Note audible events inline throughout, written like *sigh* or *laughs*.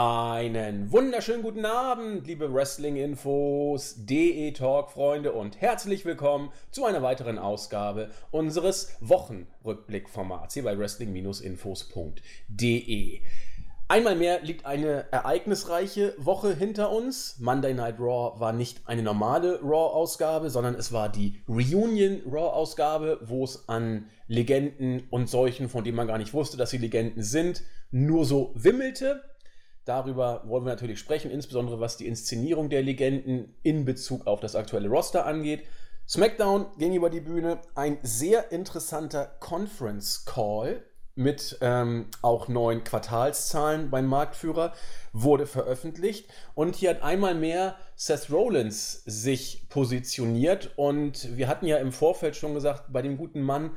Einen wunderschönen guten Abend, liebe Wrestling-Infos, DE-Talk-Freunde und herzlich willkommen zu einer weiteren Ausgabe unseres Wochenrückblick-Formats hier bei wrestling-infos.de. Einmal mehr liegt eine ereignisreiche Woche hinter uns. Monday Night Raw war nicht eine normale Raw-Ausgabe, sondern es war die Reunion Raw-Ausgabe, wo es an Legenden und solchen, von denen man gar nicht wusste, dass sie Legenden sind, nur so wimmelte. Darüber wollen wir natürlich sprechen, insbesondere was die Inszenierung der Legenden in Bezug auf das aktuelle Roster angeht. SmackDown ging über die Bühne. Ein sehr interessanter Conference Call mit ähm, auch neuen Quartalszahlen beim Marktführer wurde veröffentlicht. Und hier hat einmal mehr Seth Rollins sich positioniert. Und wir hatten ja im Vorfeld schon gesagt, bei dem guten Mann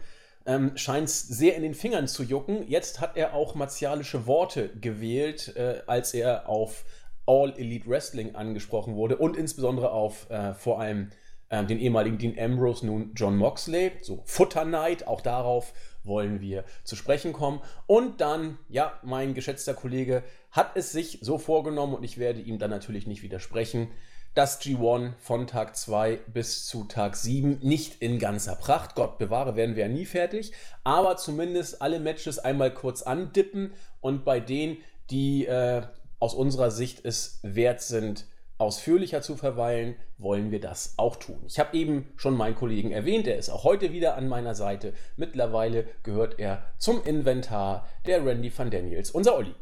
ähm, scheint es sehr in den Fingern zu jucken. Jetzt hat er auch martialische Worte gewählt, äh, als er auf All Elite Wrestling angesprochen wurde und insbesondere auf äh, vor allem äh, den ehemaligen Dean Ambrose, nun John Moxley, so Futter Night, auch darauf wollen wir zu sprechen kommen. Und dann, ja, mein geschätzter Kollege hat es sich so vorgenommen und ich werde ihm dann natürlich nicht widersprechen das G1 von Tag 2 bis zu Tag 7 nicht in ganzer Pracht. Gott bewahre, werden wir ja nie fertig. Aber zumindest alle Matches einmal kurz andippen und bei denen, die äh, aus unserer Sicht es wert sind, ausführlicher zu verweilen, wollen wir das auch tun. Ich habe eben schon meinen Kollegen erwähnt, er ist auch heute wieder an meiner Seite. Mittlerweile gehört er zum Inventar der Randy van Daniels, unser Olli.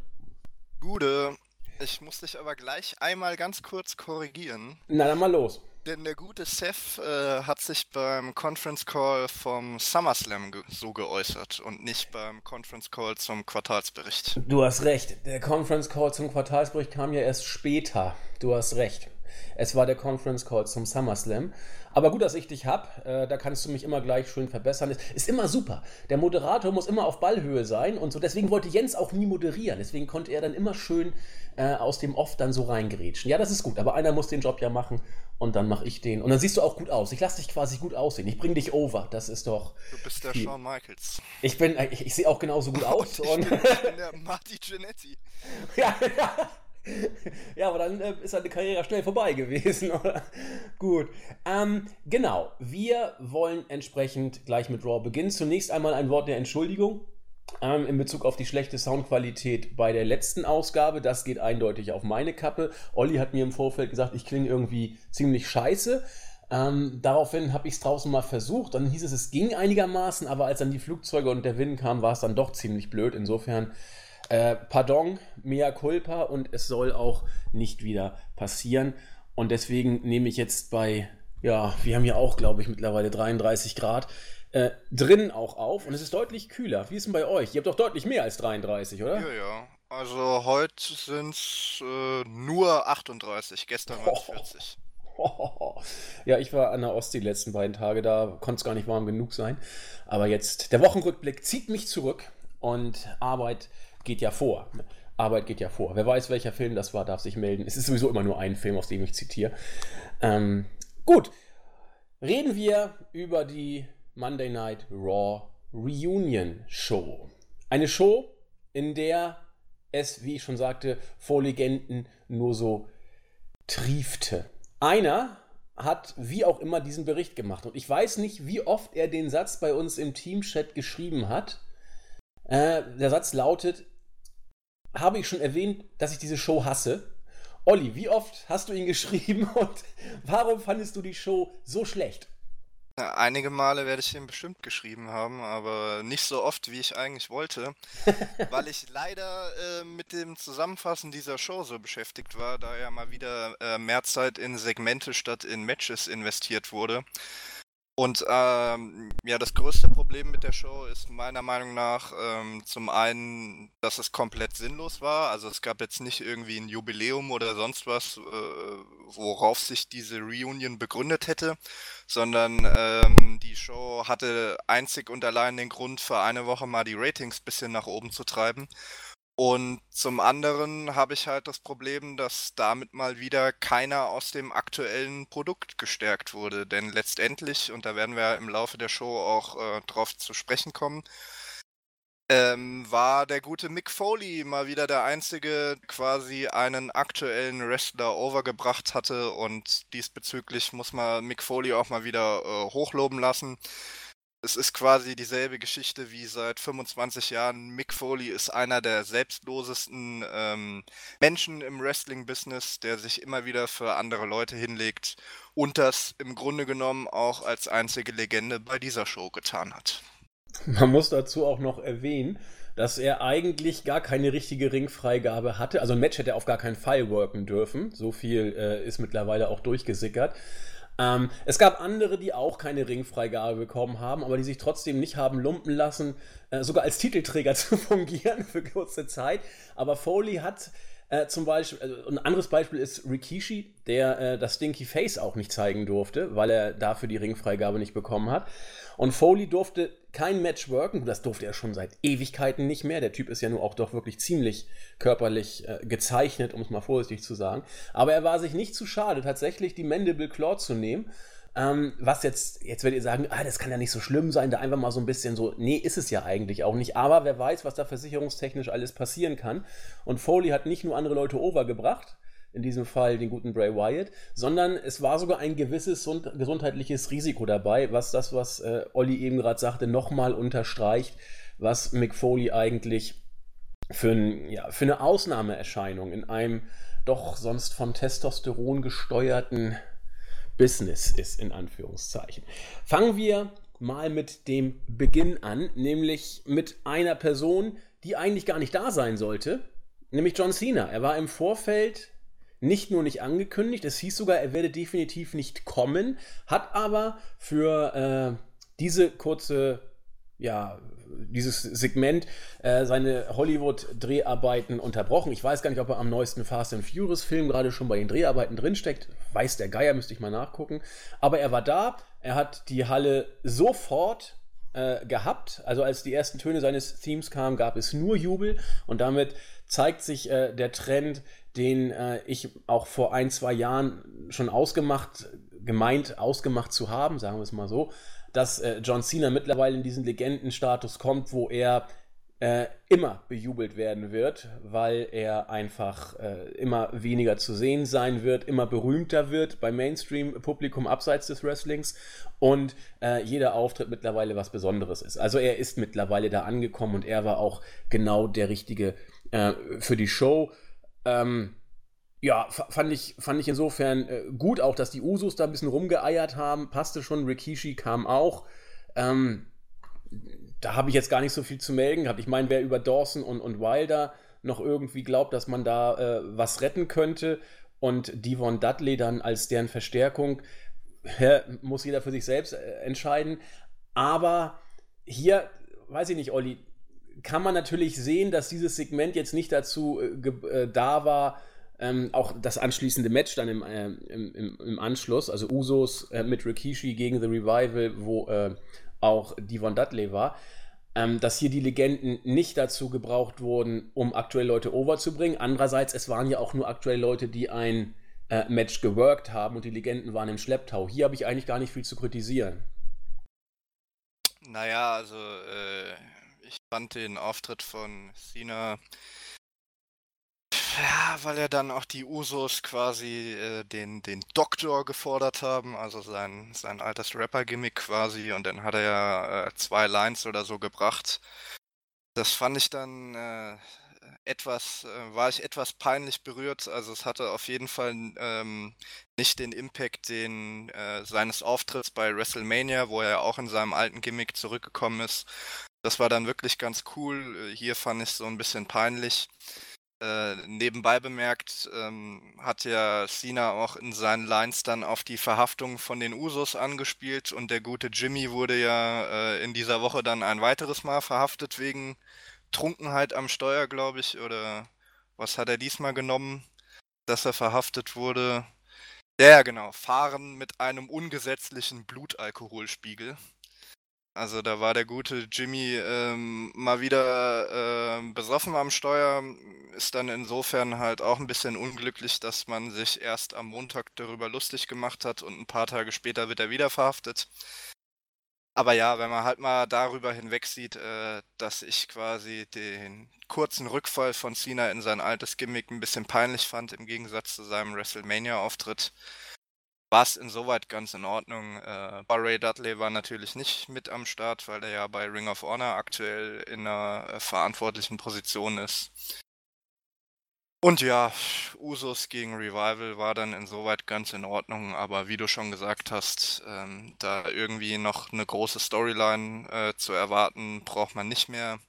Gute. Ich muss dich aber gleich einmal ganz kurz korrigieren. Na dann mal los. Denn der gute Seth äh, hat sich beim Conference Call vom SummerSlam ge so geäußert und nicht beim Conference Call zum Quartalsbericht. Du hast recht. Der Conference Call zum Quartalsbericht kam ja erst später. Du hast recht. Es war der Conference Call zum SummerSlam. Aber gut, dass ich dich hab. Äh, da kannst du mich immer gleich schön verbessern. Ist, ist immer super. Der Moderator muss immer auf Ballhöhe sein und so. Deswegen wollte Jens auch nie moderieren. Deswegen konnte er dann immer schön äh, aus dem Off dann so reingerätschen. Ja, das ist gut. Aber einer muss den Job ja machen und dann mache ich den. Und dann siehst du auch gut aus. Ich lasse dich quasi gut aussehen. Ich bringe dich over. Das ist doch. Du bist der viel. Shawn Michaels. Ich bin, ich, ich sehe auch genauso gut *laughs* aus. und ich, bin, ich bin der *laughs* Marty Genetti. ja, ja ja, aber dann äh, ist seine Karriere schnell vorbei gewesen, *laughs* oder? Gut. Ähm, genau, wir wollen entsprechend gleich mit Raw beginnen. Zunächst einmal ein Wort der Entschuldigung. Ähm, in Bezug auf die schlechte Soundqualität bei der letzten Ausgabe. Das geht eindeutig auf meine Kappe. Olli hat mir im Vorfeld gesagt, ich klinge irgendwie ziemlich scheiße. Ähm, daraufhin habe ich es draußen mal versucht. Dann hieß es, es ging einigermaßen, aber als dann die Flugzeuge und der Wind kam, war es dann doch ziemlich blöd. Insofern äh, pardon, mea culpa und es soll auch nicht wieder passieren. Und deswegen nehme ich jetzt bei, ja, wir haben ja auch, glaube ich, mittlerweile 33 Grad äh, drin auch auf und es ist deutlich kühler. Wie ist denn bei euch? Ihr habt doch deutlich mehr als 33, oder? Ja, ja. Also heute sind es äh, nur 38, gestern waren es 40. Ja, ich war an der Ostsee die letzten beiden Tage, da konnte es gar nicht warm genug sein. Aber jetzt, der Wochenrückblick zieht mich zurück und Arbeit geht ja vor. Arbeit geht ja vor. Wer weiß, welcher Film das war, darf sich melden. Es ist sowieso immer nur ein Film, aus dem ich zitiere. Ähm, gut, reden wir über die Monday Night Raw Reunion Show. Eine Show, in der es, wie ich schon sagte, vor Legenden nur so triefte. Einer hat wie auch immer diesen Bericht gemacht und ich weiß nicht, wie oft er den Satz bei uns im Teamchat geschrieben hat. Äh, der Satz lautet, habe ich schon erwähnt, dass ich diese Show hasse. Olli, wie oft hast du ihn *laughs* geschrieben und warum fandest du die Show so schlecht? Einige Male werde ich ihn bestimmt geschrieben haben, aber nicht so oft, wie ich eigentlich wollte, *laughs* weil ich leider äh, mit dem Zusammenfassen dieser Show so beschäftigt war, da ja mal wieder äh, mehr Zeit in Segmente statt in Matches investiert wurde. Und ähm, ja, das größte Problem mit der Show ist meiner Meinung nach ähm, zum einen, dass es komplett sinnlos war. Also es gab jetzt nicht irgendwie ein Jubiläum oder sonst was, äh, worauf sich diese Reunion begründet hätte, sondern ähm, die Show hatte einzig und allein den Grund, für eine Woche mal die Ratings bisschen nach oben zu treiben. Und zum anderen habe ich halt das Problem, dass damit mal wieder keiner aus dem aktuellen Produkt gestärkt wurde. Denn letztendlich, und da werden wir im Laufe der Show auch äh, drauf zu sprechen kommen, ähm, war der gute Mick Foley mal wieder der einzige, quasi einen aktuellen Wrestler overgebracht hatte und diesbezüglich muss man Mick Foley auch mal wieder äh, hochloben lassen. Es ist quasi dieselbe Geschichte wie seit 25 Jahren. Mick Foley ist einer der selbstlosesten ähm, Menschen im Wrestling-Business, der sich immer wieder für andere Leute hinlegt und das im Grunde genommen auch als einzige Legende bei dieser Show getan hat. Man muss dazu auch noch erwähnen, dass er eigentlich gar keine richtige Ringfreigabe hatte. Also ein Match hätte er auf gar keinen Fall worken dürfen. So viel äh, ist mittlerweile auch durchgesickert. Ähm, es gab andere, die auch keine Ringfreigabe bekommen haben, aber die sich trotzdem nicht haben lumpen lassen, äh, sogar als Titelträger *laughs* zu fungieren für kurze Zeit. Aber Foley hat äh, zum Beispiel, also ein anderes Beispiel ist Rikishi, der äh, das Stinky Face auch nicht zeigen durfte, weil er dafür die Ringfreigabe nicht bekommen hat. Und Foley durfte kein Match worken, das durfte er schon seit Ewigkeiten nicht mehr. Der Typ ist ja nur auch doch wirklich ziemlich körperlich äh, gezeichnet, um es mal vorsichtig zu sagen. Aber er war sich nicht zu schade, tatsächlich die Mandible Claw zu nehmen. Ähm, was jetzt, jetzt werdet ihr sagen, ah, das kann ja nicht so schlimm sein, da einfach mal so ein bisschen so, nee, ist es ja eigentlich auch nicht. Aber wer weiß, was da versicherungstechnisch alles passieren kann. Und Foley hat nicht nur andere Leute overgebracht, in diesem Fall den guten Bray Wyatt, sondern es war sogar ein gewisses gesundheitliches Risiko dabei, was das, was äh, Olli eben gerade sagte, nochmal unterstreicht, was Mick Foley eigentlich für, ein, ja, für eine Ausnahmeerscheinung in einem doch sonst von Testosteron gesteuerten Business ist, in Anführungszeichen. Fangen wir mal mit dem Beginn an, nämlich mit einer Person, die eigentlich gar nicht da sein sollte, nämlich John Cena. Er war im Vorfeld nicht nur nicht angekündigt, es hieß sogar, er werde definitiv nicht kommen, hat aber für äh, diese kurze, ja, dieses Segment äh, seine Hollywood-Dreharbeiten unterbrochen. Ich weiß gar nicht, ob er am neuesten Fast and Furious-Film gerade schon bei den Dreharbeiten drinsteckt. Weiß der Geier, müsste ich mal nachgucken. Aber er war da, er hat die Halle sofort äh, gehabt. Also als die ersten Töne seines Themes kamen, gab es nur Jubel und damit zeigt sich äh, der Trend, den äh, ich auch vor ein, zwei Jahren schon ausgemacht, gemeint, ausgemacht zu haben, sagen wir es mal so, dass äh, John Cena mittlerweile in diesen Legendenstatus kommt, wo er äh, immer bejubelt werden wird, weil er einfach äh, immer weniger zu sehen sein wird, immer berühmter wird beim Mainstream-Publikum abseits des Wrestlings und äh, jeder Auftritt mittlerweile was Besonderes ist. Also er ist mittlerweile da angekommen und er war auch genau der Richtige äh, für die Show. Ähm, ja, fand ich, fand ich insofern äh, gut, auch dass die Usos da ein bisschen rumgeeiert haben. Passte schon, Rikishi kam auch. Ähm, da habe ich jetzt gar nicht so viel zu melden gehabt. Ich meine, wer über Dawson und, und Wilder noch irgendwie glaubt, dass man da äh, was retten könnte und Devon Dudley dann als deren Verstärkung, ja, muss jeder für sich selbst äh, entscheiden. Aber hier, weiß ich nicht, Olli, kann man natürlich sehen, dass dieses Segment jetzt nicht dazu äh, äh, da war, ähm, auch das anschließende Match dann im, äh, im, im, Anschluss, also Usos äh, mit Rikishi gegen The Revival, wo äh, auch Devon Dudley war, ähm, dass hier die Legenden nicht dazu gebraucht wurden, um aktuell Leute overzubringen. Andererseits, es waren ja auch nur aktuell Leute, die ein äh, Match geworkt haben und die Legenden waren im Schlepptau. Hier habe ich eigentlich gar nicht viel zu kritisieren. Naja, also äh, ich fand den Auftritt von Cena ja, weil er dann auch die Usos quasi äh, den, den Doktor gefordert haben, also sein, sein altes Rapper-Gimmick quasi, und dann hat er ja äh, zwei Lines oder so gebracht. Das fand ich dann äh, etwas, äh, war ich etwas peinlich berührt. Also es hatte auf jeden Fall ähm, nicht den Impact den äh, seines Auftritts bei WrestleMania, wo er auch in seinem alten Gimmick zurückgekommen ist. Das war dann wirklich ganz cool. Hier fand ich es so ein bisschen peinlich. Äh, nebenbei bemerkt ähm, hat ja Cena auch in seinen Lines dann auf die Verhaftung von den Usos angespielt und der gute Jimmy wurde ja äh, in dieser Woche dann ein weiteres Mal verhaftet wegen Trunkenheit am Steuer, glaube ich, oder was hat er diesmal genommen, dass er verhaftet wurde? Ja, genau, Fahren mit einem ungesetzlichen Blutalkoholspiegel. Also da war der gute Jimmy ähm, mal wieder äh, besoffen am Steuer, ist dann insofern halt auch ein bisschen unglücklich, dass man sich erst am Montag darüber lustig gemacht hat und ein paar Tage später wird er wieder verhaftet. Aber ja, wenn man halt mal darüber hinweg sieht, äh, dass ich quasi den kurzen Rückfall von Cena in sein altes Gimmick ein bisschen peinlich fand, im Gegensatz zu seinem WrestleMania-Auftritt, war es insoweit ganz in Ordnung. Äh, Ray Dudley war natürlich nicht mit am Start, weil er ja bei Ring of Honor aktuell in einer äh, verantwortlichen Position ist. Und ja, Usos gegen Revival war dann insoweit ganz in Ordnung, aber wie du schon gesagt hast, ähm, da irgendwie noch eine große Storyline äh, zu erwarten, braucht man nicht mehr.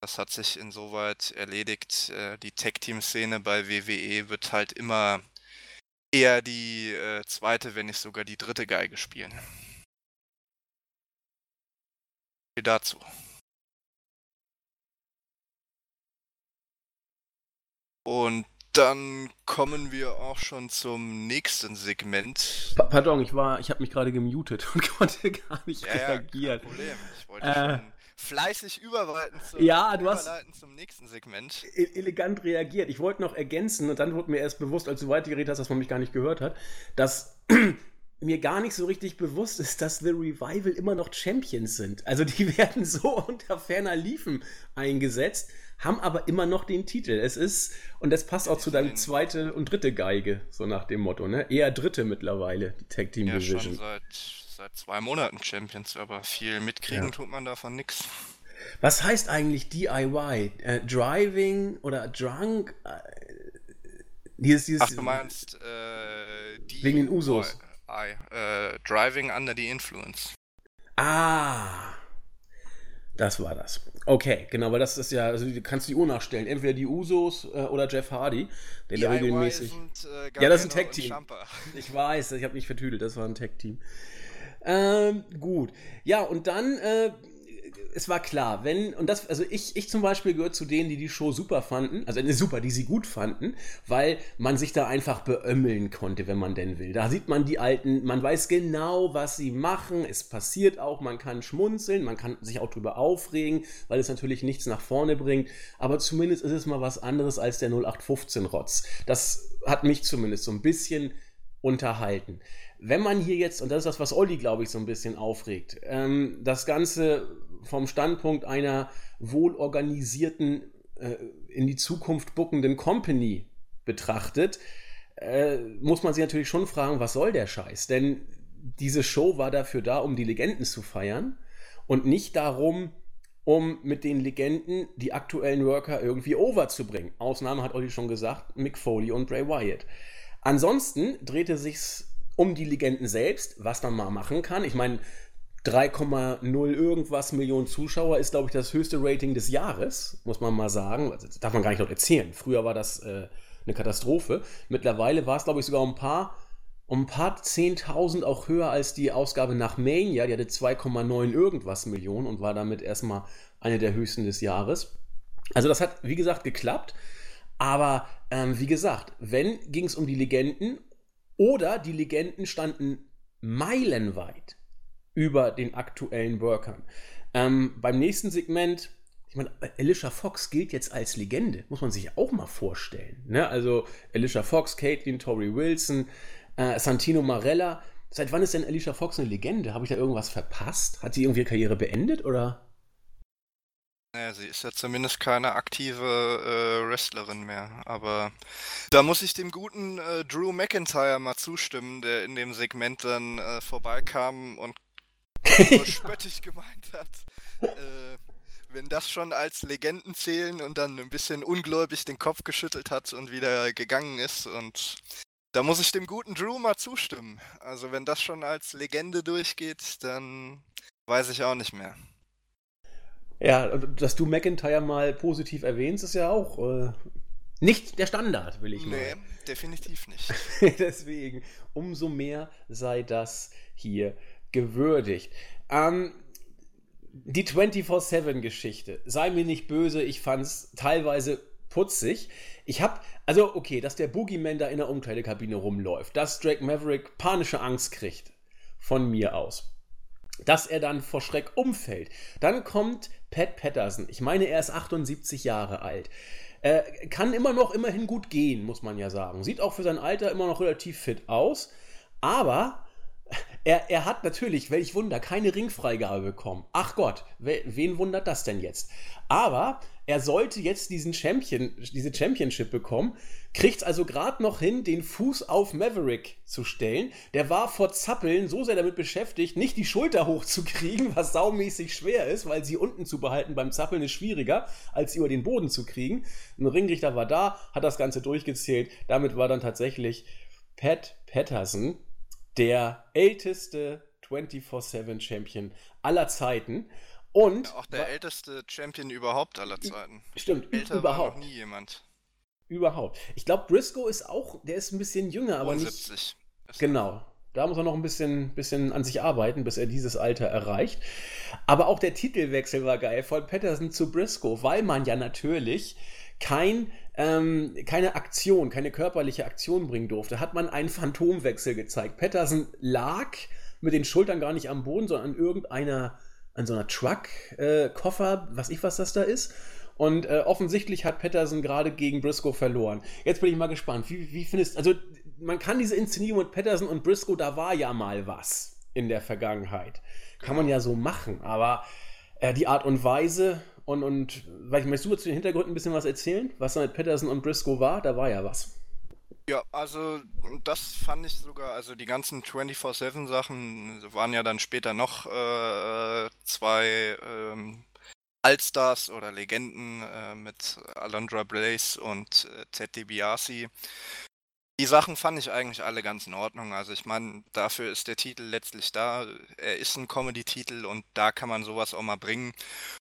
Das hat sich insoweit erledigt. Äh, die Tech-Team-Szene bei WWE wird halt immer eher die äh, zweite, wenn nicht sogar die dritte Geige spielen. Wie dazu. Und dann kommen wir auch schon zum nächsten Segment. Pa pardon, ich war, ich habe mich gerade gemutet und *laughs* konnte gar nicht ja, reagieren. Ja, kein Problem. Ich wollte äh, schon fleißig überleiten zum, ja, du hast zum nächsten Segment. E elegant reagiert. Ich wollte noch ergänzen und dann wurde mir erst bewusst, als du weitergeredet hast, dass man mich gar nicht gehört hat, dass *clears throat* mir gar nicht so richtig bewusst ist, dass The Revival immer noch Champions sind. Also die *laughs* werden so unter ferner Liefen eingesetzt haben aber immer noch den Titel. Es ist, und das passt auch zu deinem zweite und dritte Geige, so nach dem Motto, ne? Eher dritte mittlerweile, die Tag Team Division. Ja, schon seit, seit zwei Monaten Champions, aber viel mitkriegen ja. tut man davon nichts. Was heißt eigentlich DIY? Äh, driving oder Drunk? Äh, dieses, dieses, Ach, du meinst äh, wegen den Usos. Äh, driving under the influence. Ah, das war das. Okay, genau, weil das ist ja, also du kannst die Uhr nachstellen. Entweder die Usos äh, oder Jeff Hardy, der da regelmäßig. Sind, äh, ja, das ist ein Tag-Team. Ich weiß, ich habe mich vertüdelt, das war ein Tag-Team. Ähm, gut. Ja, und dann äh, es war klar, wenn, und das, also ich, ich zum Beispiel gehört zu denen, die die Show super fanden, also ne, super, die sie gut fanden, weil man sich da einfach beömmeln konnte, wenn man denn will. Da sieht man die Alten, man weiß genau, was sie machen, es passiert auch, man kann schmunzeln, man kann sich auch drüber aufregen, weil es natürlich nichts nach vorne bringt, aber zumindest ist es mal was anderes als der 0815-Rotz. Das hat mich zumindest so ein bisschen unterhalten. Wenn man hier jetzt, und das ist das, was Olli, glaube ich, so ein bisschen aufregt, ähm, das Ganze vom Standpunkt einer wohlorganisierten, äh, in die Zukunft buckenden Company betrachtet, äh, muss man sich natürlich schon fragen, was soll der Scheiß? Denn diese Show war dafür da, um die Legenden zu feiern und nicht darum, um mit den Legenden die aktuellen Worker irgendwie overzubringen. Ausnahme hat Olli schon gesagt, Mick Foley und Bray Wyatt. Ansonsten drehte sich's um die Legenden selbst, was man mal machen kann. Ich meine, 3,0 irgendwas Millionen Zuschauer ist, glaube ich, das höchste Rating des Jahres, muss man mal sagen. Das darf man gar nicht noch erzählen. Früher war das äh, eine Katastrophe. Mittlerweile war es, glaube ich, sogar ein paar, um ein paar 10.000 auch höher als die Ausgabe nach Mania. Die hatte 2,9 irgendwas Millionen und war damit erstmal eine der höchsten des Jahres. Also das hat, wie gesagt, geklappt. Aber ähm, wie gesagt, wenn ging es um die Legenden oder die Legenden standen meilenweit über den aktuellen Workern. Ähm, beim nächsten Segment, ich meine, Alicia Fox gilt jetzt als Legende, muss man sich auch mal vorstellen. Ne? Also Alicia Fox, Caitlin, Tori Wilson, äh, Santino Marella. Seit wann ist denn Alicia Fox eine Legende? Habe ich da irgendwas verpasst? Hat sie irgendwie ihre Karriere beendet oder? Naja, sie ist ja zumindest keine aktive äh, Wrestlerin mehr. Aber da muss ich dem guten äh, Drew McIntyre mal zustimmen, der in dem Segment dann äh, vorbeikam und spöttisch *laughs* gemeint hat. Äh, wenn das schon als Legenden zählen und dann ein bisschen ungläubig den Kopf geschüttelt hat und wieder gegangen ist. Und da muss ich dem guten Drew mal zustimmen. Also wenn das schon als Legende durchgeht, dann weiß ich auch nicht mehr. Ja, dass du McIntyre mal positiv erwähnst, ist ja auch äh, nicht der Standard, will ich mal. Nee, definitiv nicht. *laughs* Deswegen, umso mehr sei das hier gewürdigt. Ähm, die 24-7-Geschichte, sei mir nicht böse, ich fand es teilweise putzig. Ich habe, also okay, dass der Boogeyman da in der Umkleidekabine rumläuft, dass Drake Maverick panische Angst kriegt, von mir aus dass er dann vor Schreck umfällt. Dann kommt Pat Patterson. Ich meine, er ist 78 Jahre alt. Äh, kann immer noch immerhin gut gehen, muss man ja sagen. Sieht auch für sein Alter immer noch relativ fit aus. Aber Er, er hat natürlich, welch Wunder, keine Ringfreigabe bekommen. Ach Gott, wen wundert das denn jetzt? Aber er sollte jetzt diesen Champion, diese Championship bekommen, kriegt also gerade noch hin, den Fuß auf Maverick zu stellen. Der war vor Zappeln so sehr damit beschäftigt, nicht die Schulter hochzukriegen, was saumäßig schwer ist, weil sie unten zu behalten beim Zappeln ist schwieriger, als sie über den Boden zu kriegen. Ein Ringrichter war da, hat das Ganze durchgezählt. Damit war dann tatsächlich Pat Patterson der älteste 24-7 Champion aller Zeiten. Und auch der älteste Champion überhaupt aller Zeiten. Stimmt, Älter überhaupt. war noch nie jemand. Überhaupt. Ich glaube, Briscoe ist auch, der ist ein bisschen jünger, aber 70. nicht. Genau. Da muss er noch ein bisschen, bisschen an sich arbeiten, bis er dieses Alter erreicht. Aber auch der Titelwechsel war geil von Patterson zu Briscoe, weil man ja natürlich kein, ähm, keine Aktion, keine körperliche Aktion bringen durfte, hat man einen Phantomwechsel gezeigt. Patterson lag mit den Schultern gar nicht am Boden, sondern an irgendeiner, an so einer Truck-Koffer, äh, was ich was das da ist. Und äh, offensichtlich hat Patterson gerade gegen Briscoe verloren. Jetzt bin ich mal gespannt. Wie, wie findest also man kann diese Inszenierung mit Patterson und Briscoe, da war ja mal was in der Vergangenheit. Kann man ja so machen, aber äh, die Art und Weise und, und vielleicht möchtest du zu den Hintergründen ein bisschen was erzählen, was da mit Patterson und Briscoe war? Da war ja was. Ja, also das fand ich sogar, also die ganzen 24-7 Sachen waren ja dann später noch äh, zwei ähm, Allstars oder Legenden äh, mit Alondra Blaze und äh, Ted DiBiase. Die Sachen fand ich eigentlich alle ganz in Ordnung. Also ich meine, dafür ist der Titel letztlich da. Er ist ein Comedy-Titel und da kann man sowas auch mal bringen.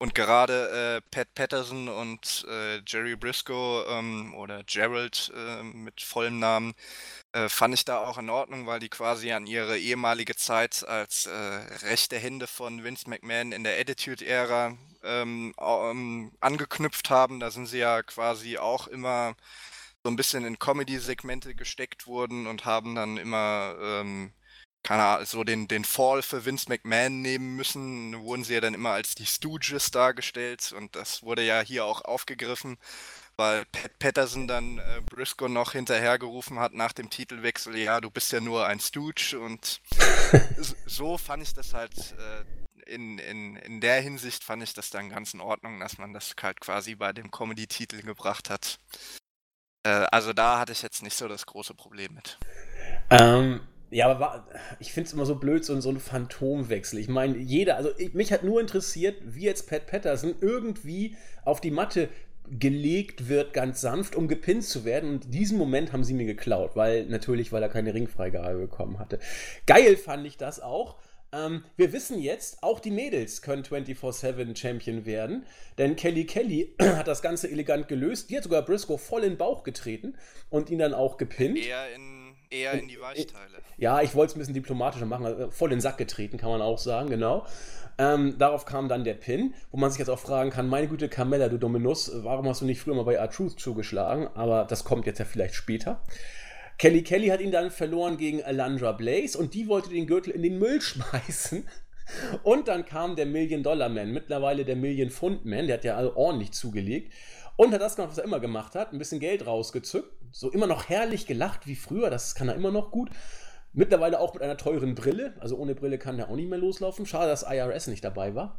Und gerade äh, Pat Patterson und äh, Jerry Briscoe ähm, oder Gerald äh, mit vollem Namen äh, fand ich da auch in Ordnung, weil die quasi an ihre ehemalige Zeit als äh, rechte Hände von Vince McMahon in der Attitude-Ära ähm, ähm, angeknüpft haben. Da sind sie ja quasi auch immer so ein bisschen in Comedy-Segmente gesteckt wurden und haben dann immer, ähm, keine Ahnung, so den, den Fall für Vince McMahon nehmen müssen. Wurden sie ja dann immer als die Stooges dargestellt und das wurde ja hier auch aufgegriffen, weil Pat Patterson dann äh, Briscoe noch hinterhergerufen hat nach dem Titelwechsel, ja, du bist ja nur ein Stooge und *laughs* so fand ich das halt äh, in, in, in der Hinsicht fand ich das dann ganz in Ordnung, dass man das halt quasi bei dem Comedy-Titel gebracht hat. Äh, also da hatte ich jetzt nicht so das große Problem mit. Ähm, ja, aber ich finde es immer so blöd, so, so ein Phantomwechsel. Ich meine, jeder, also ich, mich hat nur interessiert, wie jetzt Pat Patterson irgendwie auf die Matte gelegt wird, ganz sanft, um gepinnt zu werden. Und diesen Moment haben sie mir geklaut, weil natürlich, weil er keine Ringfreigabe bekommen hatte. Geil fand ich das auch ähm, wir wissen jetzt, auch die Mädels können 24-7 Champion werden, denn Kelly Kelly *clears throat* hat das Ganze elegant gelöst. Die hat sogar Briscoe voll in den Bauch getreten und ihn dann auch gepinnt. Eher in, eher in die Weichteile. Ja, ich wollte es ein bisschen diplomatischer machen, also voll in den Sack getreten, kann man auch sagen, genau. Ähm, darauf kam dann der Pin, wo man sich jetzt auch fragen kann, meine Güte, Carmella, du Dominus, warum hast du nicht früher mal bei R-Truth zugeschlagen? Aber das kommt jetzt ja vielleicht später. Kelly Kelly hat ihn dann verloren gegen Alandra Blaze und die wollte den Gürtel in den Müll *laughs* schmeißen. Und dann kam der Million-Dollar-Man, mittlerweile der Million-Pfund-Man, der hat ja alle ordentlich zugelegt. Und hat das gemacht, was er immer gemacht hat, ein bisschen Geld rausgezückt. So immer noch herrlich gelacht wie früher, das kann er immer noch gut. Mittlerweile auch mit einer teuren Brille, also ohne Brille kann er auch nicht mehr loslaufen. Schade, dass IRS nicht dabei war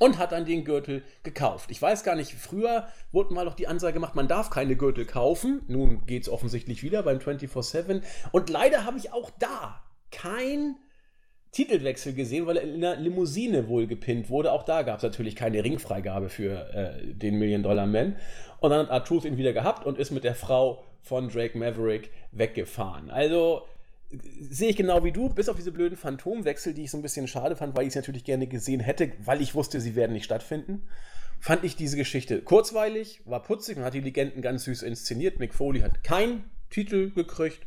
und hat dann den Gürtel gekauft. Ich weiß gar nicht, früher wurde mal noch die Ansage gemacht, man darf keine Gürtel kaufen. Nun geht es offensichtlich wieder beim 24-7. Und leider habe ich auch da kein Titelwechsel gesehen, weil er in einer Limousine wohl gepinnt wurde. Auch da gab es natürlich keine Ringfreigabe für äh, den Million-Dollar-Man. Und dann hat Artruth ihn wieder gehabt und ist mit der Frau von Drake Maverick weggefahren. Also sehe ich genau wie du, bis auf diese blöden Phantomwechsel, die ich so ein bisschen schade fand, weil ich es natürlich gerne gesehen hätte, weil ich wusste, sie werden nicht stattfinden. Fand ich diese Geschichte kurzweilig, war putzig und hat die Legenden ganz süß inszeniert. Mick Foley hat keinen Titel gekriegt,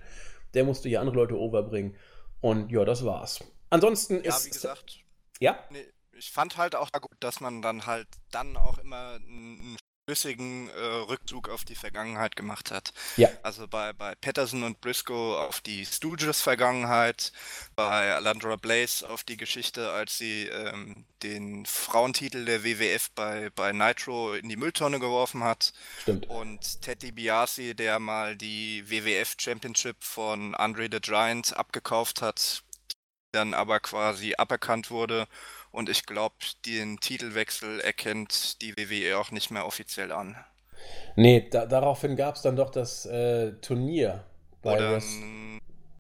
der musste hier andere Leute overbringen. Und ja, das war's. Ansonsten ja, ist. wie gesagt. Ja? Nee, ich fand halt auch gut, dass man dann halt dann auch immer einen flüssigen äh, Rückzug auf die Vergangenheit gemacht hat. Ja. Also bei, bei Patterson und Briscoe auf die Stooges-Vergangenheit, bei Alandra Blaze auf die Geschichte, als sie ähm, den Frauentitel der WWF bei, bei Nitro in die Mülltonne geworfen hat. Stimmt. Und Teddy Biasi, der mal die WWF Championship von Andre the Giant abgekauft hat, dann aber quasi aberkannt wurde. Und ich glaube, den Titelwechsel erkennt die WWE auch nicht mehr offiziell an. Nee, da, daraufhin gab es dann doch das äh, Turnier. Bei Oder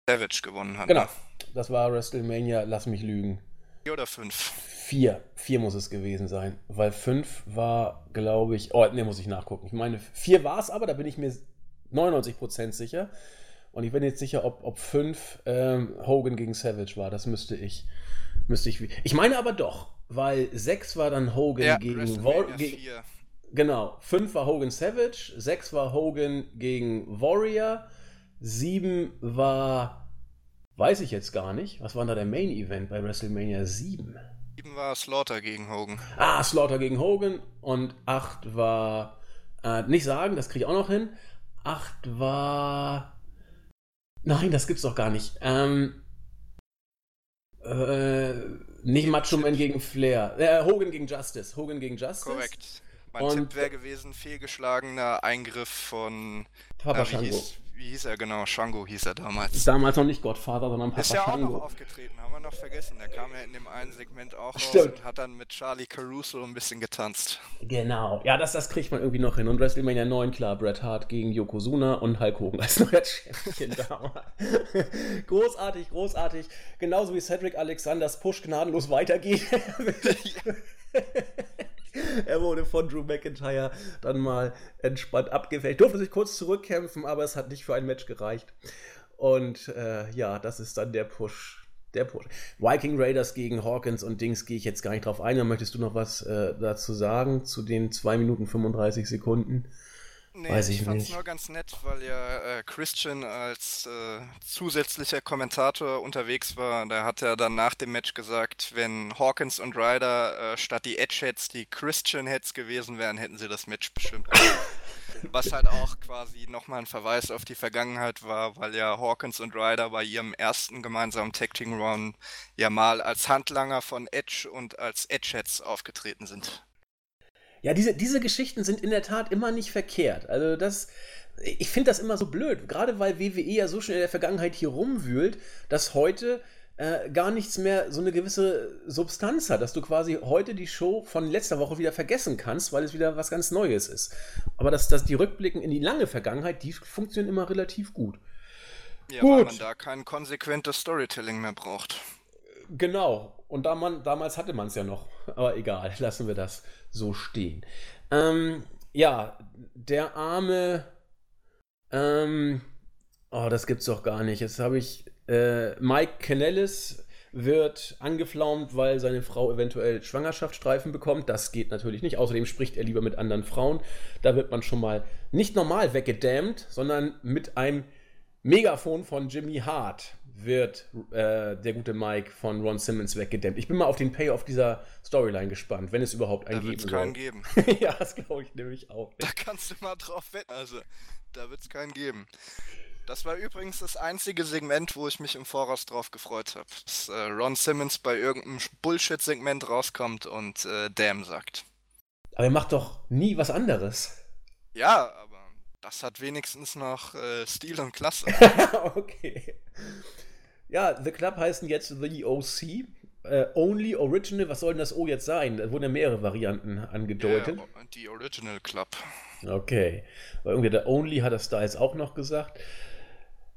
Savage gewonnen hat. Genau, ne? das war WrestleMania, lass mich lügen. Vier oder fünf? Vier. Vier muss es gewesen sein. Weil fünf war, glaube ich. Oh, ne, muss ich nachgucken. Ich meine, vier war es aber, da bin ich mir 99% sicher. Und ich bin jetzt sicher, ob, ob fünf ähm, Hogan gegen Savage war. Das müsste ich. Müsste ich. Ich meine aber doch, weil sechs war dann Hogan ja, gegen Warrior. Genau. Fünf war Hogan Savage, sechs war Hogan gegen Warrior, sieben war. Weiß ich jetzt gar nicht. Was war da der Main Event bei WrestleMania 7? 7 war Slaughter gegen Hogan. Ah, Slaughter gegen Hogan. Und 8 war. Äh, nicht sagen, das kriege ich auch noch hin. 8 war. Nein, das gibt's doch gar nicht. Ähm, äh, nicht Macho Man gegen Flair. Äh, Hogan gegen Justice. Hogan gegen Justice. Korrekt. Mein und, Tipp wäre gewesen, fehlgeschlagener Eingriff von Papa äh, Shango wie hieß er genau? Shango hieß er damals. Damals noch nicht Godfather, sondern Papa Ist ja auch noch aufgetreten, haben wir noch vergessen. Der kam ja in dem einen Segment auch Stimmt. raus und hat dann mit Charlie Caruso ein bisschen getanzt. Genau. Ja, das, das kriegt man irgendwie noch hin. Und WrestleMania 9, klar, Bret Hart gegen Yokozuna und Hulk Hogan als neuer Champion *laughs* damals. *laughs* großartig, großartig. Genauso wie Cedric Alexanders Push gnadenlos weitergeht. *laughs* *laughs* er wurde von Drew McIntyre dann mal entspannt abgewählt. Durfte sich kurz zurückkämpfen, aber es hat nicht für ein Match gereicht. Und äh, ja, das ist dann der Push. Der Push. Viking Raiders gegen Hawkins und Dings gehe ich jetzt gar nicht drauf ein. möchtest du noch was äh, dazu sagen zu den 2 Minuten 35 Sekunden? Nee, Weiß ich, ich fand's nicht. nur ganz nett, weil ja äh, Christian als äh, zusätzlicher Kommentator unterwegs war. Da hat er dann nach dem Match gesagt, wenn Hawkins und Ryder äh, statt die Edge-Heads die Christian-Heads gewesen wären, hätten sie das Match bestimmt. *laughs* Was halt auch quasi nochmal ein Verweis auf die Vergangenheit war, weil ja Hawkins und Ryder bei ihrem ersten gemeinsamen Tag Team Run ja mal als Handlanger von Edge und als Edge-Heads aufgetreten sind. Ja, diese, diese Geschichten sind in der Tat immer nicht verkehrt. Also das, ich finde das immer so blöd, gerade weil WWE ja so schnell in der Vergangenheit hier rumwühlt, dass heute äh, gar nichts mehr so eine gewisse Substanz hat, dass du quasi heute die Show von letzter Woche wieder vergessen kannst, weil es wieder was ganz Neues ist. Aber dass, dass die Rückblicken in die lange Vergangenheit, die funktionieren immer relativ gut. Ja, gut. weil man da kein konsequentes Storytelling mehr braucht. Genau. Und da man, damals hatte man es ja noch. Aber egal, *laughs* lassen wir das so stehen. Ähm, ja, der arme. Ähm, oh, das gibt's doch gar nicht. Jetzt habe ich. Äh, Mike Canellis wird angeflaumt, weil seine Frau eventuell Schwangerschaftsstreifen bekommt. Das geht natürlich nicht. Außerdem spricht er lieber mit anderen Frauen. Da wird man schon mal nicht normal weggedämmt, sondern mit einem Megafon von Jimmy Hart wird äh, der gute Mike von Ron Simmons weggedämmt. Ich bin mal auf den Payoff dieser Storyline gespannt, wenn es überhaupt einen da geben soll. keinen geben. *laughs* ja, das glaube ich nämlich auch. Nicht. Da kannst du mal drauf wetten. Also, da wird es keinen geben. Das war übrigens das einzige Segment, wo ich mich im Voraus drauf gefreut habe. Dass äh, Ron Simmons bei irgendeinem Bullshit-Segment rauskommt und äh, Damn sagt. Aber er macht doch nie was anderes. Ja, aber das hat wenigstens noch äh, Stil und Klasse. *laughs* okay. Ja, The Club heißen jetzt The OC. Äh, only Original, was soll denn das O jetzt sein? Da wurden ja mehrere Varianten angedeutet. Ja, die Original Club. Okay. Weil irgendwie der Only hat das da jetzt auch noch gesagt.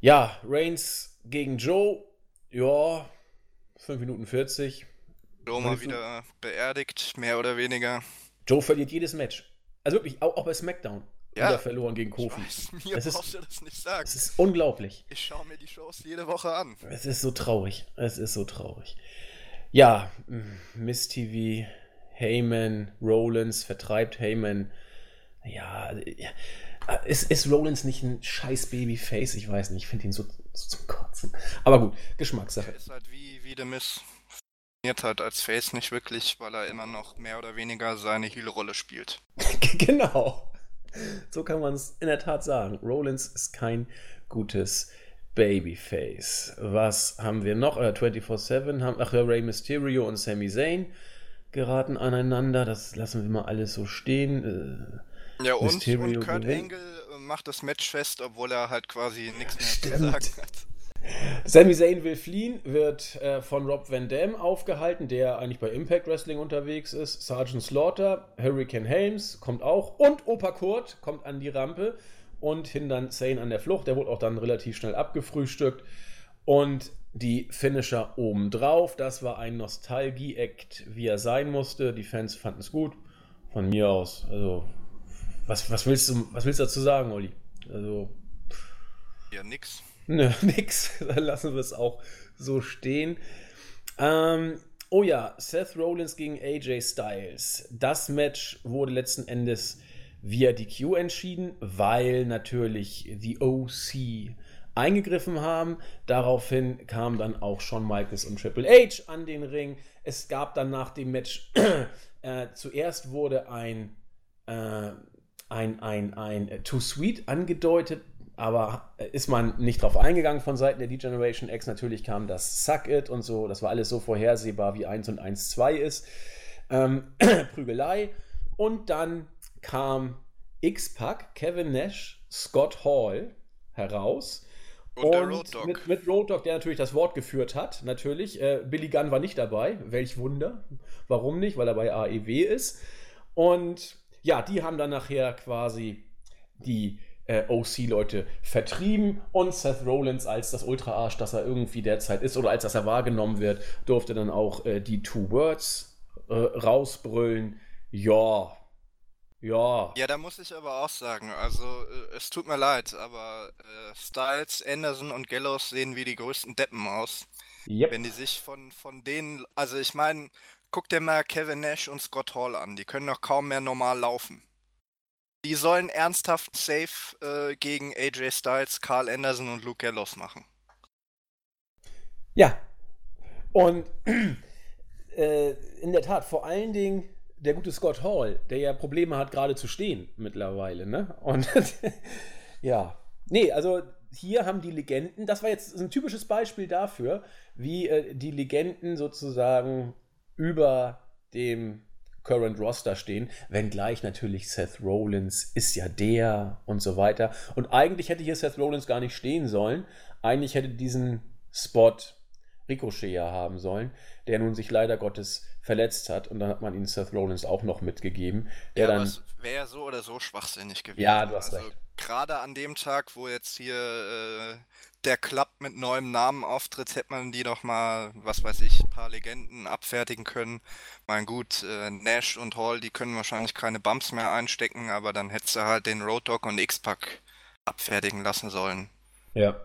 Ja, Reigns gegen Joe. Ja, 5 Minuten 40. Joe mal wieder beerdigt, mehr oder weniger. Joe verliert jedes Match. Also wirklich, auch, auch bei SmackDown ja. wieder verloren gegen Kofi. Weiß, mir das brauchst ist, das nicht sagen. Es ist unglaublich. Ich schaue mir die Shows jede Woche an. Es ist so traurig. Es ist so traurig. Ja, Miss TV, Heyman, Rollins vertreibt Heyman. Ja, ist, ist Rollins nicht ein scheiß Babyface? Ich weiß nicht. Ich finde ihn so, so, zum Kotzen. Aber gut, Geschmackssache. Er ist halt wie, wie der Miss. Funktioniert halt als Face nicht wirklich, weil er immer noch mehr oder weniger seine Heel-Rolle spielt. *laughs* genau. So kann man es in der Tat sagen. Rollins ist kein gutes Babyface. Was haben wir noch? Äh, 24-7 haben, ach ja, Rey Mysterio und Sami Zayn geraten aneinander. Das lassen wir mal alles so stehen. Äh, ja, und, und Kurt gewinnt. Angle äh, macht das Match fest, obwohl er halt quasi nichts mehr Stimmt. zu sagen hat. Sami Zayn will fliehen, wird äh, von Rob Van Dam aufgehalten, der eigentlich bei Impact Wrestling unterwegs ist. Sergeant Slaughter, Hurricane Helms kommt auch und Opa Kurt kommt an die Rampe und hindern Zayn an der Flucht. Der wurde auch dann relativ schnell abgefrühstückt. Und die Finisher obendrauf, das war ein Nostalgie-Act, wie er sein musste. Die Fans fanden es gut. Von mir aus. Also, was, was, willst, du, was willst du dazu sagen, Olli? Also. Ja, nix. Nö, *laughs* nix. Dann lassen wir es auch so stehen. Ähm, oh ja, Seth Rollins gegen AJ Styles. Das Match wurde letzten Endes via DQ entschieden, weil natürlich die OC eingegriffen haben. Daraufhin kam dann auch Shawn Michaels und Triple H an den Ring. Es gab dann nach dem Match *clears throat* äh, zuerst wurde ein, äh, ein, ein, ein Too Sweet angedeutet aber ist man nicht drauf eingegangen von Seiten der D-Generation X. Natürlich kam das Suck It und so, das war alles so vorhersehbar, wie 1 und 1 2 ist. Ähm, *clears throat* Prügelei. Und dann kam X-Pac, Kevin Nash, Scott Hall heraus. Und, und Road Dog. Mit, mit Road Dog, der natürlich das Wort geführt hat, natürlich. Äh, Billy Gunn war nicht dabei. Welch Wunder. Warum nicht? Weil er bei AEW ist. Und ja, die haben dann nachher quasi die äh, OC-Leute vertrieben und Seth Rollins als das Ultra-Arsch, das er irgendwie derzeit ist oder als das er wahrgenommen wird, durfte dann auch äh, die Two Words äh, rausbrüllen. Ja, ja. Ja, da muss ich aber auch sagen, also äh, es tut mir leid, aber äh, Styles, Anderson und Gallows sehen wie die größten Deppen aus. Yep. Wenn die sich von, von denen, also ich meine, guck dir mal Kevin Nash und Scott Hall an, die können doch kaum mehr normal laufen. Die sollen ernsthaft Safe äh, gegen AJ Styles, Carl Anderson und Luke Gallows machen. Ja. Und äh, in der Tat, vor allen Dingen der gute Scott Hall, der ja Probleme hat, gerade zu stehen mittlerweile, ne? Und *laughs* ja. Nee, also hier haben die Legenden, das war jetzt ein typisches Beispiel dafür, wie äh, die Legenden sozusagen über dem Current Roster stehen, wenngleich natürlich Seth Rollins ist ja der und so weiter. Und eigentlich hätte hier Seth Rollins gar nicht stehen sollen. Eigentlich hätte diesen Spot Ricochet ja haben sollen, der nun sich leider Gottes verletzt hat und dann hat man ihn Seth Rollins auch noch mitgegeben. Der ja, dann wäre so oder so schwachsinnig gewesen. Ja, du hast also, recht. Gerade an dem Tag, wo jetzt hier äh, der Club mit neuem Namen auftritt, hätte man die doch mal, was weiß ich, ein paar Legenden abfertigen können. Mein gut, äh, Nash und Hall, die können wahrscheinlich keine Bumps mehr einstecken, aber dann hättest du halt den Road Dog und X-Pack abfertigen lassen sollen. Ja.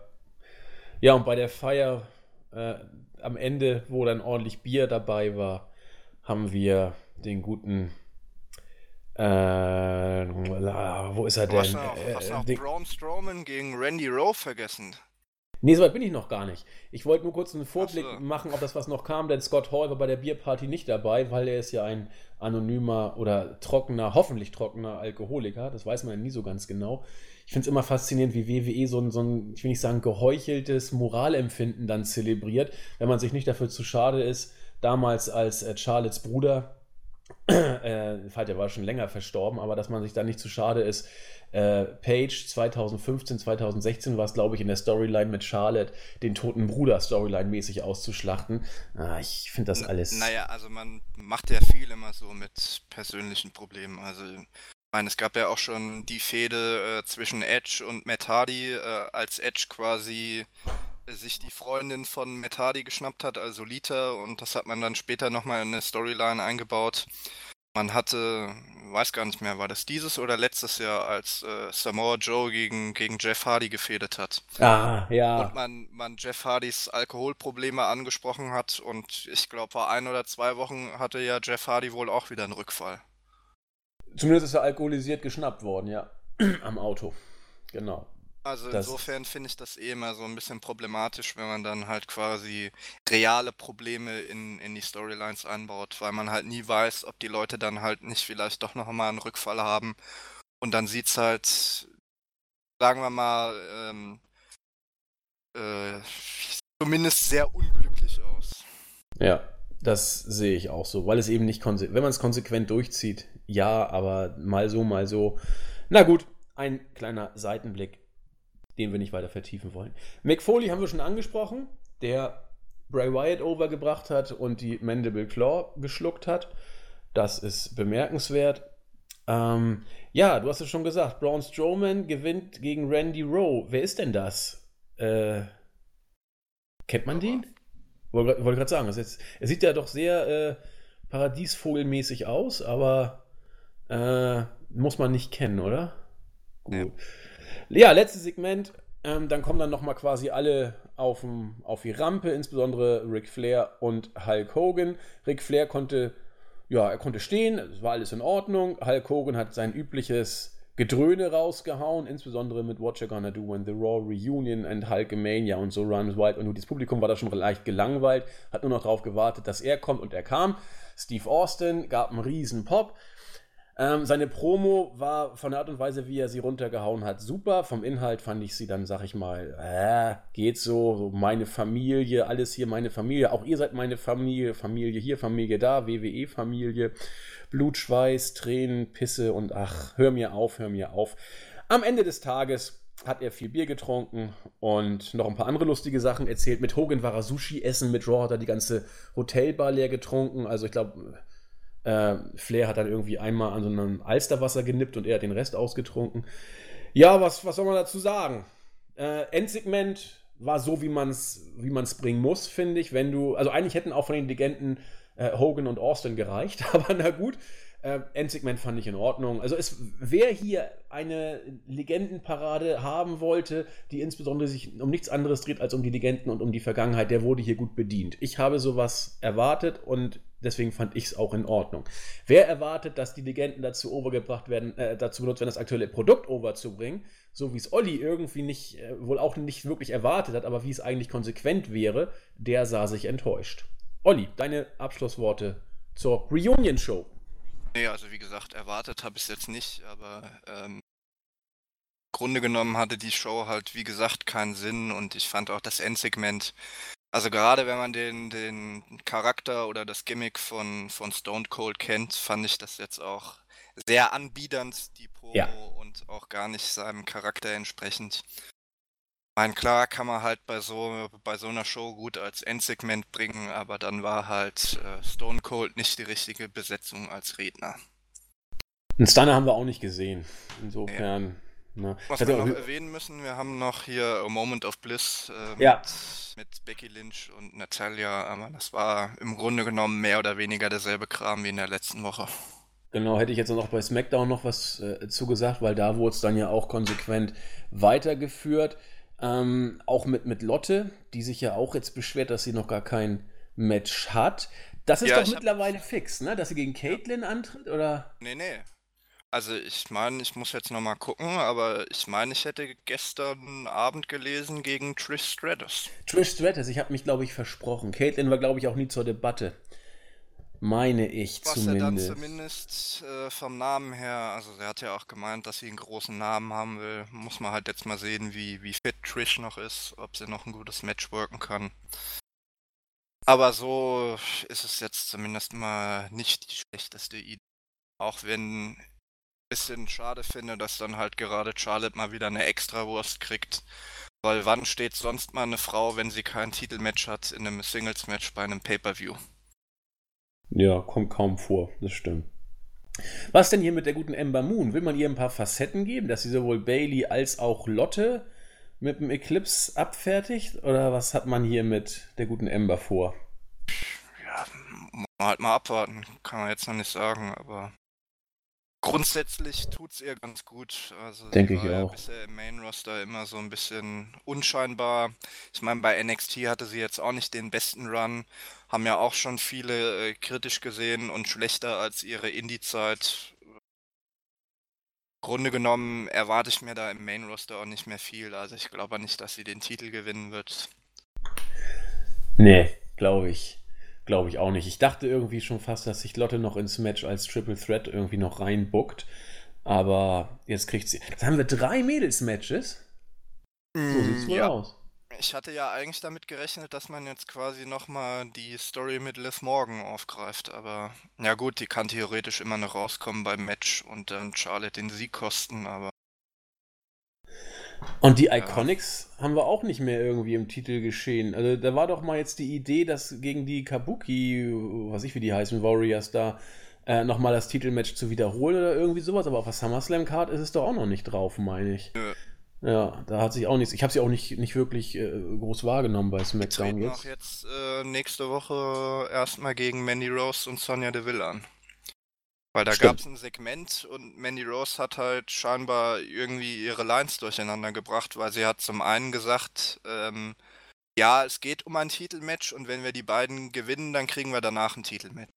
Ja, und bei der Feier äh, am Ende, wo dann ordentlich Bier dabei war, haben wir den guten äh, wo ist er denn? Hast du noch, hast noch äh, Braun Strowman gegen Randy Rowe vergessen? Nee, so weit bin ich noch gar nicht. Ich wollte nur kurz einen Vorblick so. machen, ob das was noch kam, denn Scott Hall war bei der Bierparty nicht dabei, weil er ist ja ein anonymer oder trockener, hoffentlich trockener Alkoholiker. Das weiß man ja nie so ganz genau. Ich finde es immer faszinierend, wie WWE so ein, so ein, ich will nicht sagen, geheucheltes Moralempfinden dann zelebriert, wenn man sich nicht dafür zu schade ist, damals als äh, Charlottes Bruder, äh, der war schon länger verstorben, aber dass man sich da nicht zu schade ist, äh, Page 2015, 2016 war es, glaube ich, in der Storyline mit Charlotte, den toten Bruder Storyline-mäßig auszuschlachten. Ah, ich finde das alles. naja, also man macht ja viel immer so mit persönlichen Problemen. Also ich meine, es gab ja auch schon die Fehde äh, zwischen Edge und Matt Hardy, äh, als Edge quasi sich die Freundin von Hardy geschnappt hat, also Lita, und das hat man dann später nochmal in eine Storyline eingebaut. Man hatte, weiß gar nicht mehr, war das dieses oder letztes Jahr, als äh, Samoa Joe gegen, gegen Jeff Hardy gefädet hat. Ah, ja. Und man, man Jeff Hardys Alkoholprobleme angesprochen hat und ich glaube, vor ein oder zwei Wochen hatte ja Jeff Hardy wohl auch wieder einen Rückfall. Zumindest ist er alkoholisiert geschnappt worden, ja. *clears throat* Am Auto. Genau. Also insofern finde ich das eh immer so ein bisschen problematisch, wenn man dann halt quasi reale Probleme in, in die Storylines einbaut, weil man halt nie weiß, ob die Leute dann halt nicht vielleicht doch noch mal einen Rückfall haben. Und dann sieht es halt, sagen wir mal, ähm, äh, zumindest sehr unglücklich aus. Ja, das sehe ich auch so, weil es eben nicht konsequent, wenn man es konsequent durchzieht, ja, aber mal so, mal so. Na gut, ein kleiner Seitenblick den wir nicht weiter vertiefen wollen. Mick Foley haben wir schon angesprochen, der Bray Wyatt overgebracht hat und die Mandible Claw geschluckt hat. Das ist bemerkenswert. Ähm, ja, du hast es schon gesagt, Braun Strowman gewinnt gegen Randy Rowe. Wer ist denn das? Äh, kennt man den? Wollte wollt gerade sagen, er sieht ja doch sehr äh, paradiesvogelmäßig aus, aber äh, muss man nicht kennen, oder? Gut. Ja, ja letztes Segment. Ähm, dann kommen dann nochmal quasi alle auf, auf die Rampe, insbesondere Ric Flair und Hulk Hogan. Ric Flair konnte, ja, er konnte stehen, es war alles in Ordnung. Hulk Hogan hat sein übliches Gedröhne rausgehauen, insbesondere mit What You Gonna Do When the Raw Reunion and Hulkamania und so Runs Wild. Und das Publikum war da schon leicht gelangweilt, hat nur noch darauf gewartet, dass er kommt und er kam. Steve Austin gab einen riesen Pop. Ähm, seine Promo war von der Art und Weise, wie er sie runtergehauen hat, super. Vom Inhalt fand ich sie dann, sag ich mal, äh, geht so, meine Familie, alles hier meine Familie. Auch ihr seid meine Familie, Familie hier, Familie da, WWE-Familie. Blutschweiß, Tränen, Pisse und ach, hör mir auf, hör mir auf. Am Ende des Tages hat er viel Bier getrunken und noch ein paar andere lustige Sachen erzählt. Mit Hogan war er Sushi essen, mit Raw hat er die ganze Hotelbar leer getrunken. Also ich glaube, äh, Flair hat dann irgendwie einmal an so einem Alsterwasser genippt und er hat den Rest ausgetrunken. Ja, was, was soll man dazu sagen? Äh, Endsegment war so, wie man es wie man's bringen muss, finde ich. Wenn du, also eigentlich hätten auch von den Legenden äh, Hogan und Austin gereicht, *laughs* aber na gut. Äh, Endsegment fand ich in Ordnung. Also es, wer hier eine Legendenparade haben wollte, die insbesondere sich um nichts anderes dreht als um die Legenden und um die Vergangenheit, der wurde hier gut bedient. Ich habe sowas erwartet und deswegen fand ich es auch in Ordnung. Wer erwartet, dass die Legenden dazu overgebracht werden, äh, dazu benutzt werden, das aktuelle Produkt overzubringen, so wie es Olli irgendwie nicht, äh, wohl auch nicht wirklich erwartet hat, aber wie es eigentlich konsequent wäre, der sah sich enttäuscht. Olli, deine Abschlussworte zur Reunion-Show. Nee, also wie gesagt, erwartet habe ich es jetzt nicht, aber ähm, im Grunde genommen hatte die Show halt, wie gesagt, keinen Sinn und ich fand auch das Endsegment, also gerade wenn man den, den Charakter oder das Gimmick von, von Stone Cold kennt, fand ich das jetzt auch sehr anbiedernd, die Promo ja. und auch gar nicht seinem Charakter entsprechend. Ich meine, klar kann man halt bei so, bei so einer Show gut als Endsegment bringen, aber dann war halt äh, Stone Cold nicht die richtige Besetzung als Redner. Einen Stunner haben wir auch nicht gesehen. Insofern. Ja. Ne. Was wir noch erwähnen müssen, wir haben noch hier A Moment of Bliss äh, ja. mit, mit, Becky Lynch und Natalia, aber das war im Grunde genommen mehr oder weniger derselbe Kram wie in der letzten Woche. Genau, hätte ich jetzt noch bei SmackDown noch was äh, zugesagt, weil da wurde es dann ja auch konsequent weitergeführt. Ähm, auch mit, mit Lotte, die sich ja auch jetzt beschwert, dass sie noch gar kein Match hat. Das ist ja, doch mittlerweile hab... fix, ne? Dass sie gegen Caitlyn ja. antritt, oder? Nee, nee. Also ich meine, ich muss jetzt nochmal gucken, aber ich meine, ich hätte gestern Abend gelesen gegen Trish Stratus. Trish Stratus, ich habe mich, glaube ich, versprochen. Caitlyn war, glaube ich, auch nie zur Debatte. Meine ich Was zumindest. Was er dann zumindest äh, vom Namen her, also er hat ja auch gemeint, dass sie einen großen Namen haben will. Muss man halt jetzt mal sehen, wie, wie fit Trish noch ist, ob sie noch ein gutes Match worken kann. Aber so ist es jetzt zumindest mal nicht die schlechteste Idee. Auch wenn bisschen schade finde, dass dann halt gerade Charlotte mal wieder eine Extrawurst kriegt. Weil wann steht sonst mal eine Frau, wenn sie kein Titelmatch hat, in einem Singles-Match bei einem Pay-Per-View? Ja, kommt kaum vor, das stimmt. Was denn hier mit der guten Ember Moon? Will man ihr ein paar Facetten geben, dass sie sowohl Bailey als auch Lotte mit dem Eclipse abfertigt? Oder was hat man hier mit der guten Ember vor? Ja, halt mal abwarten. Kann man jetzt noch nicht sagen, aber Grundsätzlich tut es ihr ganz gut. Also Denke ich ja auch. bisher im Main Roster immer so ein bisschen unscheinbar. Ich meine, bei NXT hatte sie jetzt auch nicht den besten Run. Haben ja auch schon viele äh, kritisch gesehen und schlechter als ihre Indie-Zeit. Grunde genommen erwarte ich mir da im Main Roster auch nicht mehr viel. Also ich glaube nicht, dass sie den Titel gewinnen wird. Nee, glaube ich. Glaube ich auch nicht. Ich dachte irgendwie schon fast, dass sich Lotte noch ins Match als Triple Threat irgendwie noch reinbuckt. Aber jetzt kriegt sie. Jetzt haben wir drei Mädels-Matches. So mm, sieht's wohl ja. aus. Ich hatte ja eigentlich damit gerechnet, dass man jetzt quasi nochmal die Story mit Liv Morgan aufgreift, aber ja gut, die kann theoretisch immer noch rauskommen beim Match und dann Charlotte den Sieg kosten, aber. Und die Iconics ja. haben wir auch nicht mehr irgendwie im Titel geschehen. Also da war doch mal jetzt die Idee, dass gegen die Kabuki, was ich wie die heißen, Warriors da, äh, nochmal das Titelmatch zu wiederholen oder irgendwie sowas. Aber auf der SummerSlam-Card ist es doch auch noch nicht drauf, meine ich. Ja. Ja, da hat sich auch nichts. Ich habe sie auch nicht, nicht wirklich äh, groß wahrgenommen bei SmackDown jetzt. auch jetzt äh, nächste Woche erstmal gegen Mandy Rose und Sonja Deville an. Weil da gab es ein Segment und Mandy Rose hat halt scheinbar irgendwie ihre Lines durcheinander gebracht, weil sie hat zum einen gesagt, ähm, ja, es geht um ein Titelmatch und wenn wir die beiden gewinnen, dann kriegen wir danach ein Titelmatch.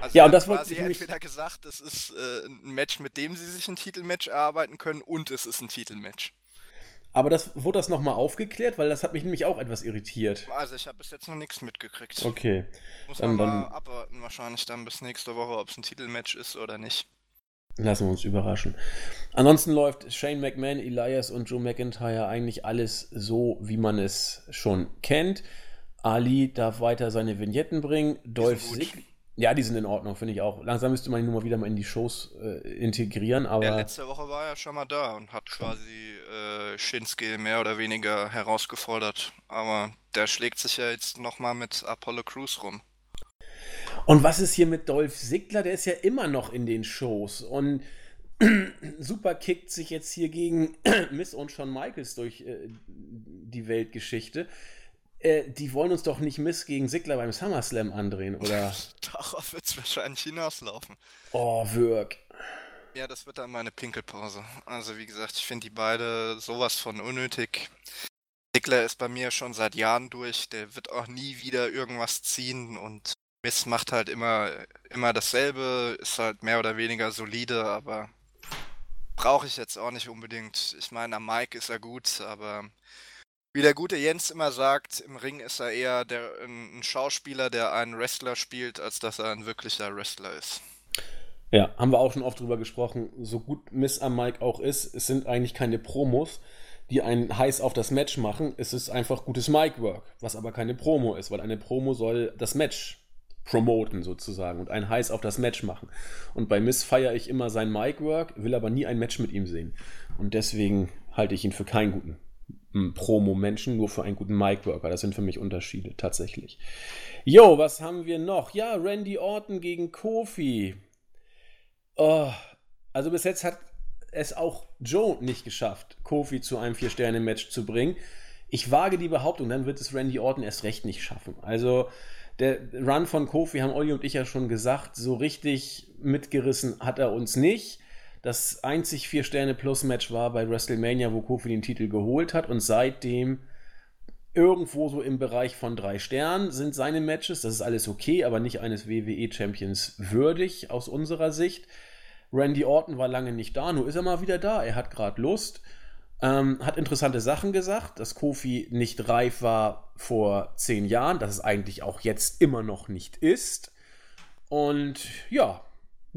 Also ja, und das wollte ich entweder gesagt, es ist äh, ein Match, mit dem sie sich ein Titelmatch erarbeiten können und es ist ein Titelmatch. Aber das wurde das nochmal aufgeklärt, weil das hat mich nämlich auch etwas irritiert. Also ich habe bis jetzt noch nichts mitgekriegt. Okay. Muss man mal abwarten, wahrscheinlich dann bis nächste Woche, ob es ein Titelmatch ist oder nicht. Lassen wir uns überraschen. Ansonsten läuft Shane McMahon, Elias und Joe McIntyre eigentlich alles so, wie man es schon kennt. Ali darf weiter seine Vignetten bringen. Dolph Ziggler. Ja, die sind in Ordnung, finde ich auch. Langsam müsste man ihn nur mal wieder mal in die Shows äh, integrieren, aber. Ja, letzte Woche war er schon mal da und hat quasi äh, Shinsuke mehr oder weniger herausgefordert. Aber der schlägt sich ja jetzt nochmal mit Apollo Crews rum. Und was ist hier mit Dolph Ziggler? Der ist ja immer noch in den Shows und *clears throat* super kickt sich jetzt hier gegen *clears throat* Miss und Shawn Michaels durch äh, die Weltgeschichte. Äh, die wollen uns doch nicht Miss gegen Sigler beim SummerSlam andrehen, oder? *laughs* Darauf wird es wahrscheinlich hinauslaufen. Oh, Wirk. Ja, das wird dann meine Pinkelpause. Also, wie gesagt, ich finde die beide sowas von unnötig. Sigler ist bei mir schon seit Jahren durch. Der wird auch nie wieder irgendwas ziehen und Miss macht halt immer, immer dasselbe, ist halt mehr oder weniger solide, aber brauche ich jetzt auch nicht unbedingt. Ich meine, am Mike ist er gut, aber wie der gute Jens immer sagt, im Ring ist er eher der, ein Schauspieler, der einen Wrestler spielt, als dass er ein wirklicher Wrestler ist. Ja, haben wir auch schon oft drüber gesprochen. So gut Miss am Mike auch ist, es sind eigentlich keine Promos, die einen heiß auf das Match machen. Es ist einfach gutes Mic-Work, was aber keine Promo ist, weil eine Promo soll das Match promoten sozusagen und einen heiß auf das Match machen. Und bei Miss feiere ich immer sein Mic-Work, will aber nie ein Match mit ihm sehen. Und deswegen halte ich ihn für keinen guten Promo-Menschen, nur für einen guten Mic-Worker. Das sind für mich Unterschiede, tatsächlich. Jo, was haben wir noch? Ja, Randy Orton gegen Kofi. Oh, also bis jetzt hat es auch Joe nicht geschafft, Kofi zu einem Vier-Sterne-Match zu bringen. Ich wage die Behauptung, dann wird es Randy Orton erst recht nicht schaffen. Also der Run von Kofi haben Olli und ich ja schon gesagt, so richtig mitgerissen hat er uns nicht das einzig vier Sterne Plus Match war bei WrestleMania, wo Kofi den Titel geholt hat und seitdem irgendwo so im Bereich von drei Sternen sind seine Matches. Das ist alles okay, aber nicht eines WWE Champions würdig aus unserer Sicht. Randy Orton war lange nicht da, nur ist er mal wieder da. Er hat gerade Lust. Ähm, hat interessante Sachen gesagt, dass Kofi nicht reif war vor zehn Jahren, dass es eigentlich auch jetzt immer noch nicht ist. Und ja,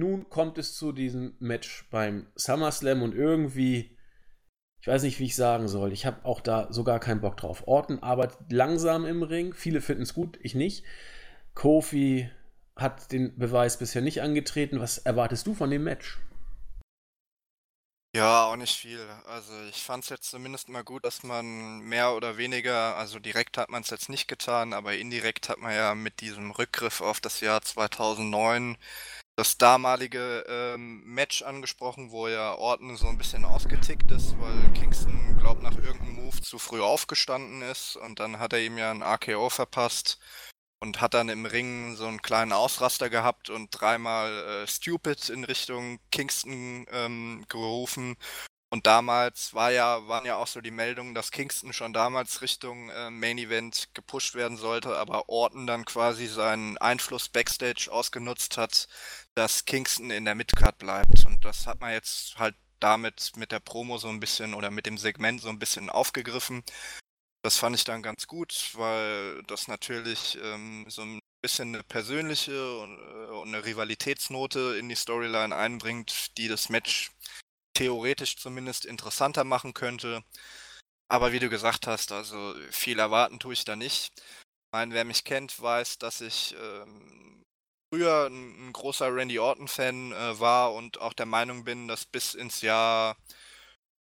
nun kommt es zu diesem Match beim SummerSlam und irgendwie, ich weiß nicht, wie ich sagen soll, ich habe auch da sogar keinen Bock drauf. Orton arbeitet langsam im Ring, viele finden es gut, ich nicht. Kofi hat den Beweis bisher nicht angetreten. Was erwartest du von dem Match? Ja, auch nicht viel. Also ich fand es jetzt zumindest mal gut, dass man mehr oder weniger, also direkt hat man es jetzt nicht getan, aber indirekt hat man ja mit diesem Rückgriff auf das Jahr 2009 das damalige ähm, Match angesprochen, wo ja Orton so ein bisschen ausgetickt ist, weil Kingston, glaubt nach irgendeinem Move zu früh aufgestanden ist und dann hat er ihm ja ein AKO verpasst und hat dann im Ring so einen kleinen Ausraster gehabt und dreimal äh, Stupid in Richtung Kingston ähm, gerufen und damals war ja, waren ja auch so die Meldungen, dass Kingston schon damals Richtung äh, Main Event gepusht werden sollte, aber Orton dann quasi seinen Einfluss Backstage ausgenutzt hat, dass Kingston in der Midcard bleibt. Und das hat man jetzt halt damit mit der Promo so ein bisschen oder mit dem Segment so ein bisschen aufgegriffen. Das fand ich dann ganz gut, weil das natürlich ähm, so ein bisschen eine persönliche und, äh, und eine Rivalitätsnote in die Storyline einbringt, die das Match theoretisch zumindest interessanter machen könnte. Aber wie du gesagt hast, also viel erwarten tue ich da nicht. Ich meine, wer mich kennt, weiß, dass ich ähm, früher ein, ein, großer Randy Orton-Fan äh, war und auch der Meinung bin, dass bis ins Jahr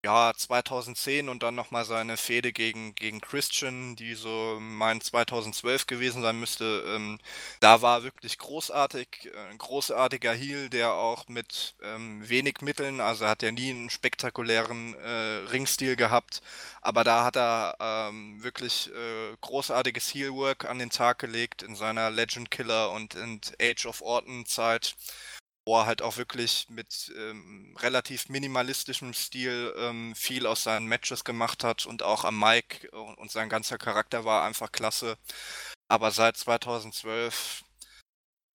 ja, 2010 und dann nochmal seine Fehde gegen, gegen Christian, die so mein 2012 gewesen sein müsste. Ähm, da war wirklich großartig, äh, ein großartiger Heel, der auch mit ähm, wenig Mitteln, also er hat ja nie einen spektakulären äh, Ringstil gehabt, aber da hat er ähm, wirklich äh, großartiges Heelwork an den Tag gelegt in seiner Legend Killer und in Age of Orton Zeit wo er halt auch wirklich mit ähm, relativ minimalistischem Stil ähm, viel aus seinen Matches gemacht hat und auch am Mic und, und sein ganzer Charakter war einfach klasse. Aber seit 2012,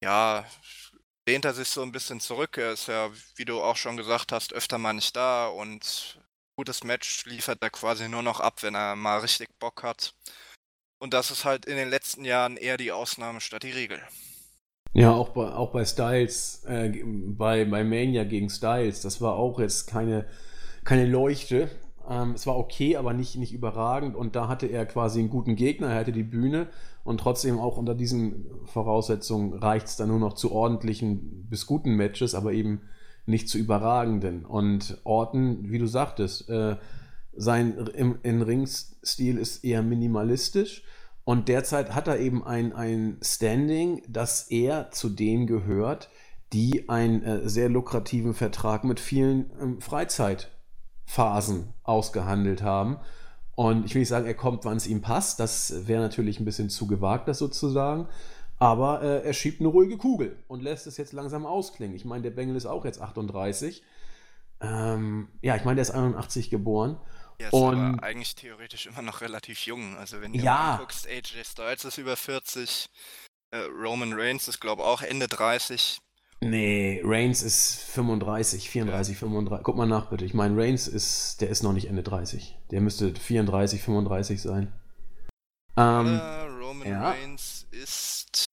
ja, lehnt er sich so ein bisschen zurück. Er ist ja, wie du auch schon gesagt hast, öfter mal nicht da und gutes Match liefert er quasi nur noch ab, wenn er mal richtig Bock hat. Und das ist halt in den letzten Jahren eher die Ausnahme statt die Regel. Ja, auch bei, auch bei Styles, äh, bei, bei Mania gegen Styles, das war auch jetzt keine, keine Leuchte. Ähm, es war okay, aber nicht, nicht überragend. Und da hatte er quasi einen guten Gegner, er hatte die Bühne. Und trotzdem auch unter diesen Voraussetzungen reicht es dann nur noch zu ordentlichen bis guten Matches, aber eben nicht zu überragenden. Und Orton, wie du sagtest, äh, sein im, in Ringstil ist eher minimalistisch und derzeit hat er eben ein, ein Standing, dass er zu denen gehört, die einen äh, sehr lukrativen Vertrag mit vielen ähm, Freizeitphasen ausgehandelt haben. Und ich will nicht sagen, er kommt, wann es ihm passt. Das wäre natürlich ein bisschen zu gewagt, das sozusagen. Aber äh, er schiebt eine ruhige Kugel und lässt es jetzt langsam ausklingen. Ich meine, der Bengel ist auch jetzt 38. Ähm, ja, ich meine, der ist 81 geboren. Ist und, aber eigentlich theoretisch immer noch relativ jung. Also wenn du ja. guckst, AJ Styles ist über 40, äh, Roman Reigns ist glaube ich auch Ende 30. Nee, Reigns ist 35, 34, ja. 35. Guck mal nach bitte. Ich meine, Reigns ist, der ist noch nicht Ende 30. Der müsste 34, 35 sein. Ähm, äh, Roman ja. Reigns ist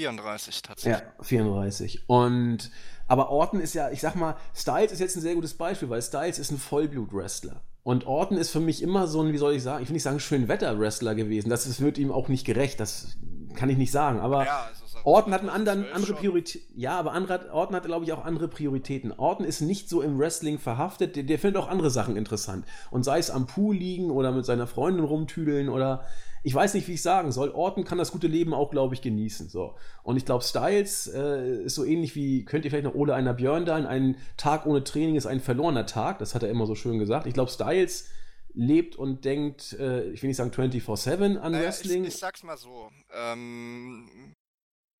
34 tatsächlich. Ja, 34. Und aber Orton ist ja, ich sag mal, Styles ist jetzt ein sehr gutes Beispiel, weil Styles ist ein Vollblut-Wrestler. Und Orton ist für mich immer so ein, wie soll ich sagen, ich will nicht sagen Schönwetter-Wrestler gewesen. Das, das wird ihm auch nicht gerecht, das kann ich nicht sagen. Aber ja, also Orton hat einen anderen, andere Priorität. Ja, aber andere, Orton hat, glaube ich, auch andere Prioritäten. Orton ist nicht so im Wrestling verhaftet, der, der findet auch andere Sachen interessant. Und sei es am Pool liegen oder mit seiner Freundin rumtüdeln oder ich weiß nicht, wie ich sagen soll. Orton kann das gute Leben auch, glaube ich, genießen. So. Und ich glaube, Styles äh, ist so ähnlich wie, könnt ihr vielleicht noch Ole einer Björn da, ein Tag ohne Training ist ein verlorener Tag. Das hat er immer so schön gesagt. Ich glaube, Styles lebt und denkt, äh, ich will nicht sagen 24-7 an naja, Wrestling. Ich, ich, sag's mal so. Ähm,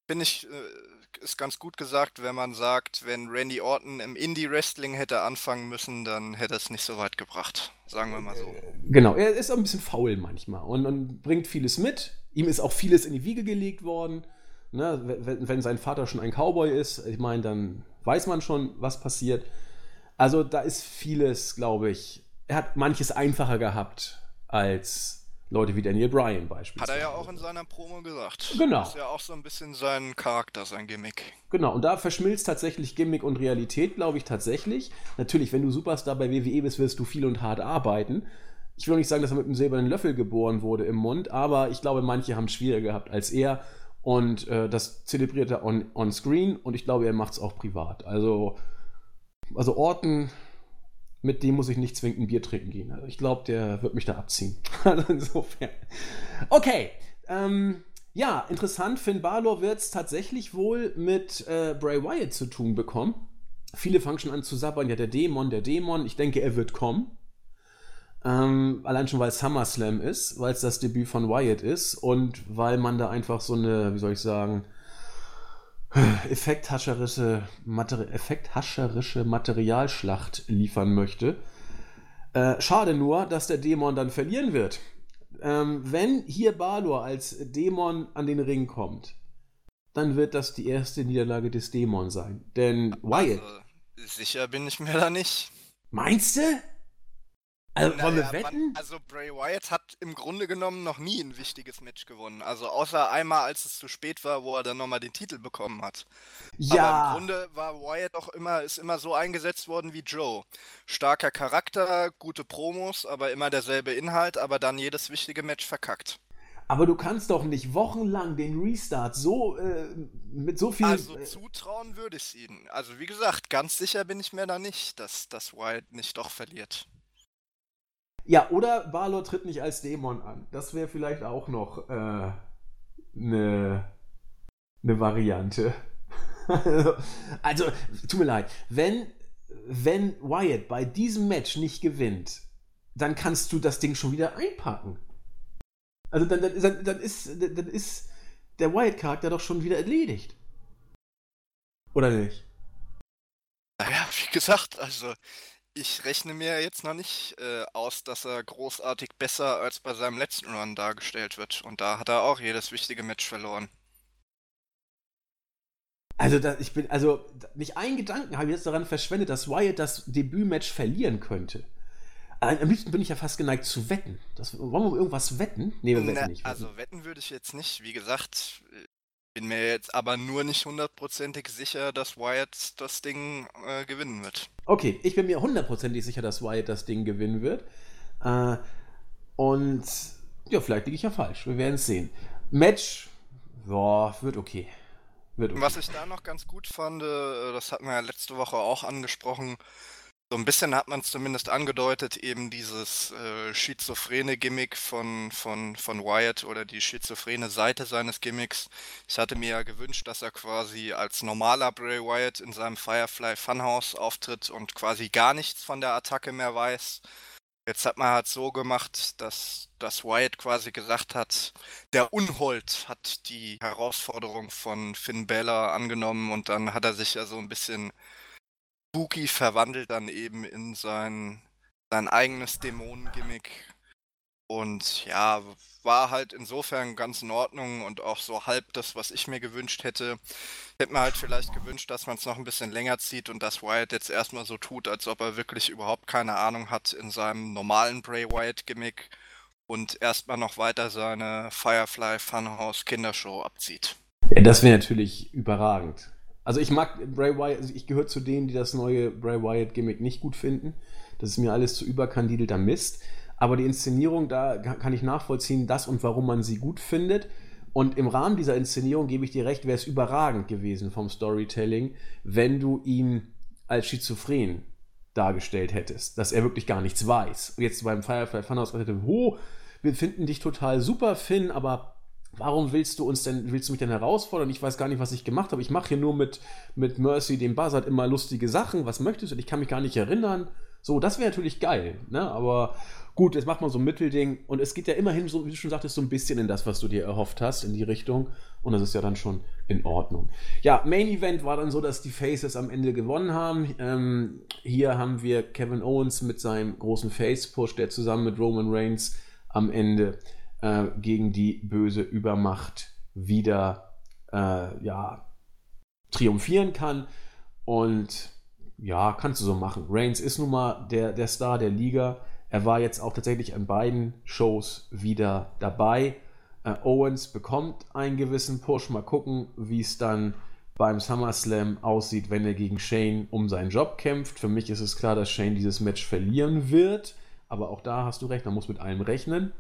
bin ich, äh, ist ganz gut gesagt, wenn man sagt, wenn Randy Orton im Indie-Wrestling hätte anfangen müssen, dann hätte es nicht so weit gebracht. Sagen wir mal so. Genau, er ist auch ein bisschen faul manchmal und, und bringt vieles mit. Ihm ist auch vieles in die Wiege gelegt worden. Ne, wenn, wenn sein Vater schon ein Cowboy ist, ich meine, dann weiß man schon, was passiert. Also da ist vieles, glaube ich. Er hat manches einfacher gehabt als Leute wie Daniel Bryan beispielsweise. Hat er ja auch in seiner Promo gesagt. Genau. Das ist ja auch so ein bisschen sein Charakter, sein Gimmick. Genau, und da verschmilzt tatsächlich Gimmick und Realität, glaube ich, tatsächlich. Natürlich, wenn du Superstar bei WWE bist, wirst du viel und hart arbeiten. Ich will auch nicht sagen, dass er mit einem silbernen Löffel geboren wurde im Mund, aber ich glaube, manche haben es schwieriger gehabt als er. Und äh, das zelebriert er on, on screen und ich glaube, er macht es auch privat. Also, also Orten mit dem muss ich nicht zwingend ein Bier trinken gehen. Also ich glaube, der wird mich da abziehen. *laughs* also insofern. Okay. Ähm, ja, interessant. Finn Balor wird es tatsächlich wohl mit äh, Bray Wyatt zu tun bekommen. Viele fangen schon an zu sabbern. Ja, der Dämon, der Dämon. Ich denke, er wird kommen. Ähm, allein schon, weil es SummerSlam ist, weil es das Debüt von Wyatt ist und weil man da einfach so eine, wie soll ich sagen, effekthascherische, Materi effekthascherische Materialschlacht liefern möchte. Äh, schade nur, dass der Dämon dann verlieren wird. Ähm, wenn hier Balor als Dämon an den Ring kommt, dann wird das die erste Niederlage des Dämon sein. Denn Wyatt. Also, sicher bin ich mir da nicht. Meinst du? Also, wollen wir wetten? Also Bray Wyatt hat im Grunde genommen noch nie ein wichtiges Match gewonnen. Also außer einmal, als es zu spät war, wo er dann nochmal den Titel bekommen hat. Ja. Aber im Grunde war Wyatt auch immer, ist immer so eingesetzt worden wie Joe. Starker Charakter, gute Promos, aber immer derselbe Inhalt, aber dann jedes wichtige Match verkackt. Aber du kannst doch nicht wochenlang den Restart so äh, mit so viel. Also äh, zutrauen würde ich es ihnen. Also wie gesagt, ganz sicher bin ich mir da nicht, dass, dass Wyatt nicht doch verliert. Ja, oder Balor tritt nicht als Dämon an. Das wäre vielleicht auch noch eine äh, ne, ne Variante. *laughs* also, tut mir leid. Wenn, wenn Wyatt bei diesem Match nicht gewinnt, dann kannst du das Ding schon wieder einpacken. Also dann, dann, dann, ist, dann ist der Wyatt-Charakter doch schon wieder erledigt. Oder nicht? Naja, wie gesagt, also ich rechne mir jetzt noch nicht äh, aus, dass er großartig besser als bei seinem letzten Run dargestellt wird. Und da hat er auch jedes wichtige Match verloren. Also, da, ich bin, also, nicht einen Gedanken habe ich jetzt daran verschwendet, dass Wyatt das Debütmatch verlieren könnte. Am liebsten bin ich ja fast geneigt zu wetten. Das, wollen wir irgendwas wetten? Nee, wir wetten Na, nicht. Wetten. Also wetten würde ich jetzt nicht. Wie gesagt, bin mir jetzt aber nur nicht hundertprozentig sicher, dass Wyatt das Ding äh, gewinnen wird. Okay, ich bin mir hundertprozentig sicher, dass Wyatt das Ding gewinnen wird. Äh, und ja, vielleicht liege ich ja falsch. Wir werden es sehen. Match, boah, wird okay. wird okay. Was ich da noch ganz gut fand, äh, das hatten wir ja letzte Woche auch angesprochen, so ein bisschen hat man es zumindest angedeutet, eben dieses äh, schizophrene Gimmick von, von, von Wyatt oder die schizophrene Seite seines Gimmicks. Ich hatte mir ja gewünscht, dass er quasi als normaler Bray Wyatt in seinem Firefly Funhouse auftritt und quasi gar nichts von der Attacke mehr weiß. Jetzt hat man halt so gemacht, dass, dass Wyatt quasi gesagt hat, der Unhold hat die Herausforderung von Finn Balor angenommen und dann hat er sich ja so ein bisschen Spooky verwandelt dann eben in sein, sein eigenes Dämonengimmick. Und ja, war halt insofern ganz in Ordnung und auch so halb das, was ich mir gewünscht hätte. Hätte mir halt vielleicht gewünscht, dass man es noch ein bisschen länger zieht und dass Wyatt jetzt erstmal so tut, als ob er wirklich überhaupt keine Ahnung hat in seinem normalen Bray Wyatt-Gimmick und erstmal noch weiter seine Firefly Funhouse Kindershow abzieht. Ja, das wäre natürlich überragend. Also ich mag Bray Wyatt, also ich gehöre zu denen, die das neue Bray Wyatt Gimmick nicht gut finden. Das ist mir alles zu überkandidelter Mist. Aber die Inszenierung, da kann ich nachvollziehen, das und warum man sie gut findet. Und im Rahmen dieser Inszenierung gebe ich dir recht, wäre es überragend gewesen vom Storytelling, wenn du ihn als schizophren dargestellt hättest, dass er wirklich gar nichts weiß. Jetzt beim Firefly Funhouse hätte, wir finden dich total super, Finn, aber Warum willst du uns denn, willst du mich denn herausfordern? Ich weiß gar nicht, was ich gemacht habe. Ich mache hier nur mit, mit Mercy, dem Buzzard, immer lustige Sachen. Was möchtest du? Ich kann mich gar nicht erinnern. So, das wäre natürlich geil, ne? Aber gut, jetzt macht man so ein Mittelding und es geht ja immerhin, so wie du schon sagtest, so ein bisschen in das, was du dir erhofft hast, in die Richtung. Und das ist ja dann schon in Ordnung. Ja, Main Event war dann so, dass die Faces am Ende gewonnen haben. Ähm, hier haben wir Kevin Owens mit seinem großen Face-Push, der zusammen mit Roman Reigns am Ende äh, gegen die böse Übermacht wieder äh, ja, triumphieren kann. Und ja, kannst du so machen. Reigns ist nun mal der, der Star der Liga. Er war jetzt auch tatsächlich an beiden Shows wieder dabei. Äh, Owens bekommt einen gewissen Push. Mal gucken, wie es dann beim SummerSlam aussieht, wenn er gegen Shane um seinen Job kämpft. Für mich ist es klar, dass Shane dieses Match verlieren wird. Aber auch da hast du recht, man muss mit allem rechnen.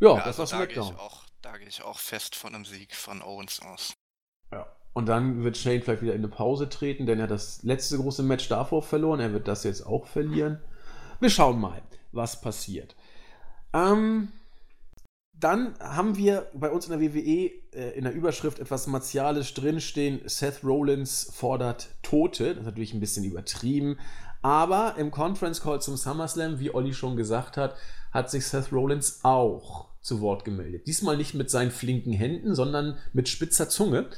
Ja, ja das also war SmackDown. Da gehe ich auch fest von einem Sieg von Owens aus. Ja. Und dann wird Shane vielleicht wieder in eine Pause treten, denn er hat das letzte große Match davor verloren. Er wird das jetzt auch verlieren. Wir schauen mal, was passiert. Ähm, dann haben wir bei uns in der WWE äh, in der Überschrift etwas Martialisch drinstehen. Seth Rollins fordert Tote. Das ist natürlich ein bisschen übertrieben. Aber im Conference Call zum SummerSlam, wie Olli schon gesagt hat, hat sich Seth Rollins auch zu Wort gemeldet. Diesmal nicht mit seinen flinken Händen, sondern mit spitzer Zunge.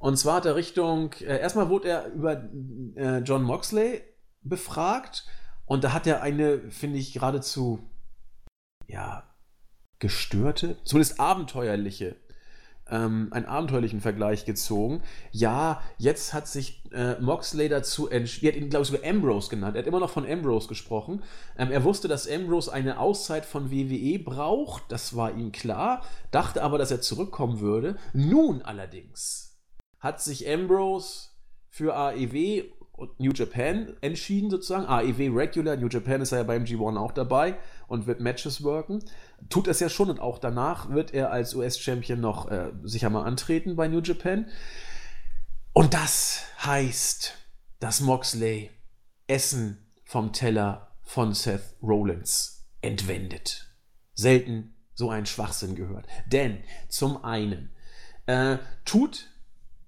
Und zwar hat er Richtung, äh, erstmal wurde er über äh, John Moxley befragt und da hat er eine, finde ich, geradezu, ja, gestörte, zumindest abenteuerliche ähm, einen abenteuerlichen Vergleich gezogen. Ja, jetzt hat sich äh, Moxley dazu entschieden, er hat ihn, glaube ich, sogar Ambrose genannt. Er hat immer noch von Ambrose gesprochen. Ähm, er wusste, dass Ambrose eine Auszeit von WWE braucht, das war ihm klar, dachte aber, dass er zurückkommen würde. Nun allerdings hat sich Ambrose für AEW und New Japan entschieden, sozusagen. AEW Regular, New Japan ist ja beim G1 auch dabei und wird Matches worken tut es ja schon und auch danach wird er als US-Champion noch äh, sicher mal antreten bei New Japan. Und das heißt, dass Moxley Essen vom Teller von Seth Rollins entwendet. Selten so einen Schwachsinn gehört. Denn zum einen äh, tut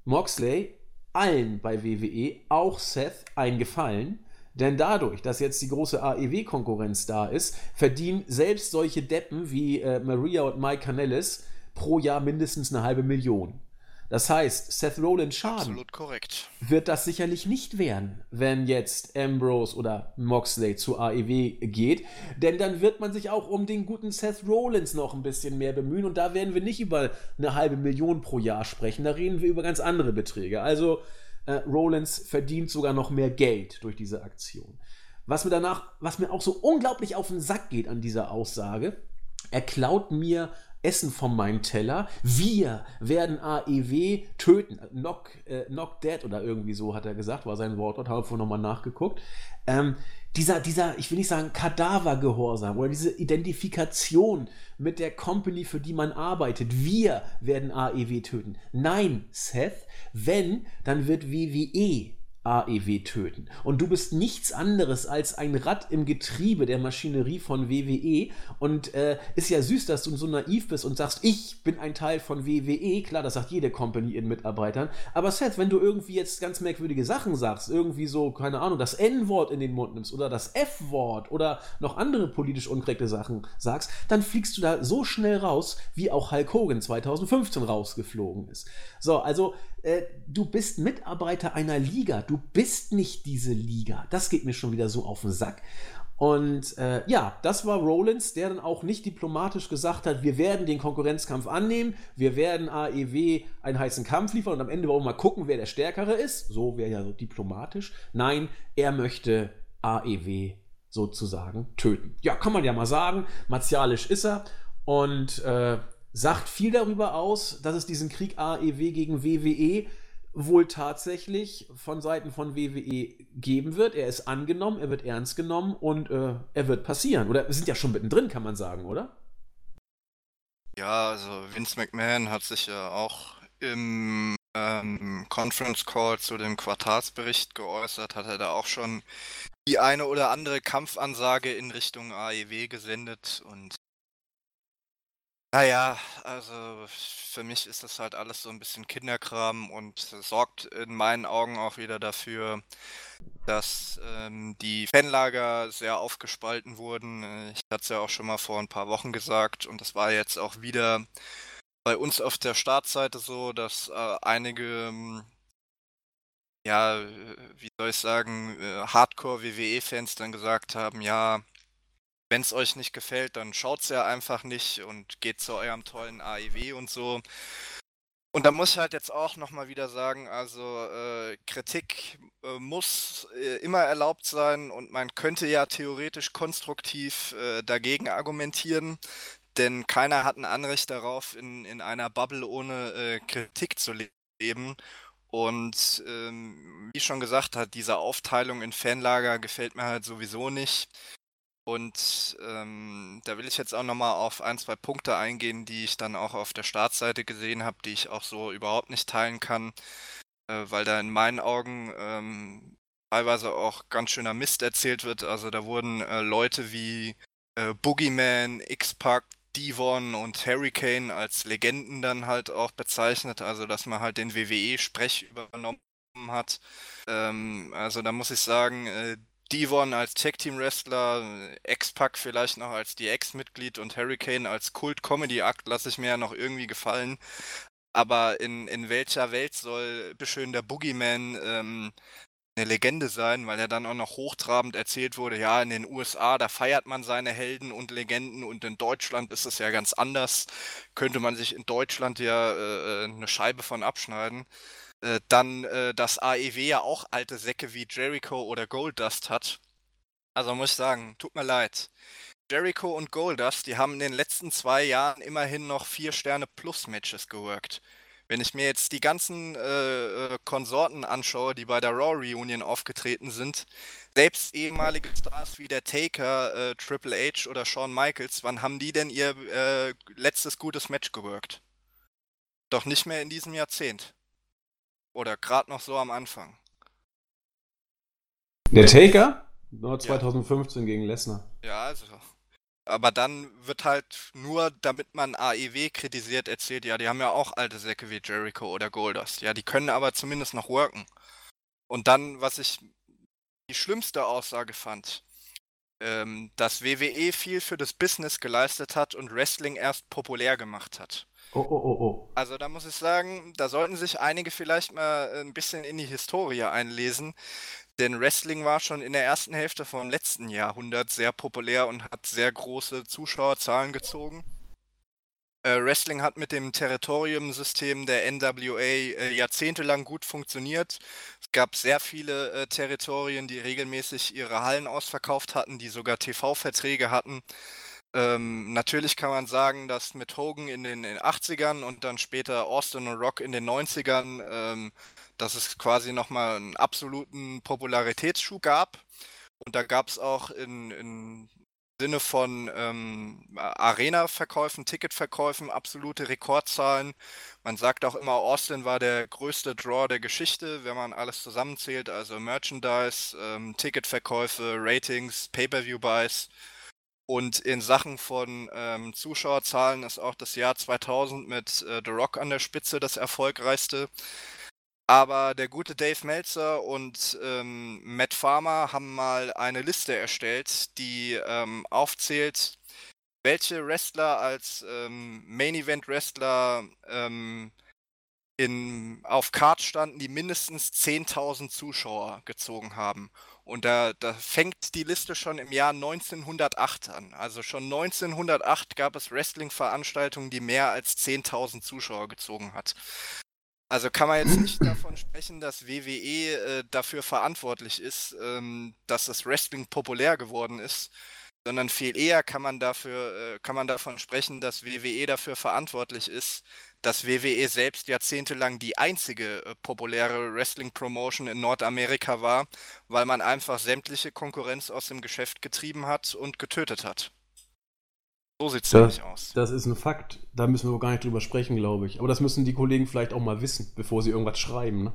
Moxley allen bei WWE, auch Seth, einen Gefallen. Denn dadurch, dass jetzt die große AEW-Konkurrenz da ist, verdienen selbst solche Deppen wie äh, Maria und Mike Canellis pro Jahr mindestens eine halbe Million. Das heißt, Seth Rollins Schaden wird das sicherlich nicht werden, wenn jetzt Ambrose oder Moxley zu AEW geht, denn dann wird man sich auch um den guten Seth Rollins noch ein bisschen mehr bemühen und da werden wir nicht über eine halbe Million pro Jahr sprechen, da reden wir über ganz andere Beträge. Also äh, Rollins verdient sogar noch mehr Geld durch diese Aktion. Was mir danach, was mir auch so unglaublich auf den Sack geht an dieser Aussage, er klaut mir Essen von meinem Teller. Wir werden AEW töten. Knock, äh, knock dead oder irgendwie so hat er gesagt, war sein Wortlaut, habe vorhin nochmal nachgeguckt. Ähm, dieser, dieser, ich will nicht sagen Kadavergehorsam oder diese Identifikation mit der Company, für die man arbeitet. Wir werden AEW töten. Nein, Seth, wenn, dann wird WWE AEW töten. Und du bist nichts anderes als ein Rad im Getriebe der Maschinerie von WWE. Und äh, ist ja süß, dass du so naiv bist und sagst, ich bin ein Teil von WWE. Klar, das sagt jede Company ihren Mitarbeitern. Aber Seth, wenn du irgendwie jetzt ganz merkwürdige Sachen sagst, irgendwie so, keine Ahnung, das N-Wort in den Mund nimmst oder das F-Wort oder noch andere politisch unkorrekte Sachen sagst, dann fliegst du da so schnell raus, wie auch Hulk Hogan 2015 rausgeflogen ist. So, also äh, du bist Mitarbeiter einer Liga, du bist nicht diese Liga. Das geht mir schon wieder so auf den Sack. Und äh, ja, das war Rollins, der dann auch nicht diplomatisch gesagt hat, wir werden den Konkurrenzkampf annehmen, wir werden AEW einen heißen Kampf liefern und am Ende wollen wir mal gucken, wer der Stärkere ist. So wäre ja so diplomatisch. Nein, er möchte AEW sozusagen töten. Ja, kann man ja mal sagen. Martialisch ist er. Und äh, sagt viel darüber aus, dass es diesen Krieg AEW gegen WWE wohl tatsächlich von Seiten von WWE geben wird. Er ist angenommen, er wird ernst genommen und äh, er wird passieren. Oder wir sind ja schon mittendrin, kann man sagen, oder? Ja, also Vince McMahon hat sich ja auch im ähm, Conference Call zu dem Quartalsbericht geäußert, hat er da auch schon die eine oder andere Kampfansage in Richtung AEW gesendet und naja, also für mich ist das halt alles so ein bisschen Kinderkram und sorgt in meinen Augen auch wieder dafür, dass ähm, die Fanlager sehr aufgespalten wurden. Äh, ich hatte es ja auch schon mal vor ein paar Wochen gesagt und das war jetzt auch wieder bei uns auf der Startseite so, dass äh, einige, ähm, ja, wie soll ich sagen, äh, Hardcore-WWE-Fans dann gesagt haben, ja, wenn es euch nicht gefällt, dann schaut es ja einfach nicht und geht zu eurem tollen AEW und so. Und da muss ich halt jetzt auch nochmal wieder sagen, also äh, Kritik äh, muss äh, immer erlaubt sein und man könnte ja theoretisch konstruktiv äh, dagegen argumentieren, denn keiner hat ein Anrecht darauf, in, in einer Bubble ohne äh, Kritik zu leben. Und ähm, wie schon gesagt hat, diese Aufteilung in Fanlager gefällt mir halt sowieso nicht. Und ähm, da will ich jetzt auch nochmal auf ein, zwei Punkte eingehen, die ich dann auch auf der Startseite gesehen habe, die ich auch so überhaupt nicht teilen kann, äh, weil da in meinen Augen ähm, teilweise auch ganz schöner Mist erzählt wird. Also da wurden äh, Leute wie äh, Boogeyman, X-Pac, Devon und Hurricane als Legenden dann halt auch bezeichnet, also dass man halt den WWE-Sprech übernommen hat. Ähm, also da muss ich sagen, äh, Devon als Tag-Team-Wrestler, X-Pac vielleicht noch als DX-Mitglied und Hurricane als Kult-Comedy-Akt lasse ich mir ja noch irgendwie gefallen. Aber in, in welcher Welt soll beschön der Boogeyman ähm, eine Legende sein, weil er dann auch noch hochtrabend erzählt wurde, ja, in den USA, da feiert man seine Helden und Legenden und in Deutschland ist es ja ganz anders. Könnte man sich in Deutschland ja äh, äh eine Scheibe von abschneiden. Äh, dann, äh, dass AEW ja auch alte Säcke wie Jericho oder Goldust hat. Also muss ich sagen, tut mir leid. Jericho und Goldust, die haben in den letzten zwei Jahren immerhin noch vier Sterne plus Matches geworkt. Wenn ich mir jetzt die ganzen äh, äh, Konsorten anschaue, die bei der Raw Reunion aufgetreten sind, selbst ehemalige Stars wie der Taker, äh, Triple H oder Shawn Michaels, wann haben die denn ihr äh, letztes gutes Match geworkt? Doch nicht mehr in diesem Jahrzehnt. Oder gerade noch so am Anfang. Der Taker? Nur 2015 ja. gegen Lesnar. Ja, also. aber dann wird halt nur, damit man AEW kritisiert, erzählt, ja, die haben ja auch alte Säcke wie Jericho oder Goldust. Ja, die können aber zumindest noch worken. Und dann, was ich die schlimmste Aussage fand, ähm, dass WWE viel für das Business geleistet hat und Wrestling erst populär gemacht hat. Oh, oh, oh, oh. Also da muss ich sagen, da sollten sich einige vielleicht mal ein bisschen in die Historie einlesen, denn Wrestling war schon in der ersten Hälfte vom letzten Jahrhundert sehr populär und hat sehr große Zuschauerzahlen gezogen. Äh, Wrestling hat mit dem Territorium-System der NWA äh, jahrzehntelang gut funktioniert. Es gab sehr viele äh, Territorien, die regelmäßig ihre Hallen ausverkauft hatten, die sogar TV-Verträge hatten. Ähm, natürlich kann man sagen, dass mit Hogan in den, in den 80ern und dann später Austin und Rock in den 90ern, ähm, dass es quasi nochmal einen absoluten Popularitätsschub gab. Und da gab es auch in, in Sinne von ähm, Arena-Verkäufen, Ticketverkäufen absolute Rekordzahlen. Man sagt auch immer, Austin war der größte Draw der Geschichte, wenn man alles zusammenzählt, also Merchandise, ähm, Ticketverkäufe, Ratings, Pay-per-view-Buys. Und in Sachen von ähm, Zuschauerzahlen ist auch das Jahr 2000 mit äh, The Rock an der Spitze das erfolgreichste. Aber der gute Dave Meltzer und ähm, Matt Farmer haben mal eine Liste erstellt, die ähm, aufzählt, welche Wrestler als ähm, Main Event Wrestler ähm, in, auf Card standen, die mindestens 10.000 Zuschauer gezogen haben. Und da, da fängt die Liste schon im Jahr 1908 an. Also schon 1908 gab es Wrestling-Veranstaltungen, die mehr als 10.000 Zuschauer gezogen hat. Also kann man jetzt nicht davon sprechen, dass WWE äh, dafür verantwortlich ist, ähm, dass das Wrestling populär geworden ist, sondern viel eher kann man dafür, äh, kann man davon sprechen, dass WWE dafür verantwortlich ist, dass WWE selbst jahrzehntelang die einzige äh, populäre Wrestling-Promotion in Nordamerika war, weil man einfach sämtliche Konkurrenz aus dem Geschäft getrieben hat und getötet hat. So sieht es nämlich aus. Das ist ein Fakt. Da müssen wir gar nicht drüber sprechen, glaube ich. Aber das müssen die Kollegen vielleicht auch mal wissen, bevor sie irgendwas schreiben. Ne?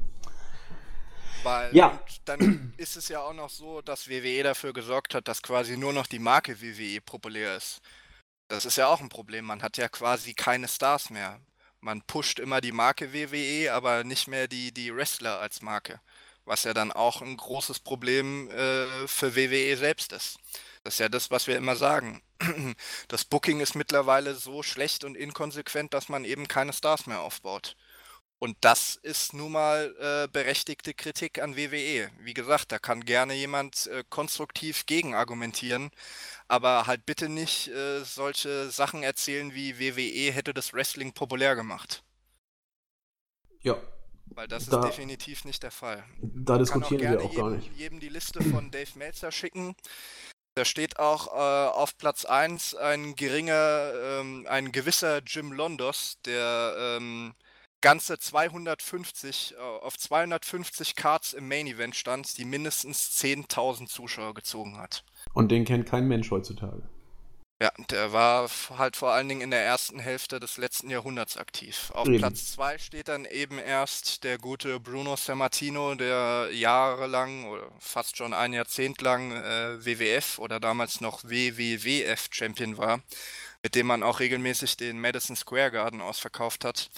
Weil ja. dann *clears throat* ist es ja auch noch so, dass WWE dafür gesorgt hat, dass quasi nur noch die Marke WWE populär ist. Das ist ja auch ein Problem. Man hat ja quasi keine Stars mehr. Man pusht immer die Marke WWE, aber nicht mehr die, die Wrestler als Marke. Was ja dann auch ein großes Problem äh, für WWE selbst ist. Das ist ja das, was wir immer sagen. *clears throat* Das Booking ist mittlerweile so schlecht und inkonsequent, dass man eben keine Stars mehr aufbaut. Und das ist nun mal äh, berechtigte Kritik an WWE. Wie gesagt, da kann gerne jemand äh, konstruktiv gegen argumentieren, aber halt bitte nicht äh, solche Sachen erzählen wie WWE hätte das Wrestling populär gemacht. Ja. Weil das da, ist definitiv nicht der Fall. Da diskutieren wir auch gar nicht. jedem die Liste von Dave Meltzer schicken. Da steht auch äh, auf Platz 1 ein geringer, ähm, ein gewisser Jim Londos, der ähm, ganze 250, äh, auf 250 Cards im Main Event stand, die mindestens 10.000 Zuschauer gezogen hat. Und den kennt kein Mensch heutzutage. Ja, der war halt vor allen Dingen in der ersten Hälfte des letzten Jahrhunderts aktiv. Auf eben. Platz 2 steht dann eben erst der gute Bruno Sammartino, der jahrelang oder fast schon ein Jahrzehnt lang äh, WWF oder damals noch WWWF Champion war, mit dem man auch regelmäßig den Madison Square Garden ausverkauft hat.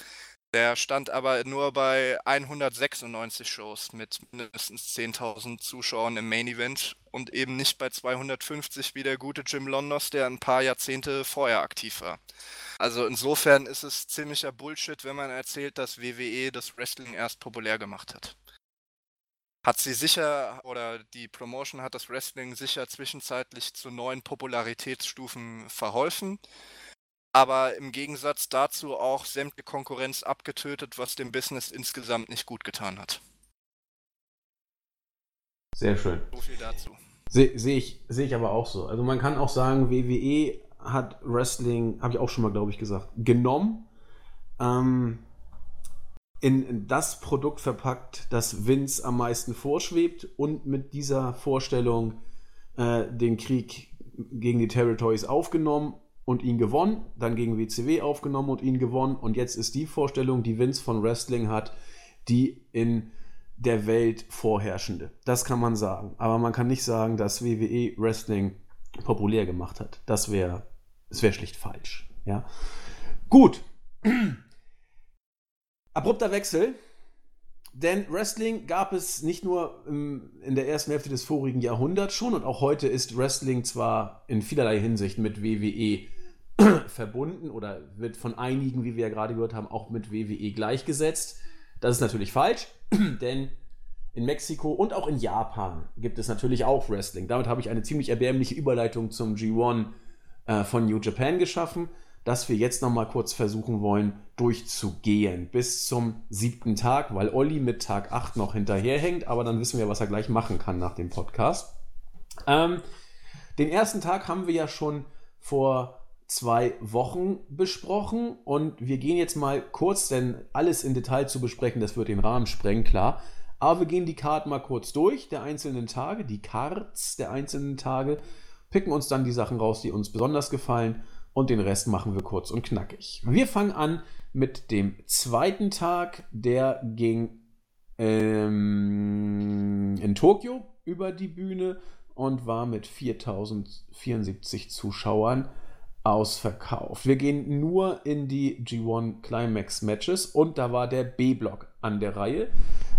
Der stand aber nur bei 196 Shows mit mindestens 10.000 Zuschauern im Main Event und eben nicht bei 250 wie der gute Jim Londos, der ein paar Jahrzehnte vorher aktiv war. Also insofern ist es ziemlicher Bullshit, wenn man erzählt, dass WWE das Wrestling erst populär gemacht hat. Hat sie sicher, oder die Promotion hat das Wrestling sicher zwischenzeitlich zu neuen Popularitätsstufen verholfen aber im Gegensatz dazu auch sämtliche Konkurrenz abgetötet, was dem Business insgesamt nicht gut getan hat. Sehr schön. So viel dazu. Sehe seh ich, seh ich aber auch so. Also man kann auch sagen, WWE hat Wrestling, habe ich auch schon mal, glaube ich, gesagt, genommen, ähm, in, in das Produkt verpackt, das Vince am meisten vorschwebt und mit dieser Vorstellung äh, den Krieg gegen die Territories aufgenommen und ihn gewonnen, dann gegen WCW aufgenommen und ihn gewonnen. Und jetzt ist die Vorstellung, die Vince von Wrestling hat, die in der Welt vorherrschende. Das kann man sagen. Aber man kann nicht sagen, dass WWE Wrestling populär gemacht hat. Das wäre das wär schlicht falsch. Ja. Gut. Abrupter Wechsel. Denn Wrestling gab es nicht nur in der ersten Hälfte des vorigen Jahrhunderts schon und auch heute ist Wrestling zwar in vielerlei Hinsicht mit WWE *clears throat* verbunden oder wird von einigen, wie wir ja gerade gehört haben, auch mit WWE gleichgesetzt. Das ist natürlich falsch, *clears throat* denn in Mexiko und auch in Japan gibt es natürlich auch Wrestling. Damit habe ich eine ziemlich erbärmliche Überleitung zum G1 äh, von New Japan geschaffen, das wir jetzt nochmal kurz versuchen wollen durchzugehen bis zum siebten Tag, weil Olli mit Tag 8 noch hinterherhängt, aber dann wissen wir, was er gleich machen kann nach dem Podcast. Ähm, den ersten Tag haben wir ja schon vor zwei Wochen besprochen und wir gehen jetzt mal kurz, denn alles in Detail zu besprechen, das wird den Rahmen sprengen, klar. Aber wir gehen die Karten mal kurz durch, der einzelnen Tage, die Cards der einzelnen Tage, picken uns dann die Sachen raus, die uns besonders gefallen und den Rest machen wir kurz und knackig. Wir fangen an mit dem zweiten Tag, der ging ähm, in Tokio über die Bühne und war mit 4074 Zuschauern ausverkauft. Wir gehen nur in die G1 Climax Matches und da war der B-Block an der Reihe.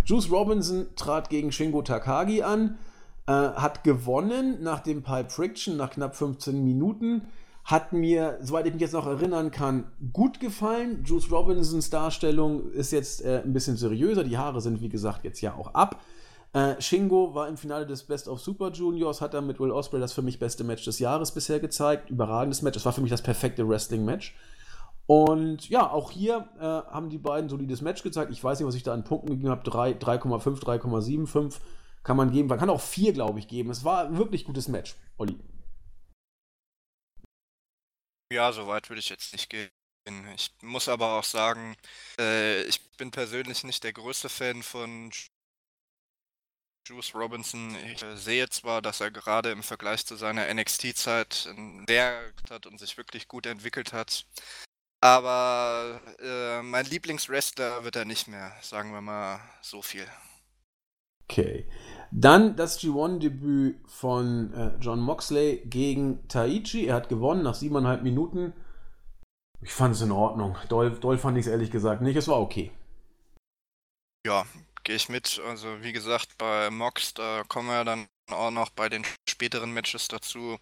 Juice Robinson trat gegen Shingo Takagi an, äh, hat gewonnen nach dem Pipe Friction nach knapp 15 Minuten. Hat mir, soweit ich mich jetzt noch erinnern kann, gut gefallen. Juice Robinsons Darstellung ist jetzt äh, ein bisschen seriöser. Die Haare sind, wie gesagt, jetzt ja auch ab. Äh, Shingo war im Finale des Best of Super Juniors, hat dann mit Will Ospreay das für mich beste Match des Jahres bisher gezeigt. Überragendes Match. Das war für mich das perfekte Wrestling-Match. Und ja, auch hier äh, haben die beiden solides Match gezeigt. Ich weiß nicht, was ich da an Punkten gegeben habe. 3,5, 3,75 kann man geben. Man kann auch 4, glaube ich, geben. Es war ein wirklich gutes Match, Olli. Ja, so weit würde ich jetzt nicht gehen. Ich muss aber auch sagen, äh, ich bin persönlich nicht der größte Fan von Juice Robinson. Ich äh, sehe zwar, dass er gerade im Vergleich zu seiner NXT-Zeit sehr hat und sich wirklich gut entwickelt hat. Aber äh, mein Lieblingswrestler wird er nicht mehr, sagen wir mal so viel. Okay. Dann das G1-Debüt von äh, John Moxley gegen Taichi. Er hat gewonnen nach siebeneinhalb Minuten. Ich fand es in Ordnung. Doll, doll fand ich es ehrlich gesagt nicht. Es war okay. Ja, gehe ich mit. Also wie gesagt, bei Mox, da kommen wir dann auch noch bei den späteren Matches dazu,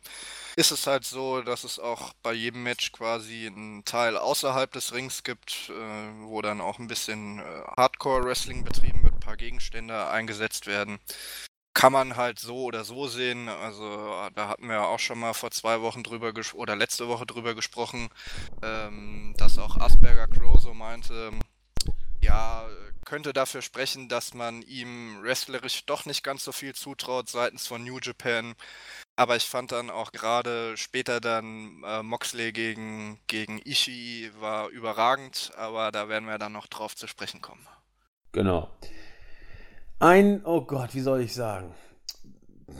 ist es halt so, dass es auch bei jedem Match quasi einen Teil außerhalb des Rings gibt, äh, wo dann auch ein bisschen äh, Hardcore-Wrestling betrieben wird, ein paar Gegenstände eingesetzt werden. Kann man halt so oder so sehen. Also da hatten wir auch schon mal vor zwei Wochen drüber oder letzte Woche drüber gesprochen, ähm, dass auch Asperger Crow so meinte, ja, könnte dafür sprechen, dass man ihm wrestlerisch doch nicht ganz so viel zutraut seitens von New Japan. Aber ich fand dann auch gerade später dann äh, Moxley gegen, gegen Ishii war überragend, aber da werden wir dann noch drauf zu sprechen kommen. Genau. Ein, oh Gott, wie soll ich sagen?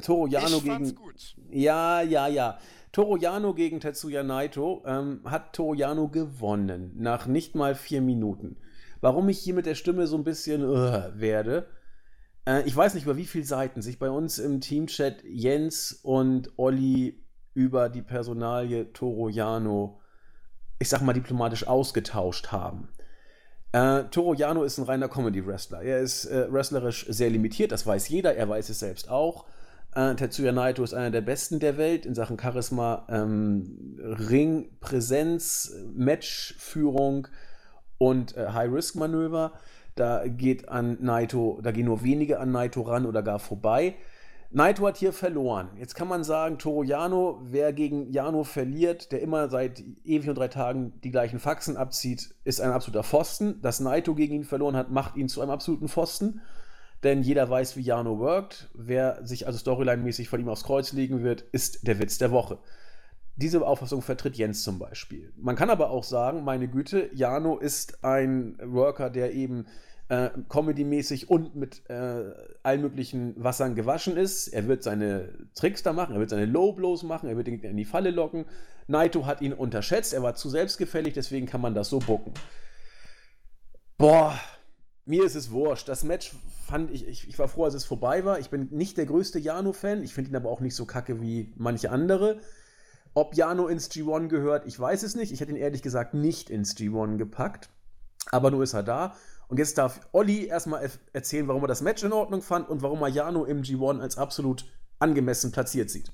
Toro Yano gegen. Gut. Ja, ja, ja. Toro Yano gegen Tetsuya Naito ähm, hat Toro Yano gewonnen nach nicht mal vier Minuten warum ich hier mit der Stimme so ein bisschen uh, werde. Äh, ich weiß nicht, über wie viele Seiten sich bei uns im Teamchat Jens und Olli über die Personalie Toro Jano, ich sag mal diplomatisch, ausgetauscht haben. Äh, Toro Jano ist ein reiner Comedy-Wrestler. Er ist äh, wrestlerisch sehr limitiert, das weiß jeder, er weiß es selbst auch. Äh, Tetsuya Naito ist einer der besten der Welt in Sachen Charisma, ähm, Ring, Präsenz, Matchführung und äh, High-Risk-Manöver. Da geht an Naito, da gehen nur wenige an Naito ran oder gar vorbei. Naito hat hier verloren. Jetzt kann man sagen, Toro Jano, wer gegen Jano verliert, der immer seit ewig und drei Tagen die gleichen Faxen abzieht, ist ein absoluter Pfosten. Dass Naito gegen ihn verloren hat, macht ihn zu einem absoluten Pfosten. Denn jeder weiß, wie Jano workt. Wer sich also storyline-mäßig von ihm aufs Kreuz legen wird, ist der Witz der Woche. Diese Auffassung vertritt Jens zum Beispiel. Man kann aber auch sagen, meine Güte, Jano ist ein Worker, der eben äh, comedy-mäßig und mit äh, allen möglichen Wassern gewaschen ist. Er wird seine Tricks da machen, er wird seine Low-Blows machen, er wird ihn in die Falle locken. Naito hat ihn unterschätzt, er war zu selbstgefällig, deswegen kann man das so bucken. Boah, mir ist es wurscht. Das Match fand ich, ich, ich war froh, als es vorbei war. Ich bin nicht der größte Jano-Fan. Ich finde ihn aber auch nicht so kacke wie manche andere. Ob Jano ins G1 gehört, ich weiß es nicht. Ich hätte ihn ehrlich gesagt nicht ins G1 gepackt. Aber nur ist er da. Und jetzt darf Olli erstmal erzählen, warum er das Match in Ordnung fand und warum er Jano im G1 als absolut angemessen platziert sieht.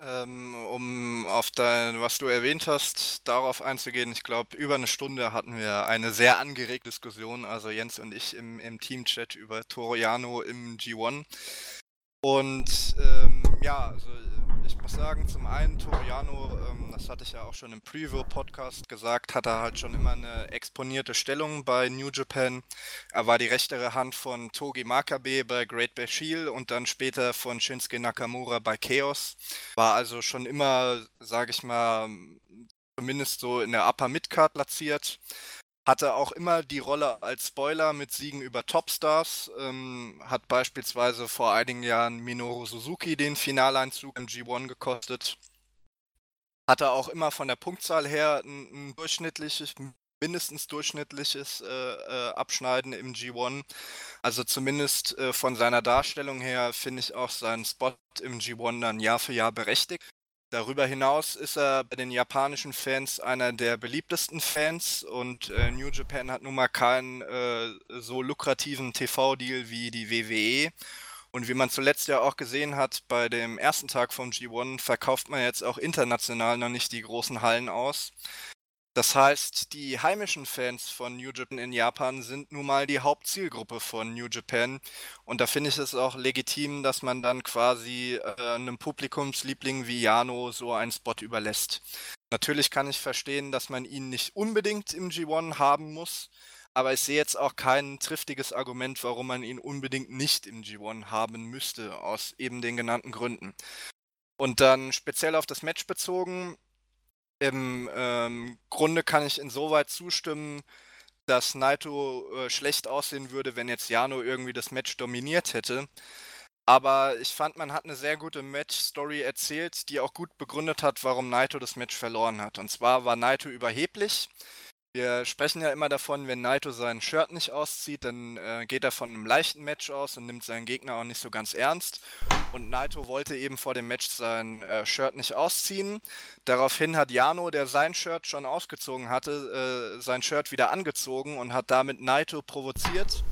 Ähm, um auf dein, was du erwähnt hast, darauf einzugehen, ich glaube, über eine Stunde hatten wir eine sehr angeregte Diskussion, also Jens und ich im, im Teamchat über Toriano im G1. Und ähm, ja, also ich muss sagen, zum einen Toriano, ähm, das hatte ich ja auch schon im Preview-Podcast gesagt, hat er halt schon immer eine exponierte Stellung bei New Japan. Er war die rechtere Hand von Togi Makabe bei Great Bashil und dann später von Shinsuke Nakamura bei Chaos. War also schon immer, sage ich mal, zumindest so in der Upper Midcard platziert hatte auch immer die Rolle als Spoiler mit Siegen über Topstars, ähm, hat beispielsweise vor einigen Jahren Minoru Suzuki den Finaleinzug im G1 gekostet. Hatte auch immer von der Punktzahl her ein, ein durchschnittliches, mindestens durchschnittliches äh, äh, Abschneiden im G1. Also zumindest äh, von seiner Darstellung her finde ich auch seinen Spot im G1 dann Jahr für Jahr berechtigt. Darüber hinaus ist er bei den japanischen Fans einer der beliebtesten Fans und äh, New Japan hat nun mal keinen äh, so lukrativen TV-Deal wie die WWE. Und wie man zuletzt ja auch gesehen hat, bei dem ersten Tag vom G1 verkauft man jetzt auch international noch nicht die großen Hallen aus. Das heißt, die heimischen Fans von New Japan in Japan sind nun mal die Hauptzielgruppe von New Japan. Und da finde ich es auch legitim, dass man dann quasi äh, einem Publikumsliebling wie Jano so einen Spot überlässt. Natürlich kann ich verstehen, dass man ihn nicht unbedingt im G1 haben muss. Aber ich sehe jetzt auch kein triftiges Argument, warum man ihn unbedingt nicht im G1 haben müsste, aus eben den genannten Gründen. Und dann speziell auf das Match bezogen, im ähm, Grunde kann ich insoweit zustimmen, dass Naito äh, schlecht aussehen würde, wenn jetzt Jano irgendwie das Match dominiert hätte. Aber ich fand, man hat eine sehr gute Match-Story erzählt, die auch gut begründet hat, warum Naito das Match verloren hat. Und zwar war Naito überheblich. Wir sprechen ja immer davon, wenn Naito sein Shirt nicht auszieht, dann äh, geht er von einem leichten Match aus und nimmt seinen Gegner auch nicht so ganz ernst. Und Naito wollte eben vor dem Match sein äh, Shirt nicht ausziehen. Daraufhin hat Jano, der sein Shirt schon ausgezogen hatte, äh, sein Shirt wieder angezogen und hat damit Naito provoziert.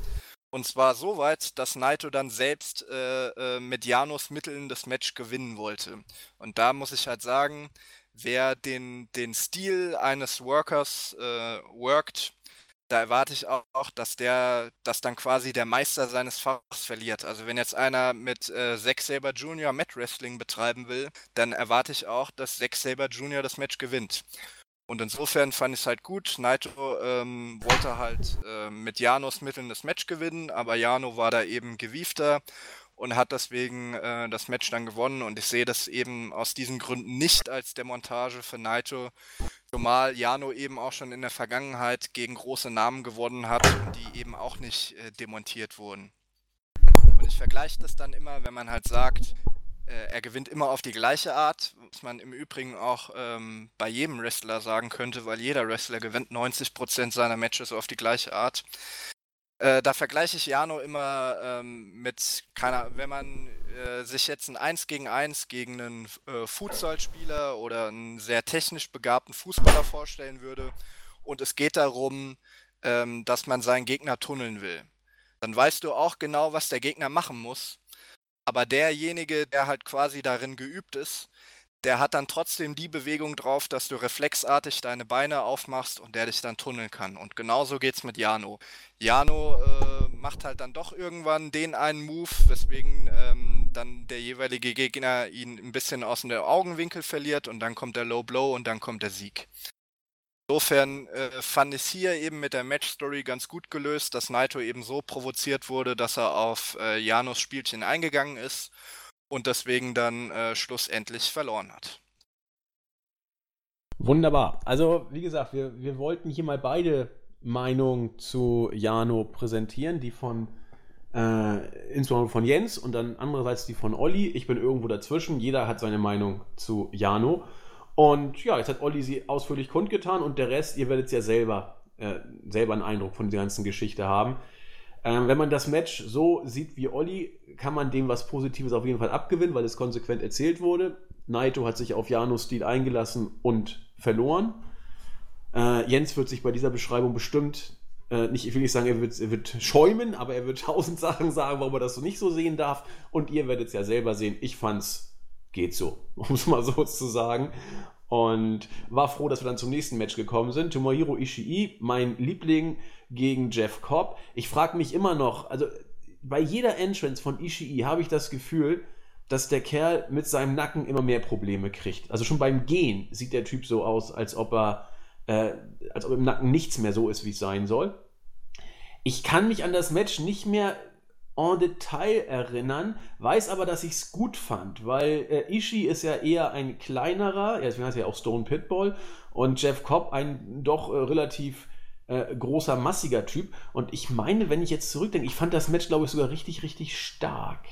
Und zwar so weit, dass Naito dann selbst äh, äh, mit Janos Mitteln das Match gewinnen wollte. Und da muss ich halt sagen, wer den, den Stil eines Workers äh, workt, da erwarte ich auch, dass der, dass dann quasi der Meister seines Fachs verliert. Also wenn jetzt einer mit äh, Zack Saber Jr. Mat Wrestling betreiben will, dann erwarte ich auch, dass Zack Saber Jr. das Match gewinnt. Und insofern fand ich es halt gut. Naito ähm, wollte halt äh, mit Janos Mitteln das Match gewinnen, aber Jano war da eben gewiefter und hat deswegen äh, das Match dann gewonnen. Und ich sehe das eben aus diesen Gründen nicht als Demontage für Naito, zumal Jano eben auch schon in der Vergangenheit gegen große Namen gewonnen hat die eben auch nicht äh, demontiert wurden. Und ich vergleiche das dann immer, wenn man halt sagt, äh, er gewinnt immer auf die gleiche Art, was man im Übrigen auch ähm, bei jedem Wrestler sagen könnte, weil jeder Wrestler gewinnt 90% seiner Matches auf die gleiche Art. Äh, da vergleiche ich Jano immer ähm, mit, keiner, wenn man äh, sich jetzt ein 1 gegen 1 gegen einen äh, Futsal-Spieler oder einen sehr technisch begabten Fußballer vorstellen würde und es geht darum, ähm, dass man seinen Gegner tunneln will. Dann weißt du auch genau, was der Gegner machen muss. Aber derjenige, der halt quasi darin geübt ist, der hat dann trotzdem die Bewegung drauf, dass du reflexartig deine Beine aufmachst und der dich dann tunneln kann. Und genauso geht's mit Jano. Jano äh, macht halt dann doch irgendwann den einen Move, weswegen ähm, dann der jeweilige Gegner ihn ein bisschen aus dem Augenwinkel verliert und dann kommt der Low Blow und dann kommt der Sieg. Insofern äh, fand ich es hier eben mit der Match-Story ganz gut gelöst, dass Naito eben so provoziert wurde, dass er auf äh, Janos Spielchen eingegangen ist und deswegen dann äh, schlussendlich verloren hat. Wunderbar. Also, wie gesagt, wir, wir wollten hier mal beide Meinungen zu Jano präsentieren, die von äh, insbesondere von Jens und dann andererseits die von Olli. Ich bin irgendwo dazwischen. Jeder hat seine Meinung zu Jano. Und ja, jetzt hat Olli sie ausführlich kundgetan und der Rest, ihr werdet ja selber, äh, selber einen Eindruck von der ganzen Geschichte haben. Ähm, wenn man das Match so sieht wie Olli, kann man dem was Positives auf jeden Fall abgewinnen, weil es konsequent erzählt wurde. Naito hat sich auf Janos Stil eingelassen und verloren. Äh, Jens wird sich bei dieser Beschreibung bestimmt äh, nicht, ich will nicht sagen, er wird, er wird schäumen, aber er wird *laughs* tausend Sachen sagen, warum er das so nicht so sehen darf. Und ihr werdet es ja selber sehen. Ich fand's geht so, *laughs* um es mal so zu sagen. Und war froh, dass wir dann zum nächsten Match gekommen sind. Tomohiro Ishii, mein Liebling gegen Jeff Cobb. Ich frage mich immer noch, also bei jeder Entrance von Ishii habe ich das Gefühl, dass der Kerl mit seinem Nacken immer mehr Probleme kriegt. Also schon beim Gehen sieht der Typ so aus, als ob er, äh, als ob im Nacken nichts mehr so ist, wie es sein soll. Ich kann mich an das Match nicht mehr en Detail erinnern, weiß aber, dass ich es gut fand, weil äh, Ishii ist ja eher ein kleinerer, ja, deswegen heißt er ja auch Stone Pitbull, und Jeff Cobb ein doch äh, relativ äh, großer, massiger Typ. Und ich meine, wenn ich jetzt zurückdenke, ich fand das Match, glaube ich, sogar richtig, richtig stark.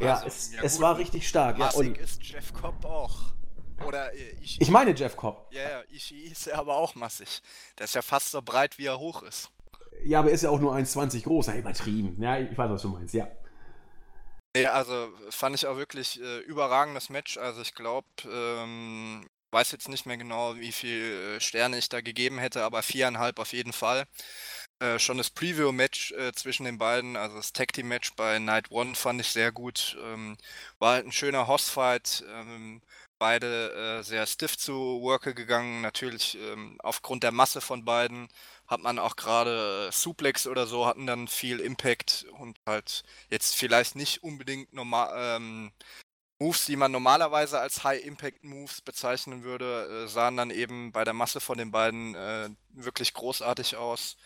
Ja, also, es, ja es war richtig stark. Massig ja, ist Jeff Cobb auch. Oder äh, Ishii. Ich meine Jeff Cobb. Ja, ja, Ishii ist ja aber auch massig. Der ist ja fast so breit, wie er hoch ist. Ja, aber er ist ja auch nur 1,20 groß. Ja, übertrieben. Ja, ich weiß, was du meinst, ja. Ja, also fand ich auch wirklich äh, überragendes Match. Also ich glaube, ähm, weiß jetzt nicht mehr genau, wie viele äh, Sterne ich da gegeben hätte, aber viereinhalb auf jeden Fall. Äh, schon das Preview-Match äh, zwischen den beiden, also das Tag Team-Match bei Night One fand ich sehr gut. Ähm, war halt ein schöner Hoss-Fight. Ähm, beide äh, sehr stiff zu Worker gegangen. Natürlich ähm, aufgrund der Masse von beiden hat man auch gerade äh, Suplex oder so hatten dann viel Impact und halt jetzt vielleicht nicht unbedingt normal ähm, Moves, die man normalerweise als High-Impact-Moves bezeichnen würde, äh, sahen dann eben bei der Masse von den beiden äh, wirklich großartig aus.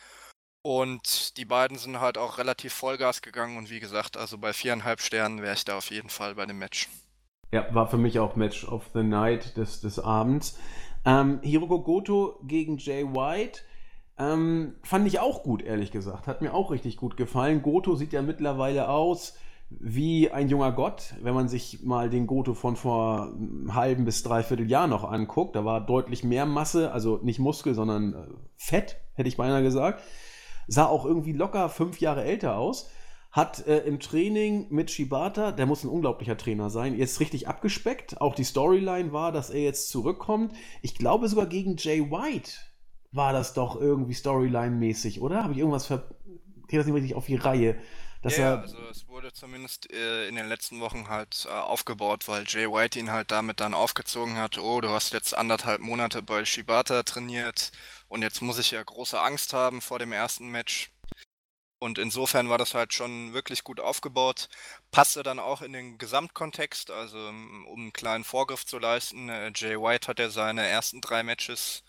Und die beiden sind halt auch relativ Vollgas gegangen und wie gesagt, also bei viereinhalb Sternen wäre ich da auf jeden Fall bei dem Match. Ja, war für mich auch Match of the Night des, des Abends. Ähm, Hiroko Goto gegen Jay White ähm, fand ich auch gut, ehrlich gesagt. Hat mir auch richtig gut gefallen. Goto sieht ja mittlerweile aus wie ein junger Gott. Wenn man sich mal den Goto von vor einem halben bis dreiviertel Jahr noch anguckt, da war deutlich mehr Masse, also nicht Muskel, sondern äh, Fett, hätte ich beinahe gesagt. Sah auch irgendwie locker fünf Jahre älter aus. Hat äh, im Training mit Shibata, der muss ein unglaublicher Trainer sein, jetzt richtig abgespeckt. Auch die Storyline war, dass er jetzt zurückkommt. Ich glaube sogar gegen Jay White war das doch irgendwie Storyline-mäßig, oder? Habe ich irgendwas ver... Geht das nicht richtig auf die Reihe? Dass ja, er... also es wurde zumindest äh, in den letzten Wochen halt äh, aufgebaut, weil Jay White ihn halt damit dann aufgezogen hat, oh, du hast jetzt anderthalb Monate bei Shibata trainiert und jetzt muss ich ja große Angst haben vor dem ersten Match. Und insofern war das halt schon wirklich gut aufgebaut. Passte dann auch in den Gesamtkontext, also um einen kleinen Vorgriff zu leisten. Äh, Jay White hat ja seine ersten drei Matches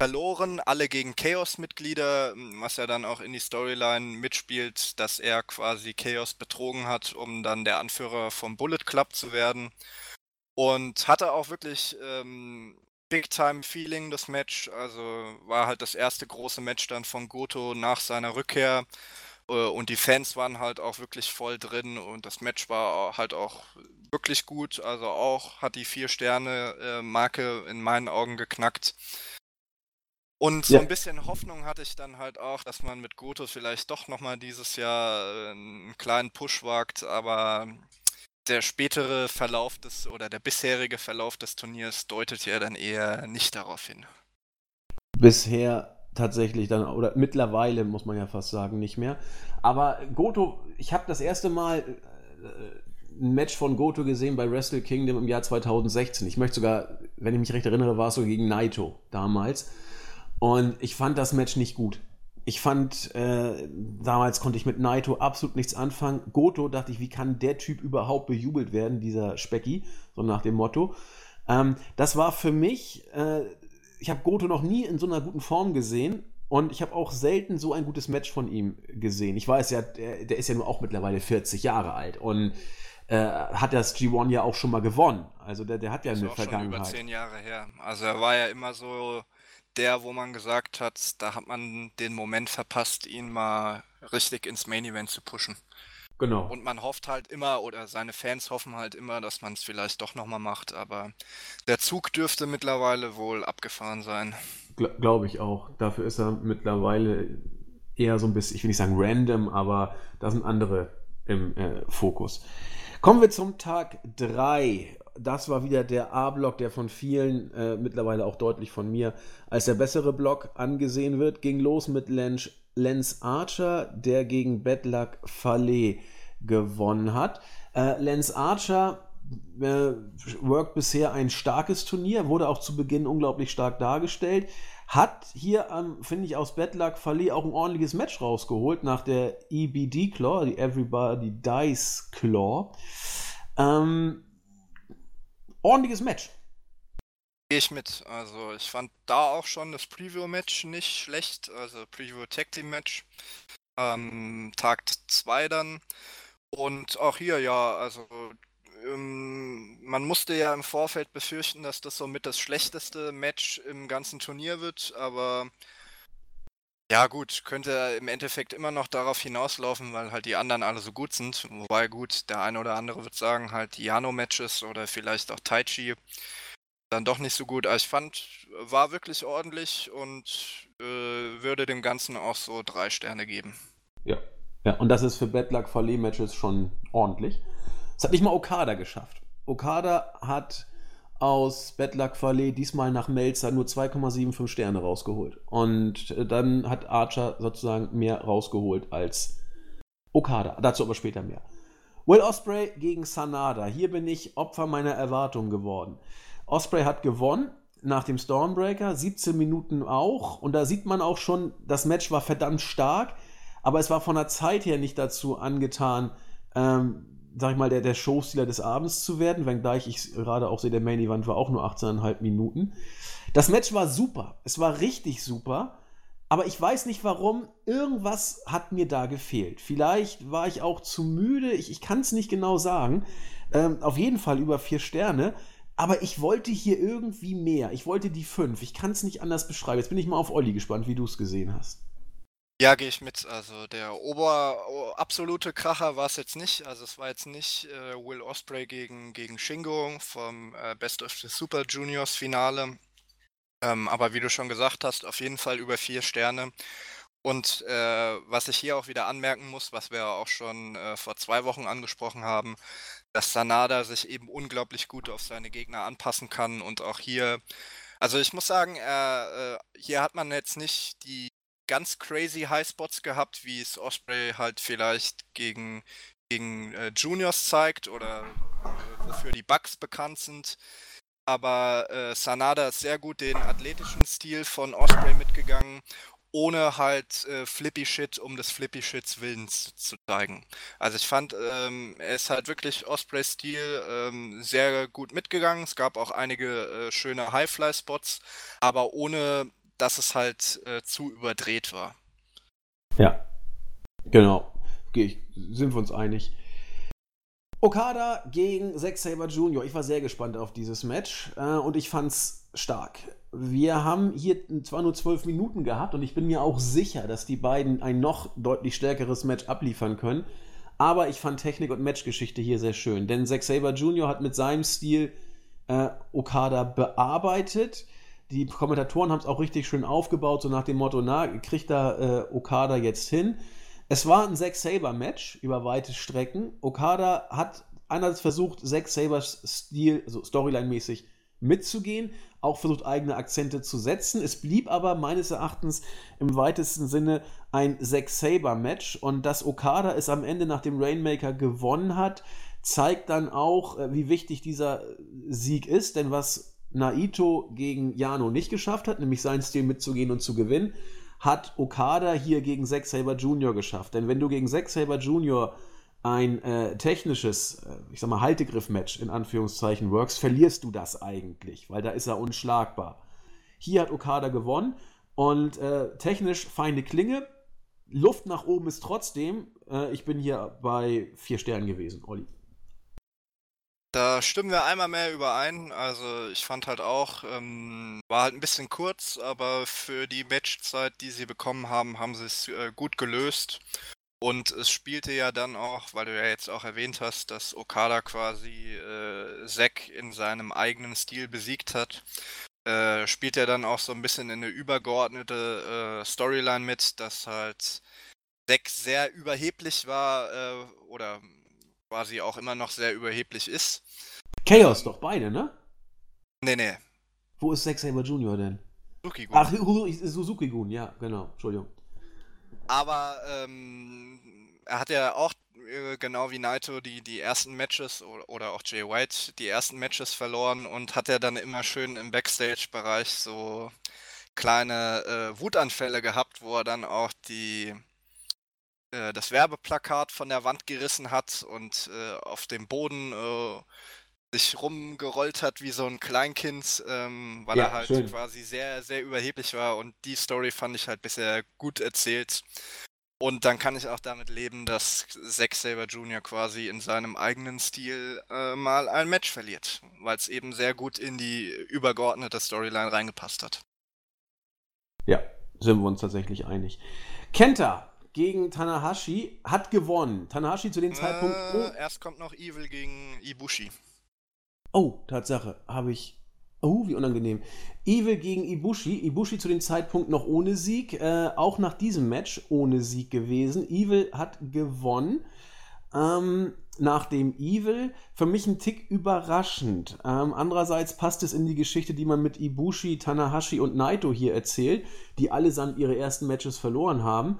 verloren, alle gegen Chaos-Mitglieder, was ja dann auch in die Storyline mitspielt, dass er quasi Chaos betrogen hat, um dann der Anführer vom Bullet Club zu werden. Und hatte auch wirklich ähm, Big-Time-Feeling, das Match. Also war halt das erste große Match dann von Goto nach seiner Rückkehr. Äh, und die Fans waren halt auch wirklich voll drin und das Match war halt auch wirklich gut. Also auch hat die Vier-Sterne-Marke äh, in meinen Augen geknackt. Und so ja. ein bisschen Hoffnung hatte ich dann halt auch, dass man mit Goto vielleicht doch nochmal dieses Jahr äh, einen kleinen Push wagt, aber der spätere Verlauf des oder der bisherige Verlauf des Turniers deutet ja dann eher nicht darauf hin. Bisher tatsächlich dann, oder mittlerweile muss man ja fast sagen, nicht mehr. Aber Goto, ich habe das erste Mal äh, ein Match von Goto gesehen bei Wrestle Kingdom im Jahr 2016. Ich möchte sogar, wenn ich mich recht erinnere, war es so gegen Naito damals. Und ich fand das Match nicht gut. Ich fand, äh, damals konnte ich mit Naito absolut nichts anfangen. Goto dachte ich, wie kann der Typ überhaupt bejubelt werden, dieser Specki, so nach dem Motto. Ähm, das war für mich, äh, ich habe Goto noch nie in so einer guten Form gesehen und ich habe auch selten so ein gutes Match von ihm gesehen. Ich weiß ja, der, der ist ja nur auch mittlerweile 40 Jahre alt und äh, hat das G1 ja auch schon mal gewonnen. Also der, der hat ja eine Vergangenheit. Schon über zehn Jahre her. Also er war ja immer so der, wo man gesagt hat, da hat man den Moment verpasst, ihn mal richtig ins Main Event zu pushen. Genau. Und man hofft halt immer, oder seine Fans hoffen halt immer, dass man es vielleicht doch nochmal macht, aber der Zug dürfte mittlerweile wohl abgefahren sein. Glaube ich auch. Dafür ist er mittlerweile eher so ein bisschen, ich will nicht sagen random, aber da sind andere im äh, Fokus. Kommen wir zum Tag 3. Das war wieder der A-Block, der von vielen, äh, mittlerweile auch deutlich von mir, als der bessere Block angesehen wird. Ging los mit Lance, Lance Archer, der gegen Bedluck Fale gewonnen hat. Äh, Lance Archer äh, worked bisher ein starkes Turnier, wurde auch zu Beginn unglaublich stark dargestellt. Hat hier, ähm, finde ich, aus Bedluck Fale auch ein ordentliches Match rausgeholt nach der EBD Claw, die Everybody Dice Claw. Ähm, ordentliches Match. Gehe ich mit. Also ich fand da auch schon das Preview-Match nicht schlecht. Also Preview-Tag-Team-Match. Ähm, Tag 2 dann. Und auch hier, ja, also ähm, man musste ja im Vorfeld befürchten, dass das somit das schlechteste Match im ganzen Turnier wird, aber ja gut, könnte im Endeffekt immer noch darauf hinauslaufen, weil halt die anderen alle so gut sind. Wobei gut, der eine oder andere wird sagen, halt Jano-Matches oder vielleicht auch Taichi dann doch nicht so gut. Aber ich fand, war wirklich ordentlich und äh, würde dem Ganzen auch so drei Sterne geben. Ja, ja, und das ist für Bad Luck Matches schon ordentlich. Es hat nicht mal Okada geschafft. Okada hat aus Bad Luck Fale diesmal nach Melzer nur 2,75 Sterne rausgeholt. Und äh, dann hat Archer sozusagen mehr rausgeholt als Okada. Dazu aber später mehr. Will Osprey gegen Sanada. Hier bin ich Opfer meiner Erwartungen geworden. Osprey hat gewonnen nach dem Stormbreaker, 17 Minuten auch. Und da sieht man auch schon, das Match war verdammt stark aber es war von der Zeit her nicht dazu angetan, ähm, sag ich mal, der, der Showstealer des Abends zu werden, wenngleich ich gerade auch sehe, der Main Event war auch nur 18,5 Minuten. Das Match war super. Es war richtig super. Aber ich weiß nicht warum. Irgendwas hat mir da gefehlt. Vielleicht war ich auch zu müde. Ich, ich kann es nicht genau sagen. Ähm, auf jeden Fall über vier Sterne. Aber ich wollte hier irgendwie mehr. Ich wollte die fünf. Ich kann es nicht anders beschreiben. Jetzt bin ich mal auf Olli gespannt, wie du es gesehen hast. Ja, gehe ich mit. Also der Ober absolute Kracher war es jetzt nicht. Also es war jetzt nicht äh, Will Osprey gegen, gegen Shingo vom äh, Best of the Super Juniors Finale. Ähm, aber wie du schon gesagt hast, auf jeden Fall über vier Sterne. Und äh, was ich hier auch wieder anmerken muss, was wir auch schon äh, vor zwei Wochen angesprochen haben, dass Sanada sich eben unglaublich gut auf seine Gegner anpassen kann und auch hier also ich muss sagen, äh, hier hat man jetzt nicht die ganz crazy Highspots gehabt, wie es Osprey halt vielleicht gegen, gegen äh, Juniors zeigt oder äh, wofür die Bugs bekannt sind. Aber äh, Sanada ist sehr gut den athletischen Stil von Osprey mitgegangen, ohne halt äh, Flippy Shit um des Flippy Shits Willens zu zeigen. Also ich fand, ähm, er ist halt wirklich Ospreys Stil ähm, sehr gut mitgegangen. Es gab auch einige äh, schöne Highfly-Spots, aber ohne dass es halt äh, zu überdreht war. Ja, genau. Okay, sind wir uns einig. Okada gegen Zack Saber Jr. Ich war sehr gespannt auf dieses Match äh, und ich fand's stark. Wir haben hier zwar nur zwölf Minuten gehabt und ich bin mir auch sicher, dass die beiden ein noch deutlich stärkeres Match abliefern können. Aber ich fand Technik und Matchgeschichte hier sehr schön, denn Zack Saber Jr. hat mit seinem Stil äh, Okada bearbeitet die Kommentatoren haben es auch richtig schön aufgebaut, so nach dem Motto, na, kriegt da äh, Okada jetzt hin? Es war ein Zack Saber-Match über weite Strecken. Okada hat einerseits versucht, Zack Sabers Stil, also Storyline-mäßig, mitzugehen, auch versucht, eigene Akzente zu setzen. Es blieb aber meines Erachtens im weitesten Sinne ein Zack Saber-Match und dass Okada es am Ende nach dem Rainmaker gewonnen hat, zeigt dann auch, äh, wie wichtig dieser Sieg ist, denn was Naito gegen Jano nicht geschafft hat, nämlich seinen Stil mitzugehen und zu gewinnen, hat Okada hier gegen Zack Saber Jr. geschafft. Denn wenn du gegen Zack Saber Jr. ein äh, technisches, äh, ich sag mal, Haltegriff-Match in Anführungszeichen works, verlierst du das eigentlich, weil da ist er unschlagbar. Hier hat Okada gewonnen und äh, technisch feine Klinge. Luft nach oben ist trotzdem. Äh, ich bin hier bei vier Sternen gewesen, Olli. Da stimmen wir einmal mehr überein. Also ich fand halt auch, ähm, war halt ein bisschen kurz, aber für die Matchzeit, die sie bekommen haben, haben sie es äh, gut gelöst. Und es spielte ja dann auch, weil du ja jetzt auch erwähnt hast, dass Okada quasi äh, Zack in seinem eigenen Stil besiegt hat. äh, spielt er dann auch so ein bisschen in eine übergeordnete äh, Storyline mit, dass halt Zack sehr überheblich war äh, oder quasi auch immer noch sehr überheblich ist. Chaos doch beide, ne? Nee, nee. Wo ist Zack Saber Jr. denn? Suzuki-Gun. Ach, Suzuki-Gun, ja, genau, Entschuldigung. Aber ähm, er hat ja auch äh, genau wie Naito die, die ersten Matches oder, oder auch Jay White die ersten Matches verloren und hat er dann immer schön im Backstage-Bereich so kleine äh, Wutanfälle gehabt, wo er dann auch die äh, das Werbeplakat von der Wand gerissen hat und äh, auf dem Boden äh, sich rumgerollt hat wie so ein Kleinkind, ähm, weil ja, er halt schön. quasi sehr, sehr überheblich war. Und die Story fand ich halt bisher gut erzählt. Und dann kann ich auch damit leben, dass Zack Saber Jr. quasi in seinem eigenen Stil äh, mal ein Match verliert, weil es eben sehr gut in die übergeordnete Storyline reingepasst hat. Ja, sind wir uns tatsächlich einig. Kenta gegen Tanahashi hat gewonnen. Tanahashi zu dem Zeitpunkt. Äh, oh. Erst kommt noch Evil gegen Ibushi. Oh, Tatsache, habe ich. Oh, wie unangenehm. Evil gegen Ibushi. Ibushi zu dem Zeitpunkt noch ohne Sieg. Äh, auch nach diesem Match ohne Sieg gewesen. Evil hat gewonnen. Ähm, nach dem Evil. Für mich ein Tick überraschend. Ähm, andererseits passt es in die Geschichte, die man mit Ibushi, Tanahashi und Naito hier erzählt, die allesamt ihre ersten Matches verloren haben.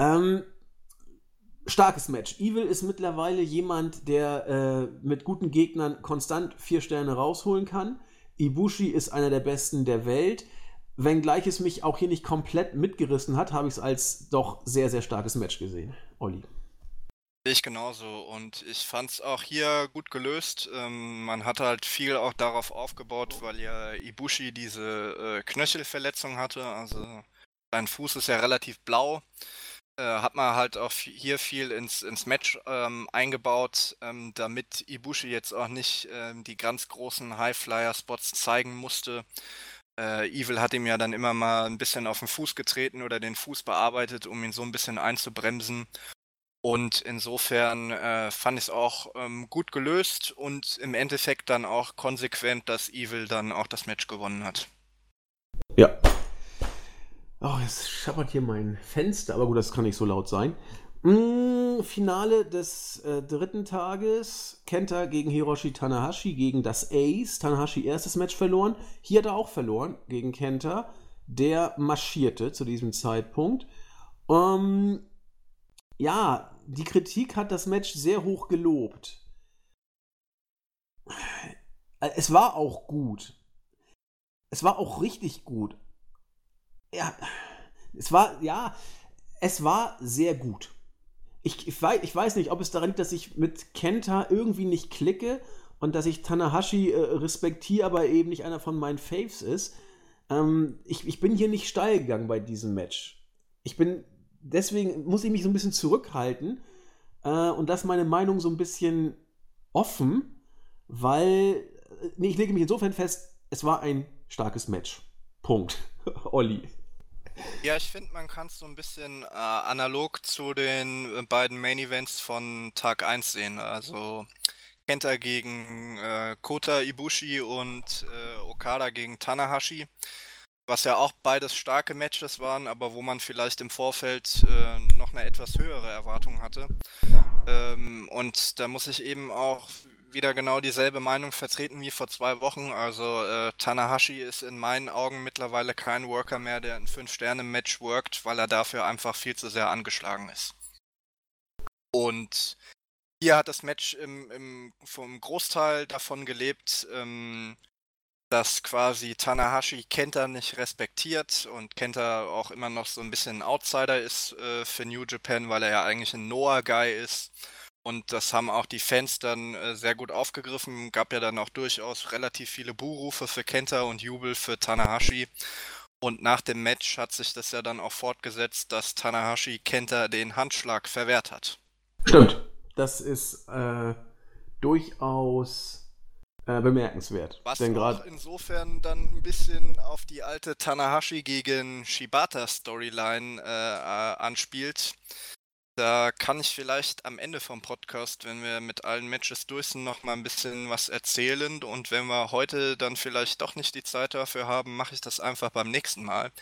Ähm, starkes Match. Evil ist mittlerweile jemand, der äh, mit guten Gegnern konstant vier Sterne rausholen kann. Ibushi ist einer der besten der Welt. Wenngleich es mich auch hier nicht komplett mitgerissen hat, habe ich es als doch sehr, sehr starkes Match gesehen. Olli. Ich genauso und ich fand es auch hier gut gelöst. Ähm, man hat halt viel auch darauf aufgebaut, weil ja Ibushi diese äh, Knöchelverletzung hatte. Also sein Fuß ist ja relativ blau. Äh, hat man halt auch hier viel ins, ins Match ähm, eingebaut, ähm, damit Ibushi jetzt auch nicht ähm, die ganz großen Highflyer-Spots zeigen musste. Äh, Evil hat ihm ja dann immer mal ein bisschen auf den Fuß getreten oder den Fuß bearbeitet, um ihn so ein bisschen einzubremsen. Und insofern äh, fand ich es auch ähm, gut gelöst und im Endeffekt dann auch konsequent, dass Evil dann auch das Match gewonnen hat. Ja, Oh, jetzt schappert hier mein Fenster, aber gut, das kann nicht so laut sein. Mm, Finale des äh, dritten Tages. Kenta gegen Hiroshi Tanahashi gegen das Ace. Tanahashi erstes Match verloren. Hier hat er auch verloren gegen Kenta. Der marschierte zu diesem Zeitpunkt. Ähm, ja, die Kritik hat das Match sehr hoch gelobt. Es war auch gut. Es war auch richtig gut ja, es war, ja, es war sehr gut. Ich, ich, weiß, ich weiß nicht, ob es daran liegt, dass ich mit Kenta irgendwie nicht klicke und dass ich Tanahashi äh, respektiere, aber eben nicht einer von meinen Faves ist. Ähm, ich, ich bin hier nicht steil gegangen bei diesem Match. Ich bin, deswegen muss ich mich so ein bisschen zurückhalten äh, und lasse meine Meinung so ein bisschen offen, weil, äh, nee, ich lege mich insofern fest, es war ein starkes Match. Punkt. *laughs* Olli. Ja, ich finde, man kann es so ein bisschen äh, analog zu den äh, beiden Main Events von Tag 1 sehen. Also Kenta gegen äh, Kota Ibushi und äh, Okada gegen Tanahashi. Was ja auch beides starke Matches waren, aber wo man vielleicht im Vorfeld äh, noch eine etwas höhere Erwartung hatte. Ähm, und da muss ich eben auch wieder genau dieselbe Meinung vertreten wie vor zwei Wochen. Also äh, Tanahashi ist in meinen Augen mittlerweile kein Worker mehr, der ein 5-Sterne-Match workt, weil er dafür einfach viel zu sehr angeschlagen ist. Und hier hat das Match im, im, vom Großteil davon gelebt, ähm, dass quasi Tanahashi Kenta nicht respektiert und Kenta auch immer noch so ein bisschen ein Outsider ist äh, für New Japan, weil er ja eigentlich ein Noah-Guy ist und das haben auch die Fans dann äh, sehr gut aufgegriffen. Gab ja dann auch durchaus relativ viele Buhrufe für Kenta und Jubel für Tanahashi. Und nach dem Match hat sich das ja dann auch fortgesetzt, dass Tanahashi Kenta den Handschlag verwehrt hat. Stimmt. Das ist äh, durchaus äh, bemerkenswert. Was Denn auch insofern dann ein bisschen auf die alte Tanahashi gegen Shibata Storyline äh, anspielt Da kann ich vielleicht am Ende vom Podcast, wenn wir mit allen Matches durch sind, noch mal ein bisschen was erzählen. Und wenn wir heute dann vielleicht doch nicht die Zeit dafür haben, mache ich das einfach beim nächsten Mal.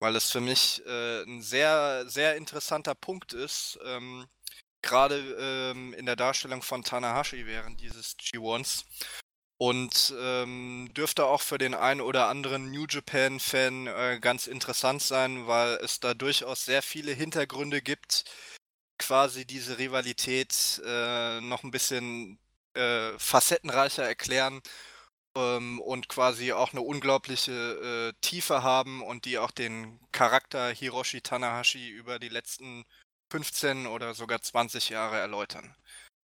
Weil es für mich äh, ein sehr, sehr interessanter Punkt ist. Ähm, Gerade ähm, in der Darstellung von Tanahashi während dieses G1s. Und ähm, dürfte auch für den einen oder anderen New Japan-Fan äh, ganz interessant sein, weil es da durchaus sehr viele Hintergründe gibt, quasi diese Rivalität äh, noch ein bisschen äh, facettenreicher erklären ähm, und quasi auch eine unglaubliche äh, Tiefe haben und die auch den Charakter Hiroshi Tanahashi über die letzten 15 oder sogar 20 Jahre erläutern.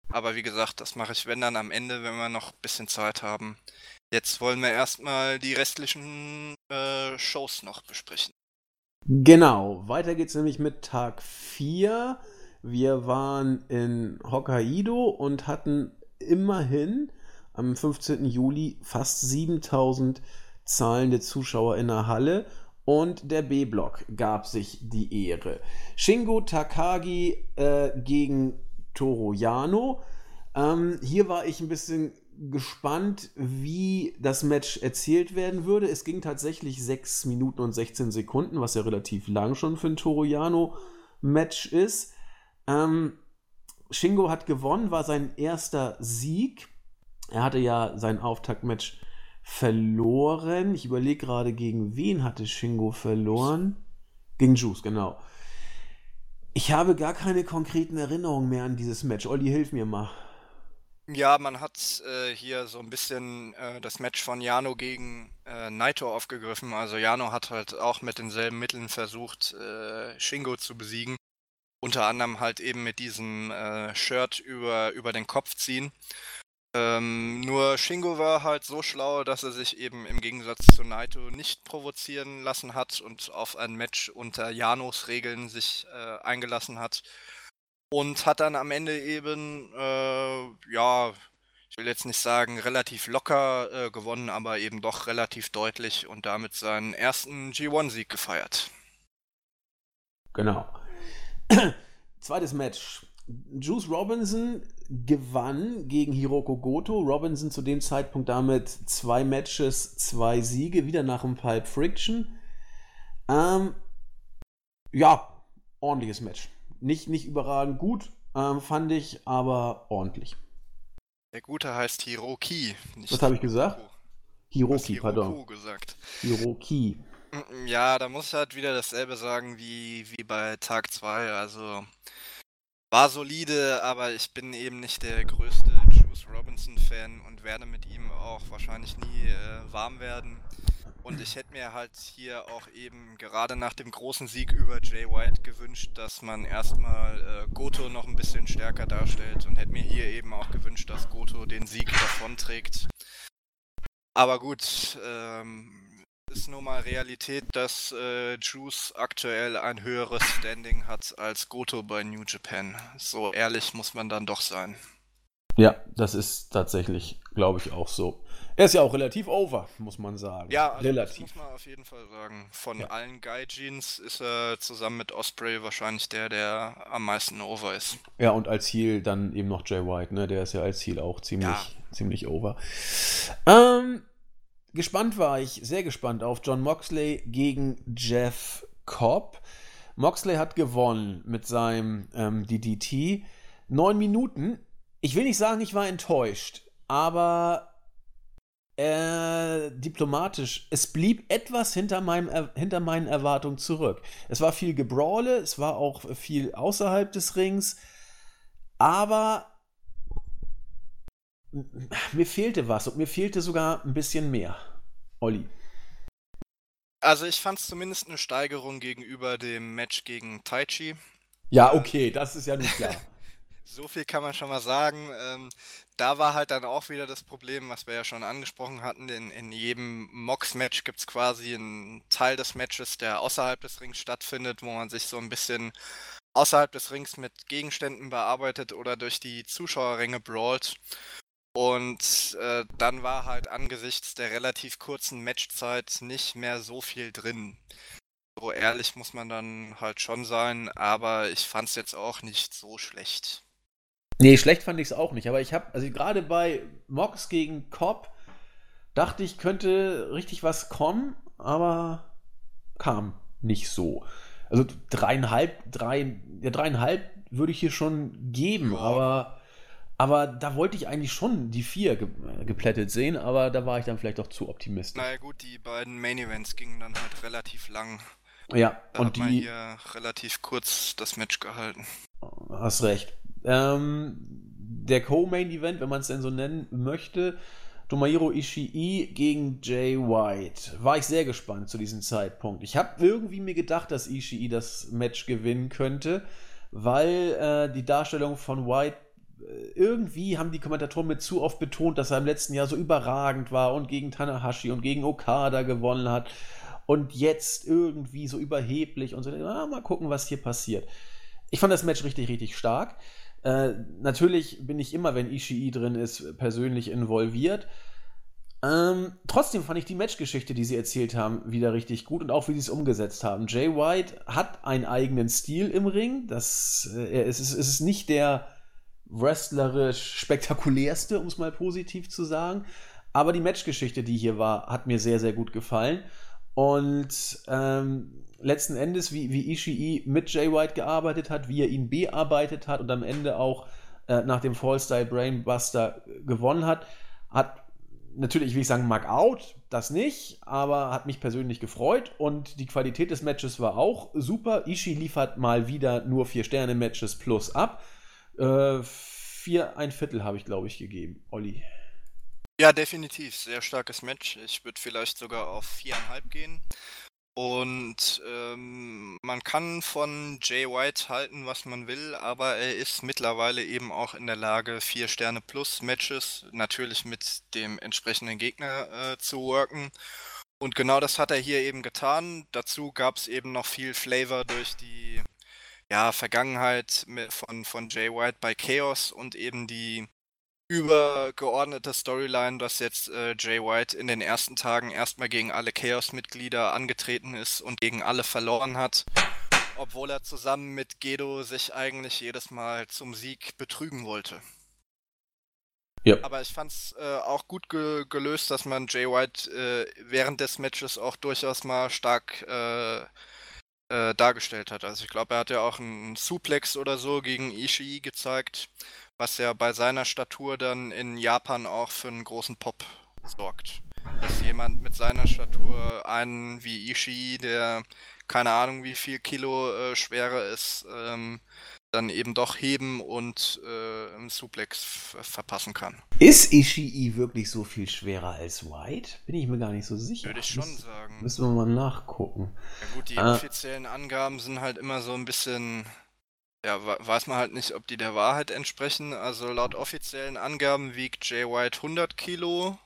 Aber wie gesagt, das mache ich, wenn dann am Ende, wenn wir noch ein bisschen Zeit haben. Jetzt wollen wir erstmal die restlichen äh, Shows noch besprechen. Genau, weiter geht's nämlich mit Tag 4. Wir waren in Hokkaido und hatten immerhin am 15. Juli fast 7000 zahlende Zuschauer in der Halle und der B-Block gab sich die Ehre. Shingo Takagi äh, gegen Toro Yano. Ähm, hier war ich ein bisschen gespannt, wie das Match erzählt werden würde. Es ging tatsächlich 6 Minuten und 16 Sekunden, was ja relativ lang schon für ein Toro Yano Match ist. Ähm, Shingo hat gewonnen, war sein erster Sieg. Er hatte ja sein Auftaktmatch verloren. Ich überlege gerade, gegen wen hatte Shingo verloren? Gegen Juice, genau. Ich habe gar keine konkreten Erinnerungen mehr an dieses Match. Olli, hilf mir mal. Ja, man hat äh, hier so ein bisschen äh, das Match von Jano gegen äh, Naito aufgegriffen. Also Jano hat halt auch mit denselben Mitteln versucht, äh, Shingo zu besiegen. Unter anderem halt eben mit diesem äh, Shirt über, über den Kopf ziehen. Ähm, nur Shingo war halt so schlau, dass er sich eben im Gegensatz zu Naito nicht provozieren lassen hat und auf ein Match unter Janos Regeln sich äh, eingelassen hat. Und hat dann am Ende eben, äh, ja, ich will jetzt nicht sagen relativ locker äh, gewonnen, aber eben doch relativ deutlich und damit seinen ersten G1-Sieg gefeiert. Genau. *clears throat* Zweites Match. Juice Robinson gewann gegen Hiroko Goto. Robinson zu dem Zeitpunkt damit zwei Matches, zwei Siege, wieder nach dem Pipe Friction. Ähm, ja, ordentliches Match. Nicht, nicht überragend gut, ähm, fand ich, aber ordentlich. Der Gute heißt Hiroki. Was habe ich gesagt? Hiroki, pardon. gesagt. Hiroki. Ja, da muss ich halt wieder dasselbe sagen wie, wie bei Tag 2. Also war solide, aber ich bin eben nicht der größte Juice Robinson-Fan und werde mit ihm auch wahrscheinlich nie äh, warm werden. Und ich hätte mir halt hier auch eben gerade nach dem großen Sieg über Jay White gewünscht, dass man erstmal äh, Goto noch ein bisschen stärker darstellt und hätte mir hier eben auch gewünscht, dass Goto den Sieg davonträgt. Aber gut, ähm, ist nun mal Realität, dass äh, Juice aktuell ein höheres Standing hat als Goto bei New Japan. So ehrlich muss man dann doch sein. Ja, das ist tatsächlich, glaube ich, auch so. Er ist ja auch relativ over, muss man sagen. Ja, also relativ. muss man auf jeden Fall sagen. Von ja. allen Gaijins ist er zusammen mit Osprey wahrscheinlich der, der am meisten over ist. Ja, und als Heel dann eben noch Jay White, ne? Der ist ja als Heel auch ziemlich, ja. ziemlich over. Ähm, Gespannt war ich, sehr gespannt auf John Moxley gegen Jeff Cobb. Moxley hat gewonnen mit seinem ähm, DDT. Neun Minuten. Ich will nicht sagen, ich war enttäuscht, aber äh, diplomatisch, es blieb etwas hinter, meinem, äh, hinter meinen Erwartungen zurück. Es war viel Gebrawle, es war auch viel außerhalb des Rings, aber mir fehlte was und mir fehlte sogar ein bisschen mehr. Olli. Also ich fand es zumindest eine Steigerung gegenüber dem Match gegen Taichi. Ja, okay, das ist ja nicht klar. *laughs* so viel kann man schon mal sagen. Ähm, da war halt dann auch wieder das Problem, was wir ja schon angesprochen hatten. In, in jedem Mox-Match gibt es quasi einen Teil des Matches, der außerhalb des Rings stattfindet, wo man sich so ein bisschen außerhalb des Rings mit Gegenständen bearbeitet oder durch die Zuschauerränge brawlt. Und äh, dann war halt angesichts der relativ kurzen Matchzeit nicht mehr so viel drin. So ehrlich muss man dann halt schon sein, aber ich fand es jetzt auch nicht so schlecht. Nee, schlecht fand ich es auch nicht, aber ich habe, also gerade bei Mox gegen Cobb, dachte ich, könnte richtig was kommen, aber kam nicht so. Also dreieinhalb, drei, ja, dreieinhalb würde ich hier schon geben, ja. aber, aber da wollte ich eigentlich schon die vier ge geplättet sehen, aber da war ich dann vielleicht auch zu optimistisch. Naja gut, die beiden Main Events gingen dann halt relativ lang. Ja, da und hat man die hier relativ kurz das Match gehalten. Hast recht. Ähm, der Co-Main Event, wenn man es denn so nennen möchte, Tomohiro Ishii gegen Jay White. War ich sehr gespannt zu diesem Zeitpunkt. Ich habe irgendwie mir gedacht, dass Ishii das Match gewinnen könnte, weil äh, die Darstellung von White irgendwie haben die Kommentatoren mit zu oft betont, dass er im letzten Jahr so überragend war und gegen Tanahashi und gegen Okada gewonnen hat und jetzt irgendwie so überheblich und so. Ah, mal gucken, was hier passiert. Ich fand das Match richtig, richtig stark. Äh, natürlich bin ich immer, wenn Ishii drin ist, persönlich involviert. Ähm, trotzdem fand ich die Matchgeschichte, die sie erzählt haben, wieder richtig gut und auch wie sie es umgesetzt haben. Jay White hat einen eigenen Stil im Ring. Das, äh, es, ist, es ist nicht der wrestlerisch spektakulärste, um es mal positiv zu sagen. Aber die Matchgeschichte, die hier war, hat mir sehr, sehr gut gefallen. Und ähm, letzten Endes, wie, wie Ishii mit Jay White gearbeitet hat, wie er ihn bearbeitet hat und am Ende auch äh, nach dem Fallstyle Brainbuster gewonnen hat, hat natürlich, will ich sagen, mag out, das nicht, aber hat mich persönlich gefreut und die Qualität des Matches war auch super. Ishii liefert mal wieder nur vier Sterne Matches plus ab. Äh, vier, ein Viertel habe ich, glaube ich, gegeben. Olli. Ja, definitiv. Sehr starkes Match. Ich würde vielleicht sogar auf viereinhalb gehen. Und ähm, man kann von Jay White halten, was man will, aber er ist mittlerweile eben auch in der Lage, vier Sterne plus Matches natürlich mit dem entsprechenden Gegner äh, zu worken. Und genau das hat er hier eben getan. Dazu gab es eben noch viel Flavor durch die ja, Vergangenheit von, von Jay White bei Chaos und eben die übergeordnete Storyline, dass jetzt äh, Jay White in den ersten Tagen erstmal gegen alle Chaos-Mitglieder angetreten ist und gegen alle verloren hat, obwohl er zusammen mit Gedo sich eigentlich jedes Mal zum Sieg betrügen wollte. Ja. Aber ich fand es äh, auch gut ge gelöst, dass man Jay White äh, während des Matches auch durchaus mal stark äh, dargestellt hat. Also ich glaube, er hat ja auch einen Suplex oder so gegen Ishii gezeigt was ja bei seiner Statur dann in Japan auch für einen großen Pop sorgt. Dass jemand mit seiner Statur einen wie Ishii, der keine Ahnung wie viel Kilo äh, schwerer ist, ähm, dann eben doch heben und äh, einen Suplex verpassen kann. Ist Ishii wirklich so viel schwerer als White? Bin ich mir gar nicht so sicher. Würde ich schon Müs sagen. Müssen wir mal nachgucken. Ja gut, die ah. offiziellen Angaben sind halt immer so ein bisschen ja, weiß man halt nicht, ob die der Wahrheit entsprechen. Also laut offiziellen Angaben wiegt Jay White 100 Kilo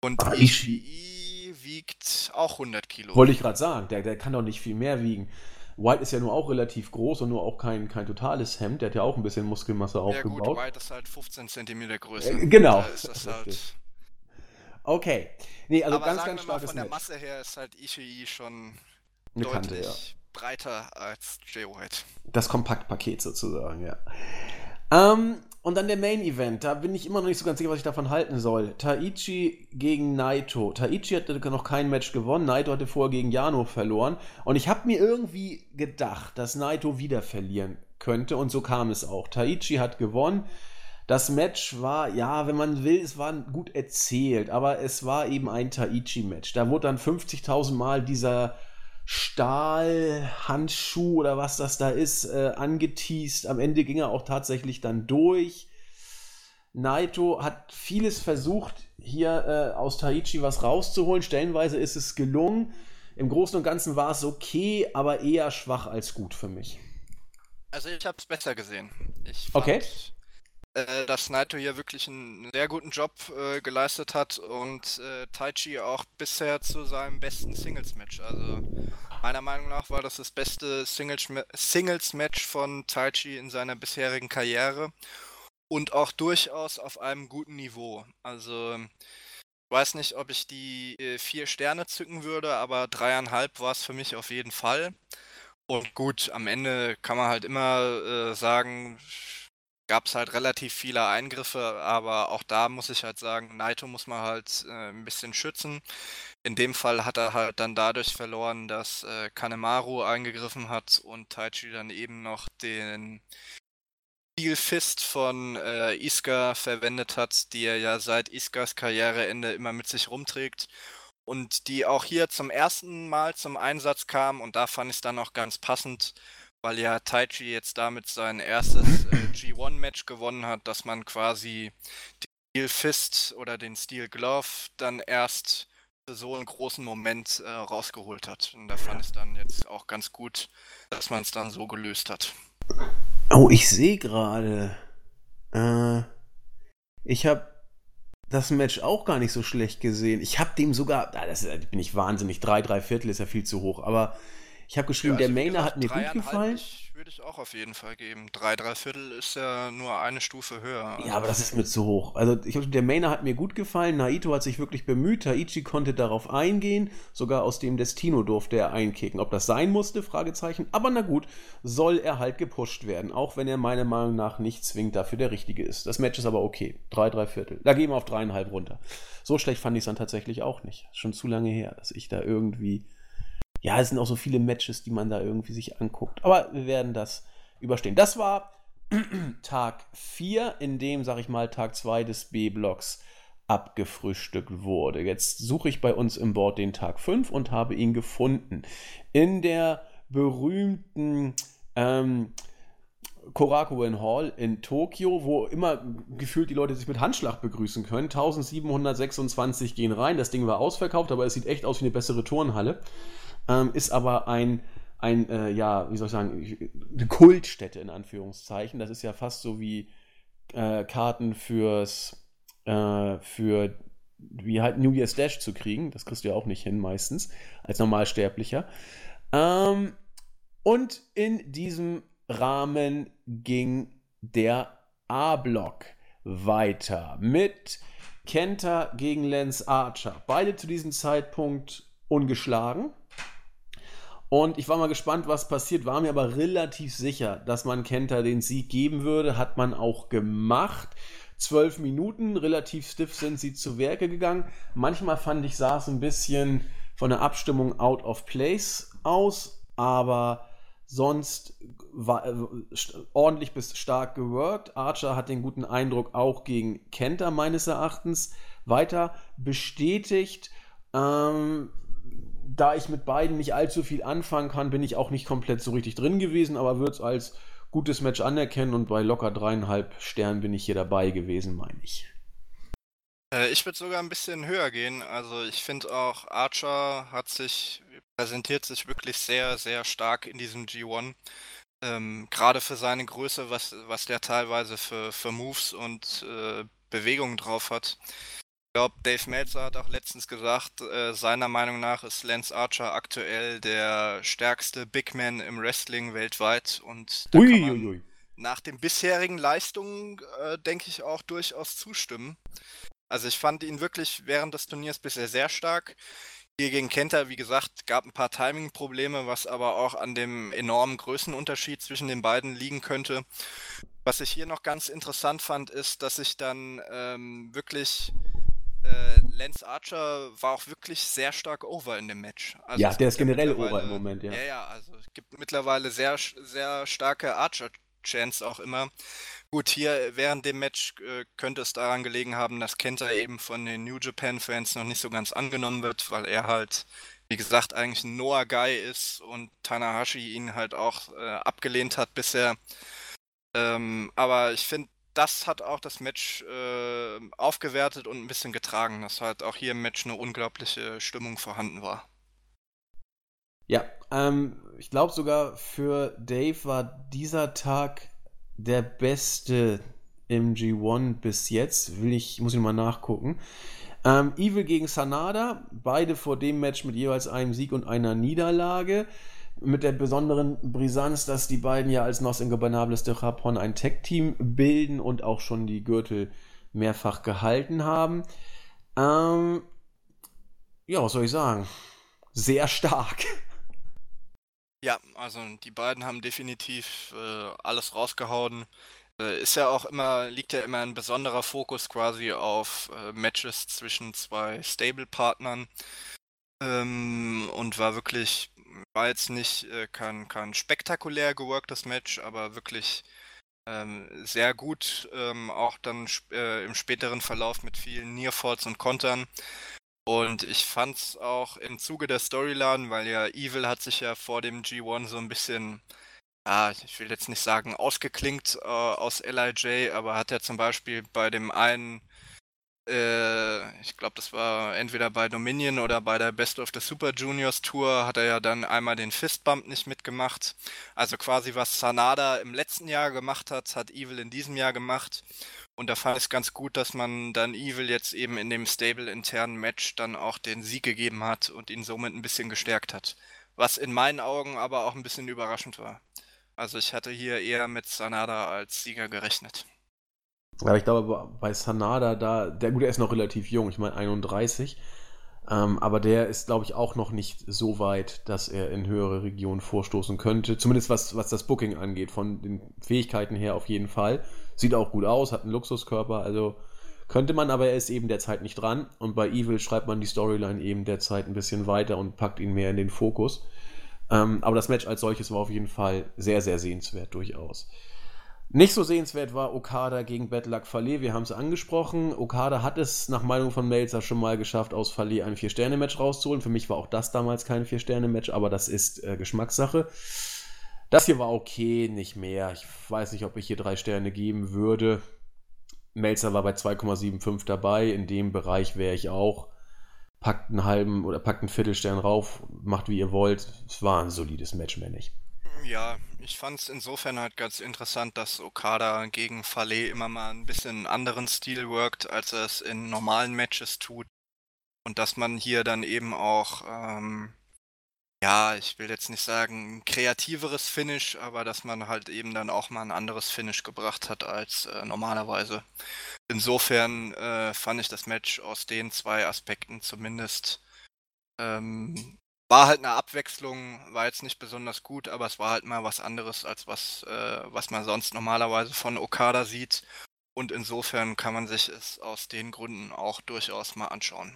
und ah, Ishii wiegt auch 100 Kilo. Wollte ich gerade sagen, der, der kann doch nicht viel mehr wiegen. White ist ja nur auch relativ groß und nur auch kein, kein totales Hemd. Der hat ja auch ein bisschen Muskelmasse aufgebaut. Ja gut, White ist halt 15 cm größer. Äh, genau. Da ist das halt... Okay. Nee, also Aber ganz, sagen ganz wir mal, von der Masse her ist halt Ishii schon Eine deutlich Kante, ja breiter als Jay White. Das Kompaktpaket sozusagen, ja. Ähm, und dann der Main Event, da bin ich immer noch nicht so ganz sicher, was ich davon halten soll. Taichi gegen Naito. Taichi hatte noch kein Match gewonnen, Naito hatte vorher gegen Jano verloren. Und ich habe mir irgendwie gedacht, dass Naito wieder verlieren könnte. Und so kam es auch. Taichi hat gewonnen. Das Match war, ja, wenn man will, es war gut erzählt, aber es war eben ein Taichi-Match. Da wurde dann 50.000 Mal dieser Stahlhandschuh oder was das da ist, äh, angeteased. Am Ende ging er auch tatsächlich dann durch. Naito hat vieles versucht, hier äh, aus Taichi was rauszuholen. Stellenweise ist es gelungen. Im Großen und Ganzen war es okay, aber eher schwach als gut für mich. Also ich habe es besser gesehen. Ich fand, okay. Äh, dass Naito hier wirklich einen sehr guten Job äh, geleistet hat und äh, Taichi auch bisher zu seinem besten Singles-Match. Also meiner Meinung nach war das das beste Singles-Match von Taichi in seiner bisherigen Karriere und auch durchaus auf einem guten Niveau. Also weiß nicht, ob ich die äh, vier Sterne zücken würde, aber dreieinhalb war es für mich auf jeden Fall. Und gut, am Ende kann man halt immer äh, sagen, gab es halt relativ viele Eingriffe, aber auch da muss ich halt sagen, Naito muss man halt äh, ein bisschen schützen. In dem Fall hat er halt dann dadurch verloren, dass äh, Kanemaru eingegriffen hat und Taichi dann eben noch den Steel Fist von äh, Iska verwendet hat, die er ja seit Iskas Karriereende immer mit sich rumträgt und die auch hier zum ersten Mal zum Einsatz kam und da fand ich es dann auch ganz passend, weil ja Taichi jetzt damit sein erstes äh, *laughs* G1-Match gewonnen hat, dass man quasi den Steel Fist oder den Steel Glove dann erst für so einen großen Moment äh, rausgeholt hat. Und da fand ich es dann jetzt auch ganz gut, dass man es dann so gelöst hat. Oh, ich sehe gerade. Äh, ich habe das Match auch gar nicht so schlecht gesehen. Ich habe dem sogar, ah, das bin ich wahnsinnig, drei, drei Viertel ist ja viel zu hoch, aber ich habe geschrieben, ja, also der Mainer hat mir gut gefallen. Würde ich auch auf jeden Fall geben. Drei, drei Viertel ist ja nur eine Stufe höher. Also. Ja, aber das ist mir zu hoch. Also ich der Mainer hat mir gut gefallen. Naito hat sich wirklich bemüht. Taichi konnte darauf eingehen. Sogar aus dem Destino durfte er einkicken. Ob das sein musste? Fragezeichen. Aber na gut, soll er halt gepusht werden. Auch wenn er meiner Meinung nach nicht zwingend dafür der Richtige ist. Das Match ist aber okay. Drei, drei Viertel. Da gehen wir auf dreieinhalb runter. So schlecht fand ich es dann tatsächlich auch nicht. Schon zu lange her, dass ich da irgendwie ja, es sind auch so viele Matches, die man da irgendwie sich anguckt. Aber wir werden das überstehen. Das war *clears throat* Tag 4, in dem, sag ich mal, Tag 2 des B-Blocks abgefrühstückt wurde. Jetzt suche ich bei uns im Board den Tag 5 und habe ihn gefunden. In der berühmten ähm, Korakuen Hall in Tokio, wo immer gefühlt die Leute sich mit Handschlag begrüßen können. 1726 gehen rein. Das Ding war ausverkauft, aber es sieht echt aus wie eine bessere Turnhalle ähm, ist aber ein, ein äh, ja, wie soll ich sagen, eine Kultstätte in Anführungszeichen. Das ist ja fast so wie äh, Karten fürs, äh, für wie halt New Year's Dash zu kriegen. Das kriegst du ja auch nicht hin meistens als Normalsterblicher. Ähm, und in diesem Rahmen ging der A-Block weiter mit Kenta gegen Lance Archer. Beide zu diesem Zeitpunkt ungeschlagen. Und ich war mal gespannt, was passiert, war mir aber relativ sicher, dass man Kenta den Sieg geben würde. Hat man auch gemacht. Zwölf Minuten, relativ stiff sind sie zu Werke gegangen. Manchmal fand ich, sah es ein bisschen von der Abstimmung out of place aus, aber sonst war äh, ordentlich bis stark geworkt. Archer hat den guten Eindruck auch gegen Kenta meines Erachtens weiter bestätigt. Ähm, da ich mit beiden nicht allzu viel anfangen kann, bin ich auch nicht komplett so richtig drin gewesen, aber würde es als gutes Match anerkennen und bei locker dreieinhalb Sternen bin ich hier dabei gewesen, meine ich. Äh, ich würde sogar ein bisschen höher gehen. Also ich finde auch Archer hat sich, präsentiert sich wirklich sehr, sehr stark in diesem G1. Ähm, Gerade für seine Größe, was, was der teilweise für, für Moves und äh, Bewegungen drauf hat. Ich glaube, Dave Meltzer hat auch letztens gesagt, äh, seiner Meinung nach ist Lance Archer aktuell der stärkste Big Man im Wrestling weltweit und da ui, kann man ui. nach den bisherigen Leistungen, äh, denke ich, auch durchaus zustimmen. Also ich fand ihn wirklich während des Turniers bisher sehr stark. Hier gegen Kenter, wie gesagt, gab ein paar Timing-Probleme, was aber auch an dem enormen Größenunterschied zwischen den beiden liegen könnte. Was ich hier noch ganz interessant fand, ist, dass ich dann ähm, wirklich äh, Lance Archer war auch wirklich sehr stark over in dem Match. Also ja, der ist generell over im Moment, ja. Ja, ja, also es gibt mittlerweile sehr, sehr starke Archer-Chance auch immer. Gut, hier während dem Match äh, könnte es daran gelegen haben, dass Kenta eben von den New Japan-Fans noch nicht so ganz angenommen wird, weil er halt, wie gesagt, eigentlich ein Noah-Guy ist und Tanahashi ihn halt auch äh, abgelehnt hat bisher. Ähm, aber ich finde, das hat auch das Match äh, aufgewertet und ein bisschen getragen, dass halt auch hier im Match eine unglaubliche Stimmung vorhanden war. Ja, ähm, ich glaube sogar für Dave war dieser Tag der beste im G1 bis jetzt. Will ich, muss ich mal nachgucken. Ähm, Evil gegen Sanada, beide vor dem Match mit jeweils einem Sieg und einer Niederlage mit der besonderen Brisanz, dass die beiden ja als Nos Ingobernables de Japón ein Tech-Team bilden und auch schon die Gürtel mehrfach gehalten haben. Ähm, ja, was soll ich sagen? Sehr stark. Ja, also die beiden haben definitiv äh, alles rausgehauen. Äh, ist ja auch immer, liegt ja immer ein besonderer Fokus quasi auf äh, Matches zwischen zwei Stable-Partnern. Ähm, und war wirklich, war jetzt nicht äh, kein, kein spektakulär geworktes Match, aber wirklich ähm, sehr gut, ähm, auch dann äh, im späteren Verlauf mit vielen Nearfalls und Kontern. Und ich fand's auch im Zuge der Storyline, weil ja Evil hat sich ja vor dem G1 so ein bisschen, ja, ich will jetzt nicht sagen ausgeklinkt äh, aus LIJ, aber hat er zum Beispiel bei dem einen äh, ich glaube, das war entweder bei Dominion oder bei der Best of the Super Juniors Tour, hat er ja dann einmal den Fistbump nicht mitgemacht. Also quasi was Sanada im letzten Jahr gemacht hat, hat Evil in diesem Jahr gemacht. Und da fand ich es ganz gut, dass man dann Evil jetzt eben in dem Stable-internen Match dann auch den Sieg gegeben hat und ihn somit ein bisschen gestärkt hat. Was in meinen Augen aber auch ein bisschen überraschend war. Also ich hatte hier eher mit Sanada als Sieger gerechnet. Aber ich glaube, bei Sanada, da, der gut, der ist noch relativ jung, ich meine 31. Ähm, aber der ist, glaube ich, auch noch nicht so weit, dass er in höhere Regionen vorstoßen könnte. Zumindest was, was das Booking angeht. Von den Fähigkeiten her auf jeden Fall. Sieht auch gut aus, hat einen Luxuskörper. Also könnte man, aber er ist eben derzeit nicht dran. Und bei Evil schreibt man die Storyline eben derzeit ein bisschen weiter und packt ihn mehr in den Fokus. Ähm, aber das Match als solches war auf jeden Fall sehr, sehr sehenswert, durchaus. Nicht so sehenswert war Okada gegen Betlak Fale. Wir haben es angesprochen. Okada hat es nach Meinung von Melzer schon mal geschafft, aus Fale ein Vier-Sterne-Match rauszuholen. Für mich war auch das damals kein Vier-Sterne-Match, aber das ist äh, Geschmackssache. Das hier war okay, nicht mehr. Ich weiß nicht, ob ich hier drei Sterne geben würde. Melzer war bei 2,75 dabei. In dem Bereich wäre ich auch. Packt einen halben oder packt einen Viertelstern rauf, macht wie ihr wollt. Es war ein solides Match, mehr nicht. Ja, ich fand es insofern halt ganz interessant, dass Okada gegen Fale immer mal ein bisschen anderen Stil workt, als er es in normalen Matches tut. Und dass man hier dann eben auch, ähm, ja, ich will jetzt nicht sagen ein kreativeres Finish, aber dass man halt eben dann auch mal ein anderes Finish gebracht hat als äh, normalerweise. Insofern äh, fand ich das Match aus den zwei Aspekten zumindest ähm, war halt eine Abwechslung, war jetzt nicht besonders gut, aber es war halt mal was anderes, als was, äh, was man sonst normalerweise von Okada sieht. Und insofern kann man sich es aus den Gründen auch durchaus mal anschauen.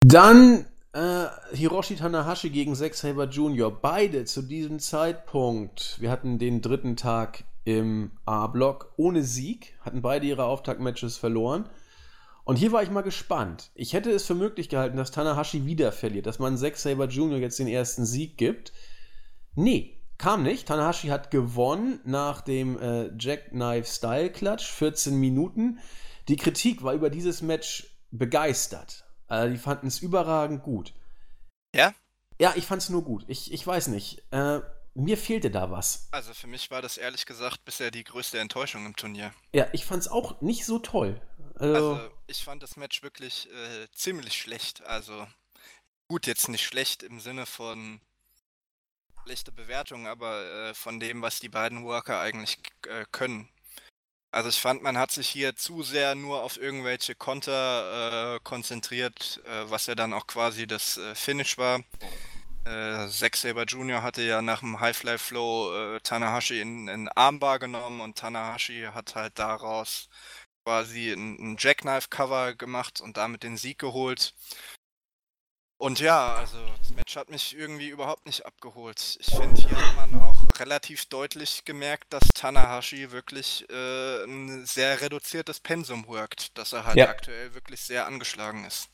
Dann äh, Hiroshi Tanahashi gegen Zack Saber Jr. Beide zu diesem Zeitpunkt. Wir hatten den dritten Tag im A-Block ohne Sieg, hatten beide ihre Auftaktmatches verloren. Und hier war ich mal gespannt. Ich hätte es für möglich gehalten, dass Tanahashi wieder verliert, dass man Zack Saber Jr. jetzt den ersten Sieg gibt. Nee, kam nicht. Tanahashi hat gewonnen nach dem äh, Jackknife Style Clutch, 14 Minuten. Die Kritik war über dieses Match begeistert. Also die fanden es überragend gut. Ja? Ja, ich fand es nur gut. Ich, ich weiß nicht. Äh, mir fehlte da was. Also für mich war das ehrlich gesagt bisher die größte Enttäuschung im Turnier. Ja, ich fand es auch nicht so toll. Also, also ich fand das Match wirklich äh, ziemlich schlecht. Also gut, jetzt nicht schlecht im Sinne von schlechte Bewertung, aber äh, von dem, was die beiden Worker eigentlich äh, können. Also ich fand, man hat sich hier zu sehr nur auf irgendwelche Konter äh, konzentriert, äh, was ja dann auch quasi das äh, Finish war. Äh, Zack Saber Jr. hatte ja nach dem High-Fly Flow Tanahashi in, in Armbar genommen und Tanahashi hat halt daraus quasi ein, ein Jackknife-Cover gemacht und damit den Sieg geholt. Und ja, also das Match hat mich irgendwie überhaupt nicht abgeholt. Ich finde, hier hat man auch relativ deutlich gemerkt, dass Tanahashi wirklich äh, ein sehr reduziertes Pensum workt, dass er halt ja. aktuell wirklich sehr angeschlagen ist.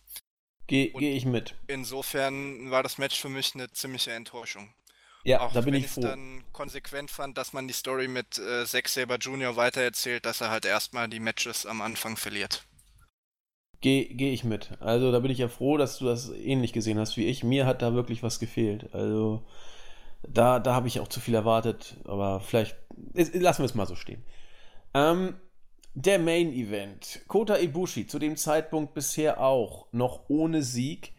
Gehe geh ich mit. Insofern war das Match für mich eine ziemliche Enttäuschung. Ja, auch da bin ich froh. dann konsequent fand, dass man die Story mit äh, Zack Saber Jr. weitererzählt, dass er halt erstmal die Matches am Anfang verliert. Gehe geh ich mit. Also da bin ich ja froh, dass du das ähnlich gesehen hast wie ich. Mir hat da wirklich was gefehlt. Also da, da habe ich auch zu viel erwartet, aber vielleicht lassen wir es mal so stehen. Ähm, der Main Event. Kota Ibushi, zu dem Zeitpunkt bisher auch noch ohne Sieg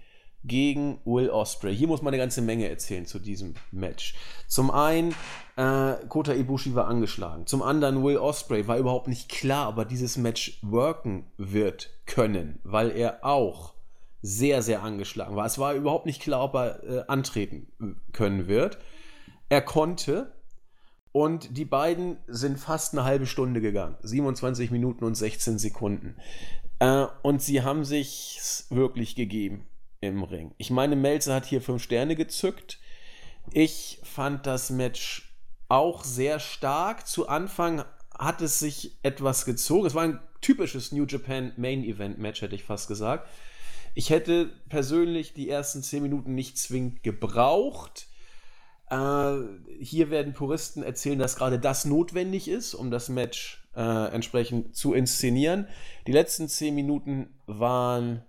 gegen Will Osprey. Hier muss man eine ganze Menge erzählen zu diesem Match. Zum einen, äh, Kota Ibushi war angeschlagen. Zum anderen, Will Osprey war überhaupt nicht klar, ob er dieses Match worken wird können, weil er auch sehr, sehr angeschlagen war. Es war überhaupt nicht klar, ob er äh, antreten können wird. Er konnte und die beiden sind fast eine halbe Stunde gegangen. 27 Minuten und 16 Sekunden. Äh, und sie haben sich wirklich gegeben im Ring. Ich meine, Melzer hat hier fünf Sterne gezückt. Ich fand das Match auch sehr stark. Zu Anfang hat es sich etwas gezogen. Es war ein typisches New Japan Main Event Match, hätte ich fast gesagt. Ich hätte persönlich die ersten zehn Minuten nicht zwingend gebraucht. Äh, hier werden Puristen erzählen, dass gerade das notwendig ist, um das Match äh, entsprechend zu inszenieren. Die letzten zehn Minuten waren,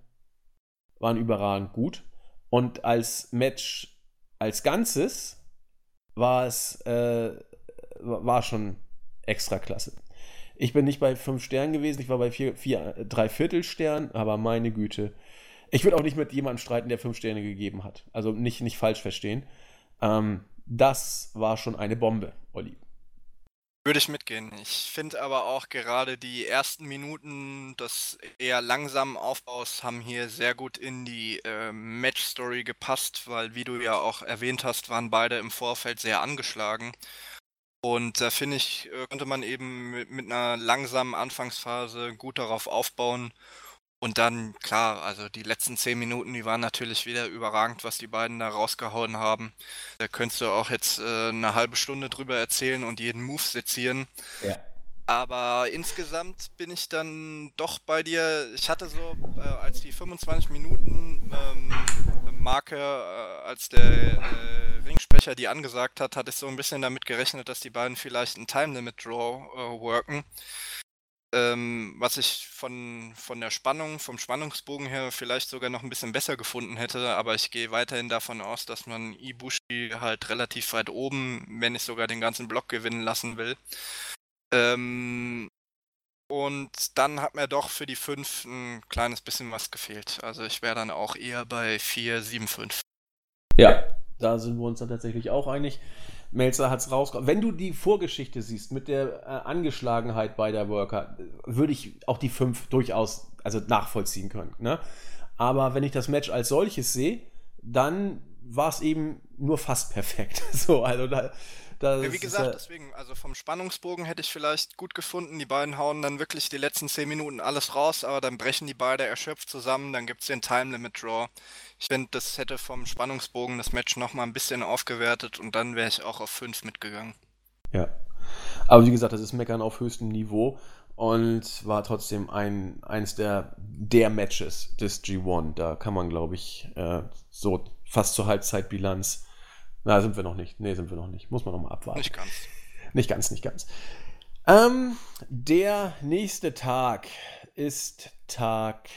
waren überragend gut. Und als Match als Ganzes war es äh, war schon extra klasse. Ich bin nicht bei fünf Sternen gewesen, ich war bei vier, vier drei Viertel Sternen, aber meine Güte. Ich würde auch nicht mit jemandem streiten, der fünf Sterne gegeben hat. Also nicht, nicht falsch verstehen. Ähm, das war schon eine Bombe, Olli. Würde ich mitgehen. Ich finde aber auch gerade die ersten Minuten des eher langsamen Aufbaus haben hier sehr gut in die äh, Match-Story gepasst, weil, wie du ja auch erwähnt hast, waren beide im Vorfeld sehr angeschlagen. Und da finde ich, äh, könnte man eben mit, mit einer langsamen Anfangsphase gut darauf aufbauen und dann, klar, also die letzten zehn Minuten, die waren natürlich wieder überragend, was die beiden da rausgehauen haben. Da könntest du auch jetzt äh, eine halbe Stunde drüber erzählen und jeden Move sezieren. Ja. Aber insgesamt bin ich dann doch bei dir. Ich hatte so, äh, als die 25 Minuten ähm, Marke, äh, als der äh, Ringsprecher die angesagt hat, hatte ich so ein bisschen damit gerechnet, dass die beiden vielleicht ein Time Limit Draw äh, worken. Ähm, was ich von, von der Spannung, vom Spannungsbogen her vielleicht sogar noch ein bisschen besser gefunden hätte, aber ich gehe weiterhin davon aus, dass man Ibushi halt relativ weit oben, wenn nicht sogar den ganzen Block gewinnen lassen will. Ähm, und dann hat mir doch für die 5 ein kleines bisschen was gefehlt. Also ich wäre dann auch eher bei 4, 7, 5. Ja, da sind wir uns dann tatsächlich auch einig. Melzer hat es rausgekommen. Wenn du die Vorgeschichte siehst mit der äh, Angeschlagenheit bei der Worker, würde ich auch die fünf durchaus also nachvollziehen können. Ne? Aber wenn ich das Match als solches sehe, dann war es eben nur fast perfekt. *laughs* so, also da, das ja, wie gesagt, ja deswegen, also vom Spannungsbogen hätte ich vielleicht gut gefunden. Die beiden hauen dann wirklich die letzten 10 Minuten alles raus, aber dann brechen die beide erschöpft zusammen, dann gibt es den Time Limit Draw. Ich finde, das hätte vom Spannungsbogen das Match nochmal ein bisschen aufgewertet und dann wäre ich auch auf 5 mitgegangen. Ja. Aber wie gesagt, das ist Meckern auf höchstem Niveau und war trotzdem ein, eins der, der Matches des G1. Da kann man, glaube ich, äh, so fast zur Halbzeitbilanz na, sind wir noch nicht. Nee, sind wir noch nicht. Muss man noch mal abwarten. Nicht ganz. Nicht ganz, nicht ganz. Ähm, der nächste Tag ist Tag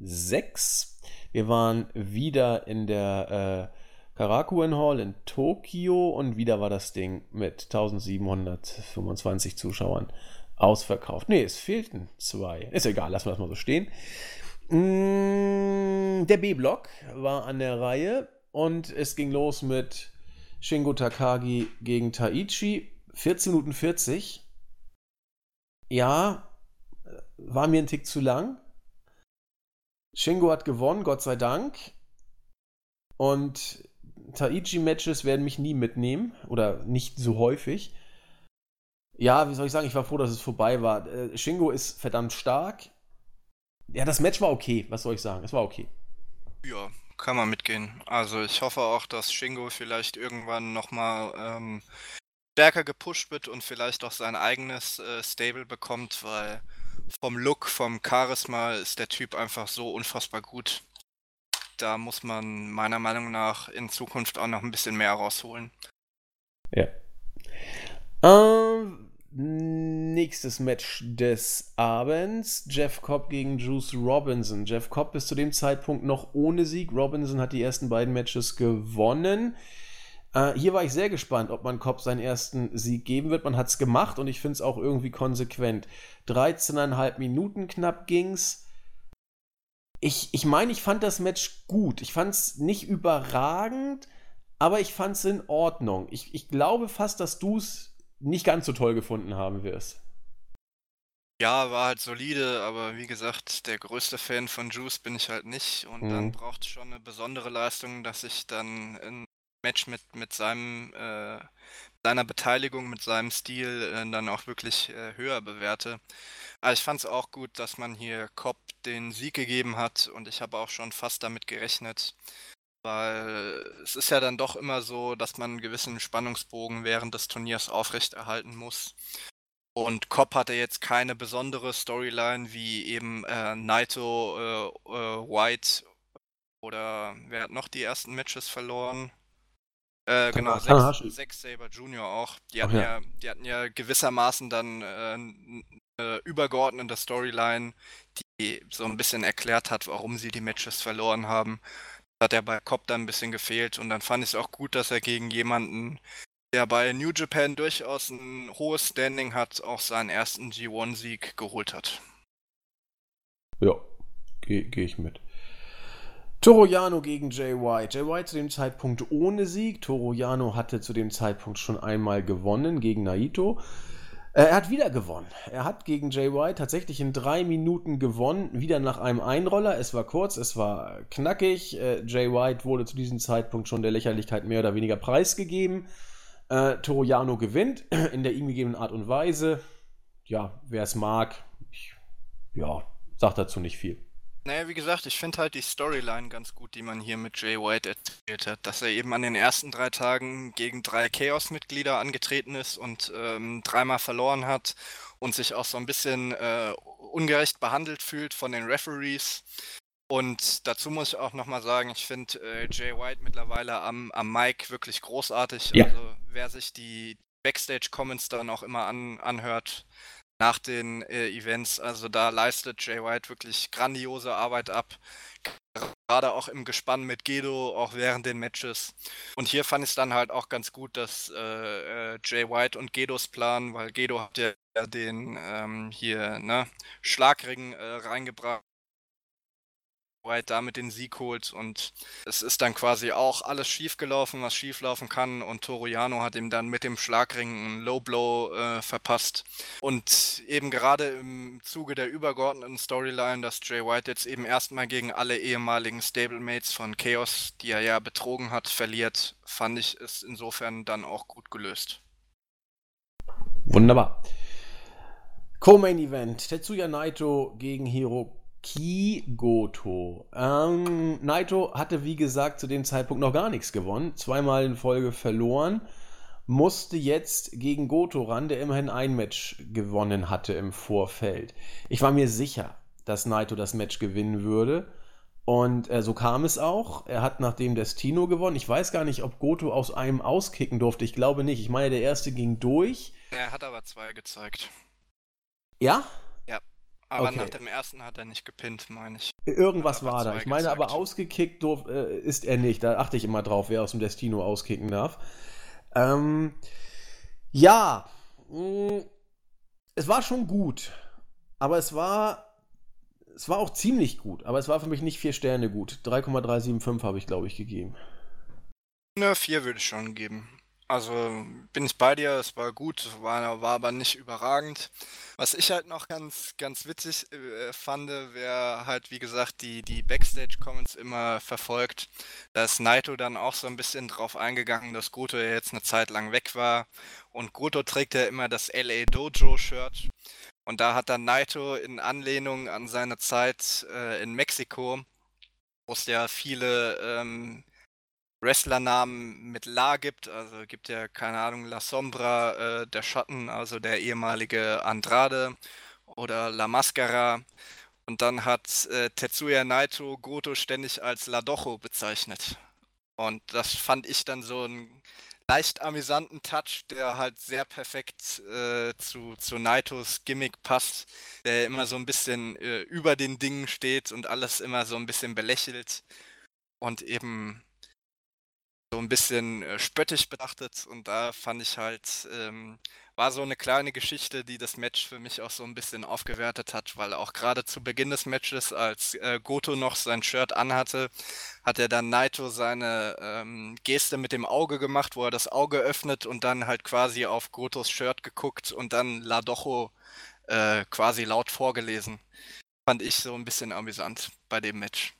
6. Wir waren wieder in der äh, Karakuen Hall in Tokio und wieder war das Ding mit 1725 Zuschauern ausverkauft. Nee, es fehlten zwei. Ist egal, lassen wir das mal so stehen. Mm, der B-Block war an der Reihe und es ging los mit Shingo Takagi gegen Taichi. 14 Minuten 40. Ja, war mir ein Tick zu lang. Shingo hat gewonnen, Gott sei Dank. Und Taichi-Matches werden mich nie mitnehmen oder nicht so häufig. Ja, wie soll ich sagen, ich war froh, dass es vorbei war. Äh, Shingo ist verdammt stark. Ja, das Match war okay, was soll ich sagen? Es war okay. Ja, kann man mitgehen. Also ich hoffe auch, dass Shingo vielleicht irgendwann nochmal ähm, stärker gepusht wird und vielleicht auch sein eigenes äh, Stable bekommt, weil vom Look, vom Charisma ist der Typ einfach so unfassbar gut. Da muss man meiner Meinung nach in Zukunft auch noch ein bisschen mehr rausholen. Ja. Ähm, Nächstes Match des Abends. Jeff Cobb gegen Juice Robinson. Jeff Cobb ist zu dem Zeitpunkt noch ohne Sieg. Robinson hat die ersten beiden Matches gewonnen. Äh, hier war ich sehr gespannt, ob man Cobb seinen ersten Sieg geben wird. Man hat es gemacht und ich finde es auch irgendwie konsequent. 13,5 Minuten knapp ging's. ich, ich meine, ich fand das Match gut. Ich fand es nicht überragend, aber ich fand es in Ordnung. Ich, ich glaube fast, dass du es nicht ganz so toll gefunden haben wirst. Ja, war halt solide, aber wie gesagt, der größte Fan von Juice bin ich halt nicht. Und dann Mhm. braucht es schon eine besondere Leistung, dass ich dann ein Match mit, mit seinem, äh, seiner Beteiligung, mit seinem Stil äh, dann auch wirklich äh, höher bewerte. Aber ich fand es auch gut, dass man hier Cobb den Sieg gegeben hat und ich habe auch schon fast damit gerechnet, weil es ist ja dann doch immer so, dass man einen gewissen Spannungsbogen während des Turniers aufrechterhalten muss. Und Cobb hatte jetzt keine besondere Storyline wie eben äh, Naito, äh, äh, White oder wer hat noch die ersten Matches verloren? Äh, genau, Tanahashi. Zack Saber Jr. auch. Die Ach hatten ja. ja. die hatten ja gewissermaßen dann äh, eine übergeordnete Storyline, die so ein bisschen erklärt hat, warum sie die Matches verloren haben. Das hat ja bei Cobb dann ein bisschen gefehlt und dann fand ich es auch gut, dass er gegen jemanden, der bei New Japan durchaus ein hohes Standing hat, auch seinen ersten G1-Sieg geholt hat. Ja, gehe geh ich mit. Toroyano gegen Jay White. Jay White zu dem Zeitpunkt ohne Sieg. Toroyano hatte zu dem Zeitpunkt schon einmal gewonnen gegen Naito. Äh, er hat wieder gewonnen. Er hat gegen Jay White tatsächlich in drei Minuten gewonnen, wieder nach einem Einroller. Es war kurz, es war knackig. Äh, Jay White wurde zu diesem Zeitpunkt schon der Lächerlichkeit mehr oder weniger preisgegeben. Äh, Toroyano gewinnt *clears throat* in der ihm gegebenen Art und Weise. Ja, wer es mag, ich, ja, sagt dazu nicht viel. Naja, wie gesagt, ich finde halt die Storyline ganz gut, die man hier mit Jay White erzählt hat, dass er eben an den ersten drei Tagen gegen drei Chaos-Mitglieder angetreten ist und ähm, dreimal verloren hat und sich auch so ein bisschen äh, ungerecht behandelt fühlt von den Referees. Und dazu muss ich auch nochmal sagen, ich finde äh, Jay White mittlerweile am, am Mic wirklich großartig. Ja. Also wer sich die Backstage-Comments dann auch immer an, anhört, nach den äh, Events. Also da leistet Jay White wirklich grandiose Arbeit ab. Gerade auch im Gespann mit Gedo, auch während den Matches. Und hier fand ich es dann halt auch ganz gut, dass äh, äh, Jay White und Gedos Plan, weil Gedo hat ja den ähm, hier, ne, Schlagring äh, reingebracht. White damit den Sieg holt und es ist dann quasi auch alles schiefgelaufen, was schieflaufen kann und Toriano hat ihm dann mit dem Schlagring einen Low Blow äh, verpasst und eben gerade im Zuge der übergeordneten Storyline, dass Jay White jetzt eben erstmal gegen alle ehemaligen Stablemates von Chaos, die er ja betrogen hat, verliert, fand ich es insofern dann auch gut gelöst. Wunderbar. Co-Main Event: Tetsuya Naito gegen Hiroki Goto. Ähm, Naito hatte, wie gesagt, zu dem Zeitpunkt noch gar nichts gewonnen. Zweimal in Folge verloren. Musste jetzt gegen Goto ran, der immerhin ein Match gewonnen hatte im Vorfeld. Ich war mir sicher, dass Naito das Match gewinnen würde. Und äh, so kam es auch. Er hat nach dem Destino gewonnen. Ich weiß gar nicht, ob Goto aus einem auskicken durfte. Ich glaube nicht. Ich meine, der erste ging durch. Er hat aber zwei gezeigt. Ja? Aber Okay. nach dem ersten hat er nicht gepinnt, meine ich. Irgendwas war da. Ich meine aber ausgekickt durf, äh, ist er nicht. Da achte ich immer drauf, wer aus dem Destino auskicken darf. Ähm, ja, mh, es war schon gut. Aber es war, es war auch ziemlich gut. Aber es war für mich nicht vier Sterne gut. 3,375 habe ich, glaube ich, gegeben. Ne, vier würde ich schon geben. Also bin ich bei dir, es war gut, war, war aber nicht überragend. Was ich halt noch ganz, ganz witzig äh, fand, wer halt, wie gesagt, die, die Backstage-Comments immer verfolgt, da ist Naito dann auch so ein bisschen drauf eingegangen, dass Goto ja jetzt eine Zeit lang weg war. Und Goto trägt ja immer das LA Dojo-Shirt. Und da hat dann Naito in Anlehnung an seine Zeit äh, in Mexiko, wo es ja viele ähm, Wrestlernamen mit La gibt, also gibt ja, keine Ahnung, La Sombra, äh, der Schatten, also der ehemalige Andrade oder La Mascara. Und dann hat äh, Tetsuya Naito Goto ständig als La Dojo bezeichnet. Und das fand ich dann so einen leicht amüsanten Touch, der halt sehr perfekt äh, zu, zu Naitos Gimmick passt, der immer so ein bisschen äh, über den Dingen steht und alles immer so ein bisschen belächelt und eben so ein bisschen äh, spöttisch betrachtet und da fand ich halt, ähm, war so eine kleine Geschichte, die das Match für mich auch so ein bisschen aufgewertet hat, weil auch gerade zu Beginn des Matches, als äh, Goto noch sein Shirt anhatte, hat er dann Naito seine ähm, Geste mit dem Auge gemacht, wo er das Auge öffnet und dann halt quasi auf Gotos Shirt geguckt und dann Ladocho äh, quasi laut vorgelesen. Fand ich so ein bisschen amüsant bei dem Match.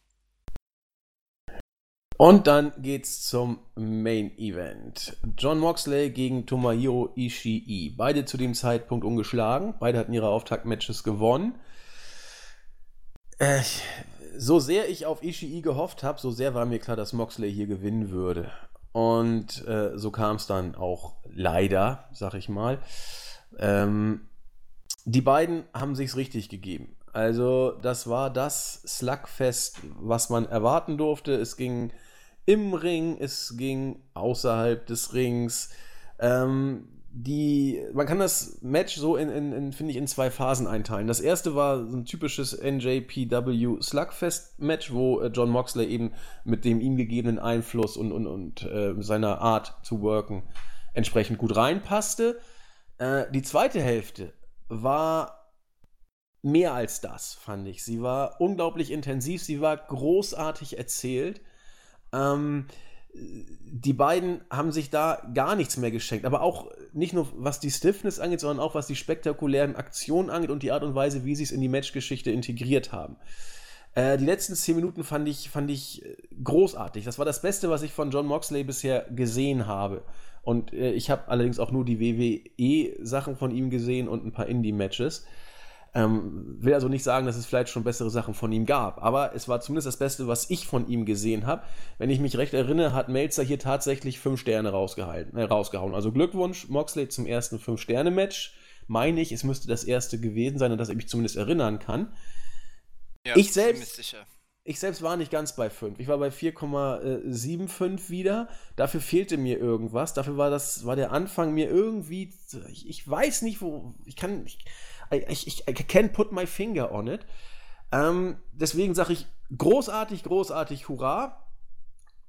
Und dann geht's zum Main Event. John Moxley gegen Tomohiro Ishii. Beide zu dem Zeitpunkt ungeschlagen. Beide hatten ihre Auftaktmatches gewonnen. Äh, so sehr ich auf Ishii gehofft habe, so sehr war mir klar, dass Moxley hier gewinnen würde. Und äh, so kam es dann auch leider, sag ich mal. Ähm, die beiden haben sich's richtig gegeben. Also, das war das Slugfest, was man erwarten durfte. Es ging im Ring, es ging außerhalb des Rings. Ähm, die, man kann das Match so in, in, in finde ich, in zwei Phasen einteilen. Das erste war so ein typisches NJPW Slugfest-Match, wo äh, John Moxley eben mit dem ihm gegebenen Einfluss und, und, und äh, seiner Art zu worken entsprechend gut reinpasste. Äh, die zweite Hälfte war mehr als das, fand ich. Sie war unglaublich intensiv, sie war großartig erzählt. Ähm, die beiden haben sich da gar nichts mehr geschenkt. Aber auch nicht nur was die Stiffness angeht, sondern auch was die spektakulären Aktionen angeht und die Art und Weise, wie sie es in die Matchgeschichte integriert haben. Äh, die letzten zehn Minuten fand ich, fand ich äh, großartig. Das war das Beste, was ich von John Moxley bisher gesehen habe. Und äh, ich habe allerdings auch nur die WWE-Sachen von ihm gesehen und ein paar Indie-Matches. Ähm, will also nicht sagen, dass es vielleicht schon bessere Sachen von ihm gab, aber es war zumindest das Beste, was ich von ihm gesehen habe. Wenn ich mich recht erinnere, hat Melzer hier tatsächlich fünf Sterne rausgehalten, äh, rausgehauen. Also Glückwunsch, Moxley zum ersten Fünf-Sterne-Match. Meine ich, es müsste das erste gewesen sein, an das ich mich zumindest erinnern kann. Ja, ich selbst, sicher. Ich selbst war nicht ganz bei 5. Ich war bei 4,75 wieder. Dafür fehlte mir irgendwas. Dafür war das, war der Anfang mir irgendwie. Ich, ich weiß nicht, wo. Ich kann. Ich, ich, ich I can't put my finger on it. Ähm, deswegen sage ich großartig, großartig, hurra.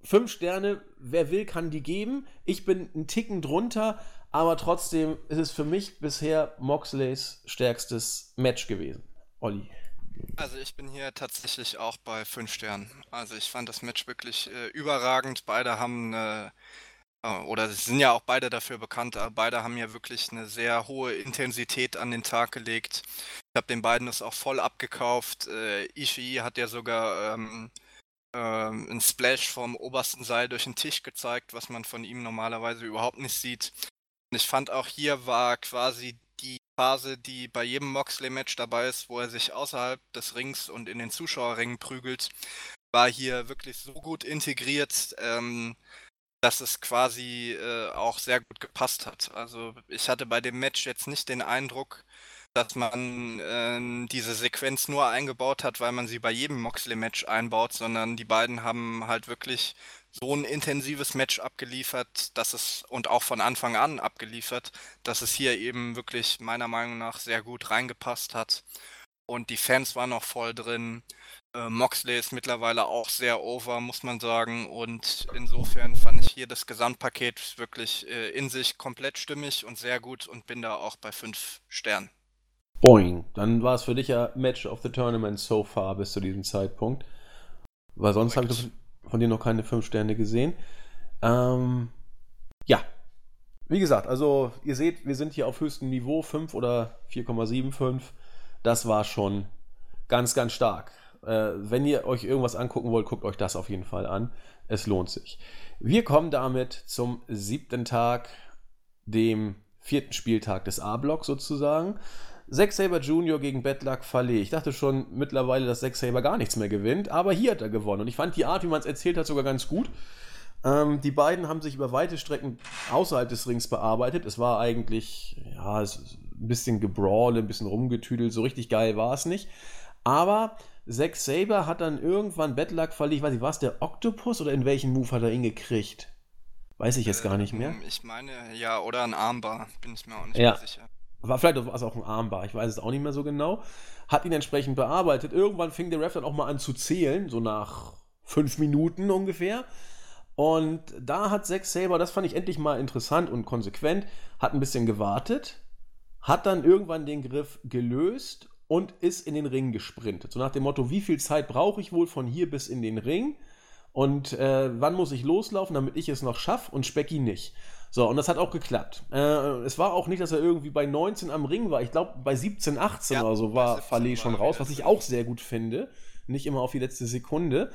Fünf Sterne, wer will, kann die geben. Ich bin einen Ticken drunter, aber trotzdem ist es für mich bisher Moxleys stärkstes Match gewesen. Olli. Also ich bin hier tatsächlich auch bei fünf Sternen. Also ich fand das Match wirklich äh, überragend. Beide haben eine äh, oder sie sind ja auch beide dafür bekannt, aber beide haben ja wirklich eine sehr hohe Intensität an den Tag gelegt. Ich habe den beiden das auch voll abgekauft. Äh, Ishii hat ja sogar ähm, ähm, einen Splash vom obersten Seil durch den Tisch gezeigt, was man von ihm normalerweise überhaupt nicht sieht. Und ich fand auch hier war quasi die Phase, die bei jedem Moxley-Match dabei ist, wo er sich außerhalb des Rings und in den Zuschauerringen prügelt, war hier wirklich so gut integriert. Ähm, dass es quasi äh, auch sehr gut gepasst hat. Also ich hatte bei dem Match jetzt nicht den Eindruck, dass man äh, diese Sequenz nur eingebaut hat, weil man sie bei jedem Moxley-Match einbaut, sondern die beiden haben halt wirklich so ein intensives Match abgeliefert, dass es und auch von Anfang an abgeliefert, dass es hier eben wirklich meiner Meinung nach sehr gut reingepasst hat. Und die Fans waren noch voll drin. Äh, Moxley ist mittlerweile auch sehr over, muss man sagen. Und insofern fand ich hier das Gesamtpaket wirklich äh, in sich komplett stimmig und sehr gut und bin da auch bei fünf Sternen. Boing. Dann war es für dich ja Match of the Tournament so far bis zu diesem Zeitpunkt. Weil sonst habe ich von dir noch keine fünf Sterne gesehen. Ähm, ja. Wie gesagt, also ihr seht, wir sind hier auf höchstem Niveau, 5 oder 4,75. Das war schon ganz, ganz stark. Äh, wenn ihr euch irgendwas angucken wollt, guckt euch das auf jeden Fall an. Es lohnt sich. Wir kommen damit zum siebten Tag, dem vierten Spieltag des A-Blocks sozusagen. Zack Saber Jr. gegen Bedluck Fale. Ich dachte schon mittlerweile, dass Zack Saber gar nichts mehr gewinnt, aber hier hat er gewonnen. Und ich fand die Art, wie man es erzählt hat, sogar ganz gut. Ähm, die beiden haben sich über weite Strecken außerhalb des Rings bearbeitet. Es war eigentlich, ja, ein bisschen gebrawle, ein bisschen rumgetüdelt. So richtig geil war es nicht. Aber Zack Saber hat dann irgendwann Bedluck verliehen. Ich weiß nicht, war es der Octopus oder in welchem Move hat er ihn gekriegt? Weiß ich jetzt äh, gar nicht mehr. Ich meine, ja, oder ein Armbar, bin ich mir auch nicht ja. mehr sicher. War vielleicht war es auch ein Armbar, ich weiß es auch nicht mehr so genau. Hat ihn entsprechend bearbeitet. Irgendwann fing der Ref dann auch mal an zu zählen, so nach fünf Minuten ungefähr. Und da hat Zack Saber, das fand ich endlich mal interessant und konsequent, hat ein bisschen gewartet, hat dann irgendwann den Griff gelöst und ist in den Ring gesprintet. So nach dem Motto, wie viel Zeit brauche ich wohl von hier bis in den Ring? Und äh, wann muss ich loslaufen, damit ich es noch schaffe und Specky nicht? So, und das hat auch geklappt. Äh, es war auch nicht, dass er irgendwie bei 19 am Ring war. Ich glaube, bei 17, 18 ja, oder so war Fallet schon raus, was ich auch sehr gut finde. Nicht immer auf die letzte Sekunde.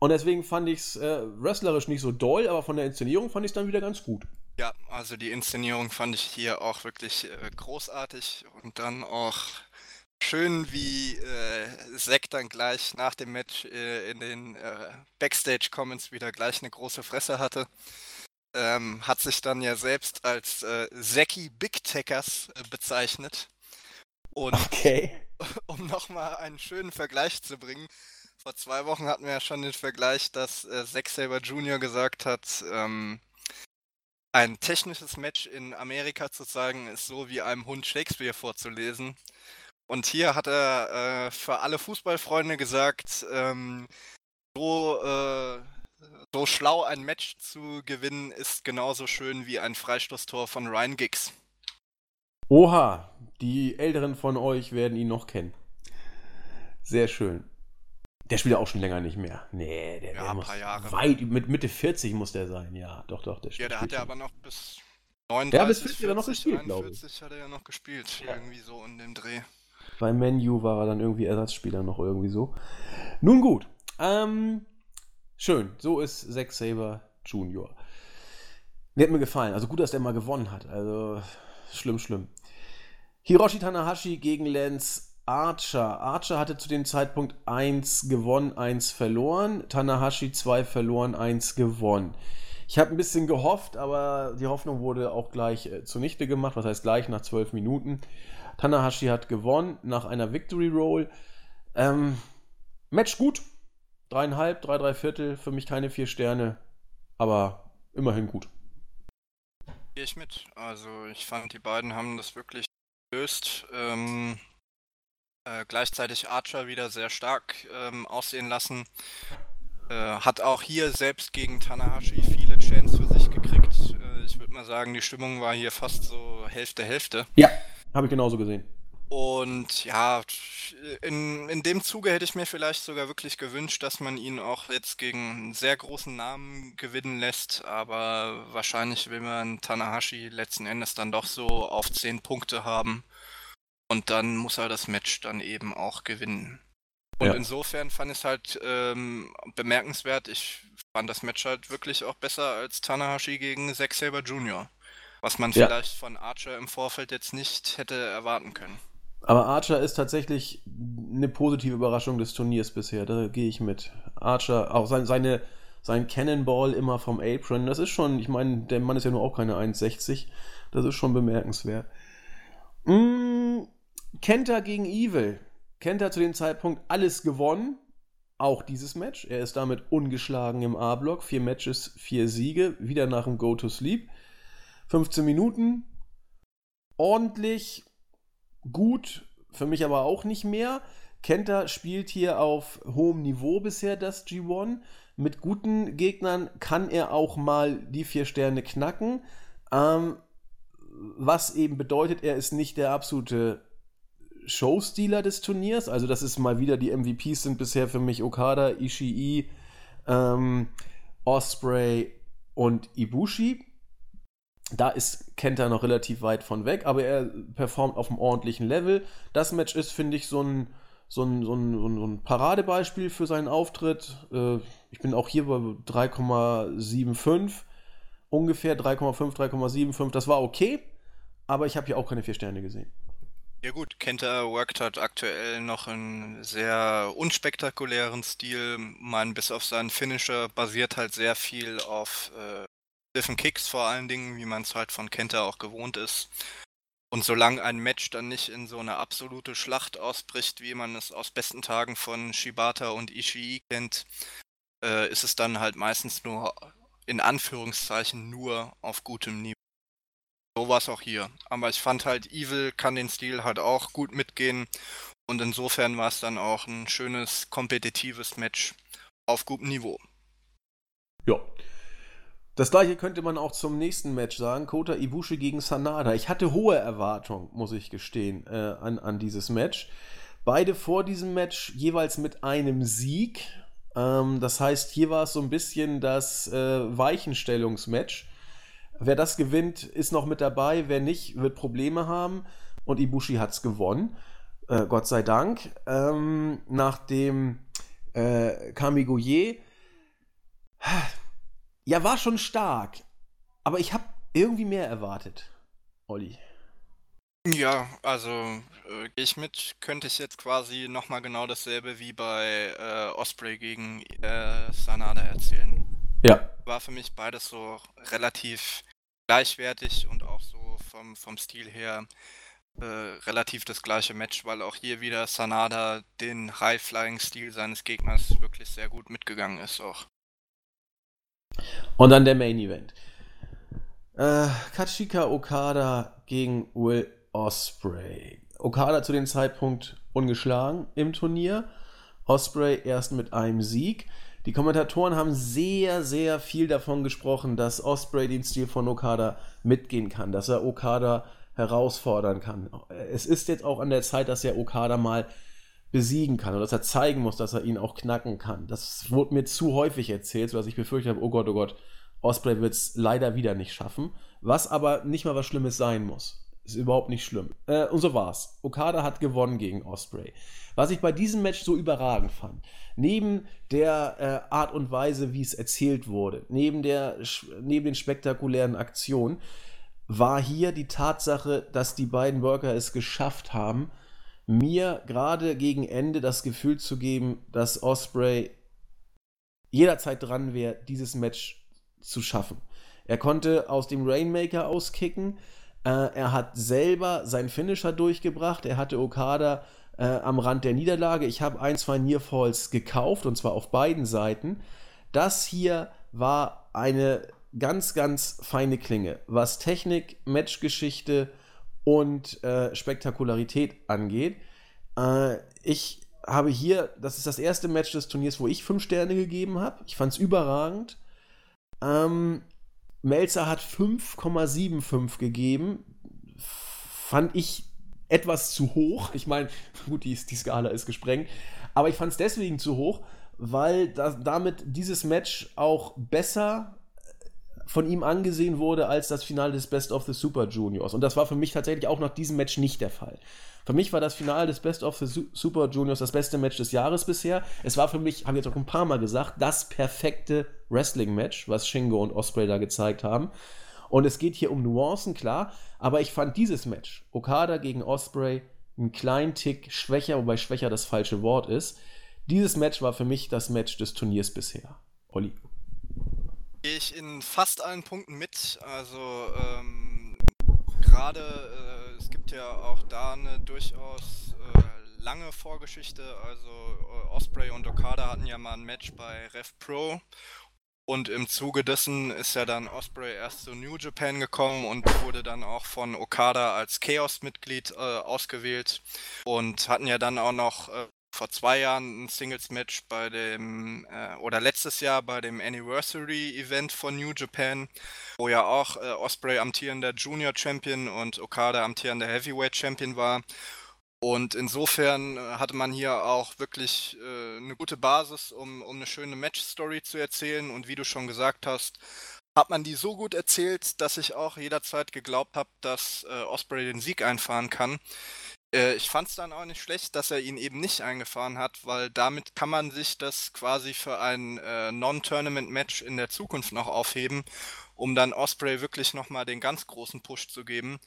Und deswegen fand ich es äh, wrestlerisch nicht so doll, aber von der Inszenierung fand ich es dann wieder ganz gut. Ja, also die Inszenierung fand ich hier auch wirklich äh, großartig und dann auch schön, wie äh, Zack dann gleich nach dem Match äh, in den äh, Backstage-Comments wieder gleich eine große Fresse hatte ähm, hat sich dann ja selbst als äh, Zeki Big Techers äh, bezeichnet. Und okay. *laughs* um nochmal einen schönen Vergleich zu bringen, vor zwei Wochen hatten wir ja schon den Vergleich, dass äh, Zack Saber Jr. gesagt hat, ähm, ein technisches Match in Amerika zu zeigen, ist so wie einem Hund Shakespeare vorzulesen. Und hier hat er äh, für alle Fußballfreunde gesagt, ähm, so äh, so schlau ein Match zu gewinnen, ist genauso schön wie ein Freistoßtor von Ryan Giggs. Oha, die Älteren von euch werden ihn noch kennen. Sehr schön. Der spielt auch schon länger nicht mehr. Nee, der, ja, der muss weit, mit Mitte 40 muss der sein. Ja, doch, doch. Der ja, der hat ja aber noch bis 39, ja, bis 40, 40 noch gespielt, 41 hat er ja noch gespielt. Ja. Irgendwie so in dem Dreh. Bei Menu war er dann irgendwie Ersatzspieler noch irgendwie so. Nun gut. Ähm, Schön, so ist Zack Saber Junior. Mir hat mir gefallen. Also gut, dass der mal gewonnen hat. Also schlimm, schlimm. Hiroshi Tanahashi gegen Lance Archer. Archer hatte zu dem Zeitpunkt 1 gewonnen, 1 verloren. Tanahashi 2 verloren, 1 gewonnen. Ich habe ein bisschen gehofft, aber die Hoffnung wurde auch gleich äh, zunichte gemacht. Was heißt gleich nach 12 Minuten? Tanahashi hat gewonnen nach einer Victory Roll. Ähm, Match gut, dreieinhalb, drei, drei Viertel, für mich keine vier Sterne, aber immerhin gut. Gehe ich mit. Also ich fand, die beiden haben das wirklich gelöst. Ähm, äh, gleichzeitig Archer wieder sehr stark ähm, aussehen lassen. Äh, hat auch hier selbst gegen Tanahashi viele Chance für sich gekriegt. Äh, ich würde mal sagen, die Stimmung war hier fast so Hälfte, Hälfte. Ja, habe ich genauso gesehen. Und ja, in, in dem Zuge hätte ich mir vielleicht sogar wirklich gewünscht, dass man ihn auch jetzt gegen einen sehr großen Namen gewinnen lässt. Aber wahrscheinlich will man Tanahashi letzten Endes dann doch so auf 10 Punkte haben. Und dann muss er das Match dann eben auch gewinnen. Und ja. insofern fand ich es halt ähm, bemerkenswert. Ich fand das Match halt wirklich auch besser als Tanahashi gegen Zack Saber Jr. Was man ja. vielleicht von Archer im Vorfeld jetzt nicht hätte erwarten können. Aber Archer ist tatsächlich eine positive Überraschung des Turniers bisher. Da gehe ich mit. Archer, auch sein, seine, sein Cannonball immer vom Apron, das ist schon, ich meine, der Mann ist ja nur auch keine 1,60. Das ist schon bemerkenswert. Mm, Kenta gegen Evil. Kenta zu dem Zeitpunkt alles gewonnen. Auch dieses Match. Er ist damit ungeschlagen im A-Block. Vier Matches, vier Siege. Wieder nach dem Go to Sleep. 15 Minuten. Ordentlich gut, für mich aber auch nicht mehr. Kenta spielt hier auf hohem Niveau bisher das G1. Mit guten Gegnern kann er auch mal die vier Sterne knacken. Ähm, was eben bedeutet, er ist nicht der absolute Showstealer des Turniers. Also, das ist mal wieder die MVPs sind bisher für mich Okada, Ishii, ähm, Osprey und Ibushi. Da ist Kenta noch relativ weit von weg, aber er performt auf einem ordentlichen Level. Das Match ist, finde ich, so ein, so, ein, so, ein, so ein Paradebeispiel für seinen Auftritt. Äh, ich bin auch hier bei 3,75 ungefähr 3,5, 3,75. Das war okay, aber ich habe hier auch keine vier Sterne gesehen. Ja gut, Kenta workt halt aktuell noch einen sehr unspektakulären Stil. Man bis auf seinen Finisher basiert halt sehr viel auf äh, Stiffen Kicks vor allen Dingen, wie man es halt von Kenta auch gewohnt ist. Und solange ein Match dann nicht in so eine absolute Schlacht ausbricht, wie man es aus besten Tagen von Shibata und Ishii kennt, äh, ist es dann halt meistens nur, in Anführungszeichen, nur auf gutem Niveau. So war es auch hier. Aber ich fand halt, Evil kann den Stil halt auch gut mitgehen. Und insofern war es dann auch ein schönes, kompetitives Match auf gutem Niveau. Ja, Das gleiche könnte man auch zum nächsten Match sagen. Kota Ibushi gegen Sanada. Ich hatte hohe Erwartungen, muss ich gestehen, äh, an, an dieses Match. Beide vor diesem Match jeweils mit einem Sieg. Ähm, das heißt, hier war es so ein bisschen das äh, Weichenstellungsmatch. Wer das gewinnt, ist noch mit dabei. Wer nicht, wird Probleme haben. Und Ibushi hat es gewonnen. Äh, Gott sei Dank. Ähm, nach dem äh, Kamigoye. Ja, war schon stark. Aber ich habe irgendwie mehr erwartet, Olli. Ja, also äh, gehe ich mit, könnte ich jetzt quasi nochmal genau dasselbe wie bei äh, Osprey gegen äh, Sanada erzählen. Ja. War für mich beides so relativ gleichwertig und auch so vom, vom Stil her äh, relativ das gleiche Match, weil auch hier wieder Sanada den High-Flying-Stil seines Gegners wirklich sehr gut mitgegangen ist auch. Und dann der Main Event. Äh, Kachika Okada gegen Will Osprey. Okada zu dem Zeitpunkt ungeschlagen im Turnier. Osprey erst mit einem Sieg. Die Kommentatoren haben sehr, sehr viel davon gesprochen, dass Osprey den Stil von Okada mitgehen kann, dass er Okada herausfordern kann. Es ist jetzt auch an der Zeit, dass er Okada mal besiegen kann und dass er zeigen muss, dass er ihn auch knacken kann. Das wurde mir zu häufig erzählt, sodass ich befürchtet habe, oh Gott, oh Gott, Osprey wird es leider wieder nicht schaffen, was aber nicht mal was Schlimmes sein muss. Ist überhaupt nicht schlimm. Äh, und so war's. Okada hat gewonnen gegen Osprey. Was ich bei diesem Match so überragend fand, neben der äh, Art und Weise, wie es erzählt wurde, neben, der, neben den spektakulären Aktionen, war hier die Tatsache, dass die beiden Worker es geschafft haben, mir gerade gegen Ende das Gefühl zu geben, dass Osprey jederzeit dran wäre, dieses Match zu schaffen. Er konnte aus dem Rainmaker auskicken, äh, er hat selber seinen Finisher durchgebracht. Er hatte Okada äh, am Rand der Niederlage. Ich habe ein, zwei Nearfalls gekauft und zwar auf beiden Seiten. Das hier war eine ganz, ganz feine Klinge, was Technik, Matchgeschichte und äh, Spektakularität angeht. Äh, ich habe hier, das ist das erste Match des Turniers, wo ich fünf Sterne gegeben habe. Ich fand es überragend. Ähm, Melzer hat 5,75 gegeben. Fand ich etwas zu hoch. Ich meine, *laughs* gut, die, die Skala ist gesprengt. Aber ich fand es deswegen zu hoch, weil das, damit dieses Match auch besser von ihm angesehen wurde als das Finale des Best of the Super Juniors. Und das war für mich tatsächlich auch nach diesem Match nicht der Fall. Für mich war das Finale des Best of the Super Juniors das beste Match des Jahres bisher. Es war für mich, habe ich jetzt auch ein paar Mal gesagt, das perfekte Wrestling-Match, was Shingo und Osprey da gezeigt haben. Und es geht hier um Nuancen, klar, aber ich fand dieses Match, Okada gegen Osprey, einen kleinen Tick schwächer, wobei schwächer das falsche Wort ist. Dieses Match war für mich das Match des Turniers bisher. Olli. Gehe ich in fast allen Punkten mit. Also ähm, gerade äh, gibt ja auch da eine durchaus äh, lange Vorgeschichte. Also äh, Osprey und Okada hatten ja mal ein Match bei Rev Pro. Und im Zuge dessen ist ja dann Osprey erst zu New Japan gekommen und wurde dann auch von Okada als Chaos-Mitglied äh, ausgewählt und hatten ja dann auch noch äh, vor zwei Jahren ein Singles-Match bei dem, äh, oder letztes Jahr bei dem Anniversary-Event von New Japan, wo ja auch äh, Osprey amtierender Junior Champion und Okada amtierender Heavyweight Champion war. Und insofern äh, hatte man hier auch wirklich äh, eine gute Basis, um, um eine schöne Match-Story zu erzählen. Und wie du schon gesagt hast, hat man die so gut erzählt, dass ich auch jederzeit geglaubt habe, dass äh, Osprey den Sieg einfahren kann. Äh, ich fand es dann auch nicht schlecht, dass er ihn eben nicht eingefahren hat, weil damit kann man sich das quasi für ein äh, Non-Tournament-Match in der Zukunft noch aufheben, um dann Osprey wirklich nochmal den ganz großen Push zu geben.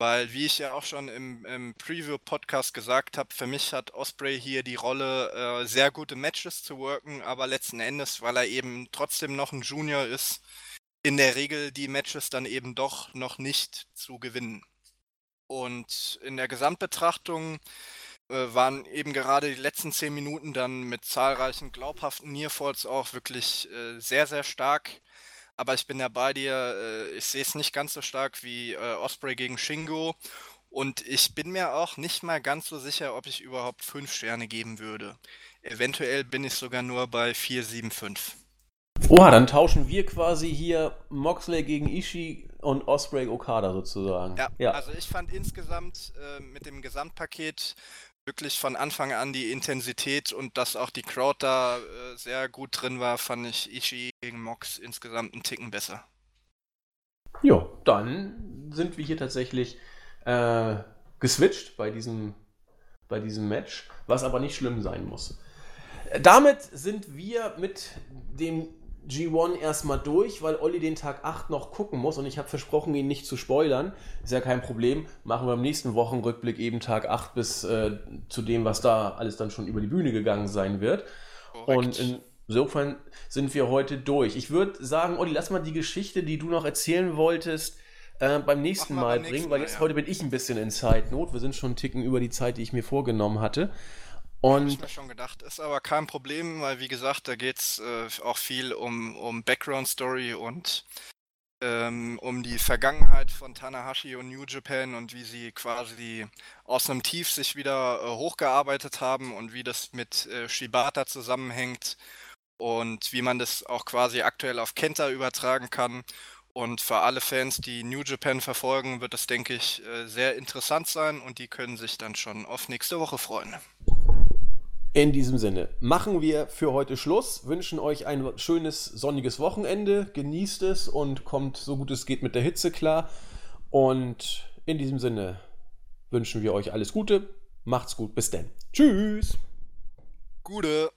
Weil, wie ich ja auch schon im, im Preview-Podcast gesagt habe, für mich hat Osprey hier die Rolle, äh, sehr gute Matches zu worken, aber letzten Endes, weil er eben trotzdem noch ein Junior ist, in der Regel die Matches dann eben doch noch nicht zu gewinnen. Und in der Gesamtbetrachtung äh, waren eben gerade die letzten zehn Minuten dann mit zahlreichen glaubhaften Nearfalls auch wirklich äh, sehr, sehr stark. Aber ich bin ja bei dir, äh, ich sehe es nicht ganz so stark wie Osprey gegen Shingo. Und ich bin mir auch nicht mal ganz so sicher, ob ich überhaupt fünf Sterne geben würde. Eventuell bin ich sogar nur bei 4, 7, 5. Oha, dann tauschen wir quasi hier Moxley gegen Ishii und Osprey Okada sozusagen. Ja, ja. also ich fand insgesamt äh, mit dem Gesamtpaket wirklich von Anfang an die Intensität und dass auch die Crowd da äh, sehr gut drin war, fand ich Ishii gegen Mox insgesamt einen Ticken besser. Ja, dann sind wir hier tatsächlich äh, geswitcht bei diesem, bei diesem Match, was aber nicht schlimm sein muss. Damit sind wir mit dem G1 erstmal durch, weil Olli den Tag 8 noch gucken muss und ich habe versprochen, ihn nicht zu spoilern. Ist ja kein Problem. Machen wir im nächsten Wochenrückblick eben Tag 8 bis äh, zu dem, was da alles dann schon über die Bühne gegangen sein wird. Korrekt. Und insofern sind wir heute durch. Ich würde sagen, Olli, lass mal die Geschichte, die du noch erzählen wolltest, äh, beim nächsten Mal beim bringen, nächsten weil jetzt ja. heute bin ich ein bisschen in Zeitnot. Wir sind schon einen Ticken über die Zeit, die ich mir vorgenommen hatte. Und Hab ich mir schon gedacht, ist aber kein Problem, weil wie gesagt, da geht es äh, auch viel um, um Background-Story und ähm, um die Vergangenheit von Tanahashi und New Japan und wie sie quasi aus einem Tief sich wieder äh, hochgearbeitet haben und wie das mit äh, Shibata zusammenhängt und wie man das auch quasi aktuell auf Kenta übertragen kann. Und für alle Fans, die New Japan verfolgen, wird das, denke ich, äh, sehr interessant sein und die können sich dann schon auf nächste Woche freuen. In diesem Sinne machen wir für heute Schluss, wünschen euch ein schönes sonniges Wochenende, genießt es und kommt so gut es geht mit der Hitze klar. Und in diesem Sinne wünschen wir euch alles Gute, macht's gut, bis denn. Tschüss. Gute.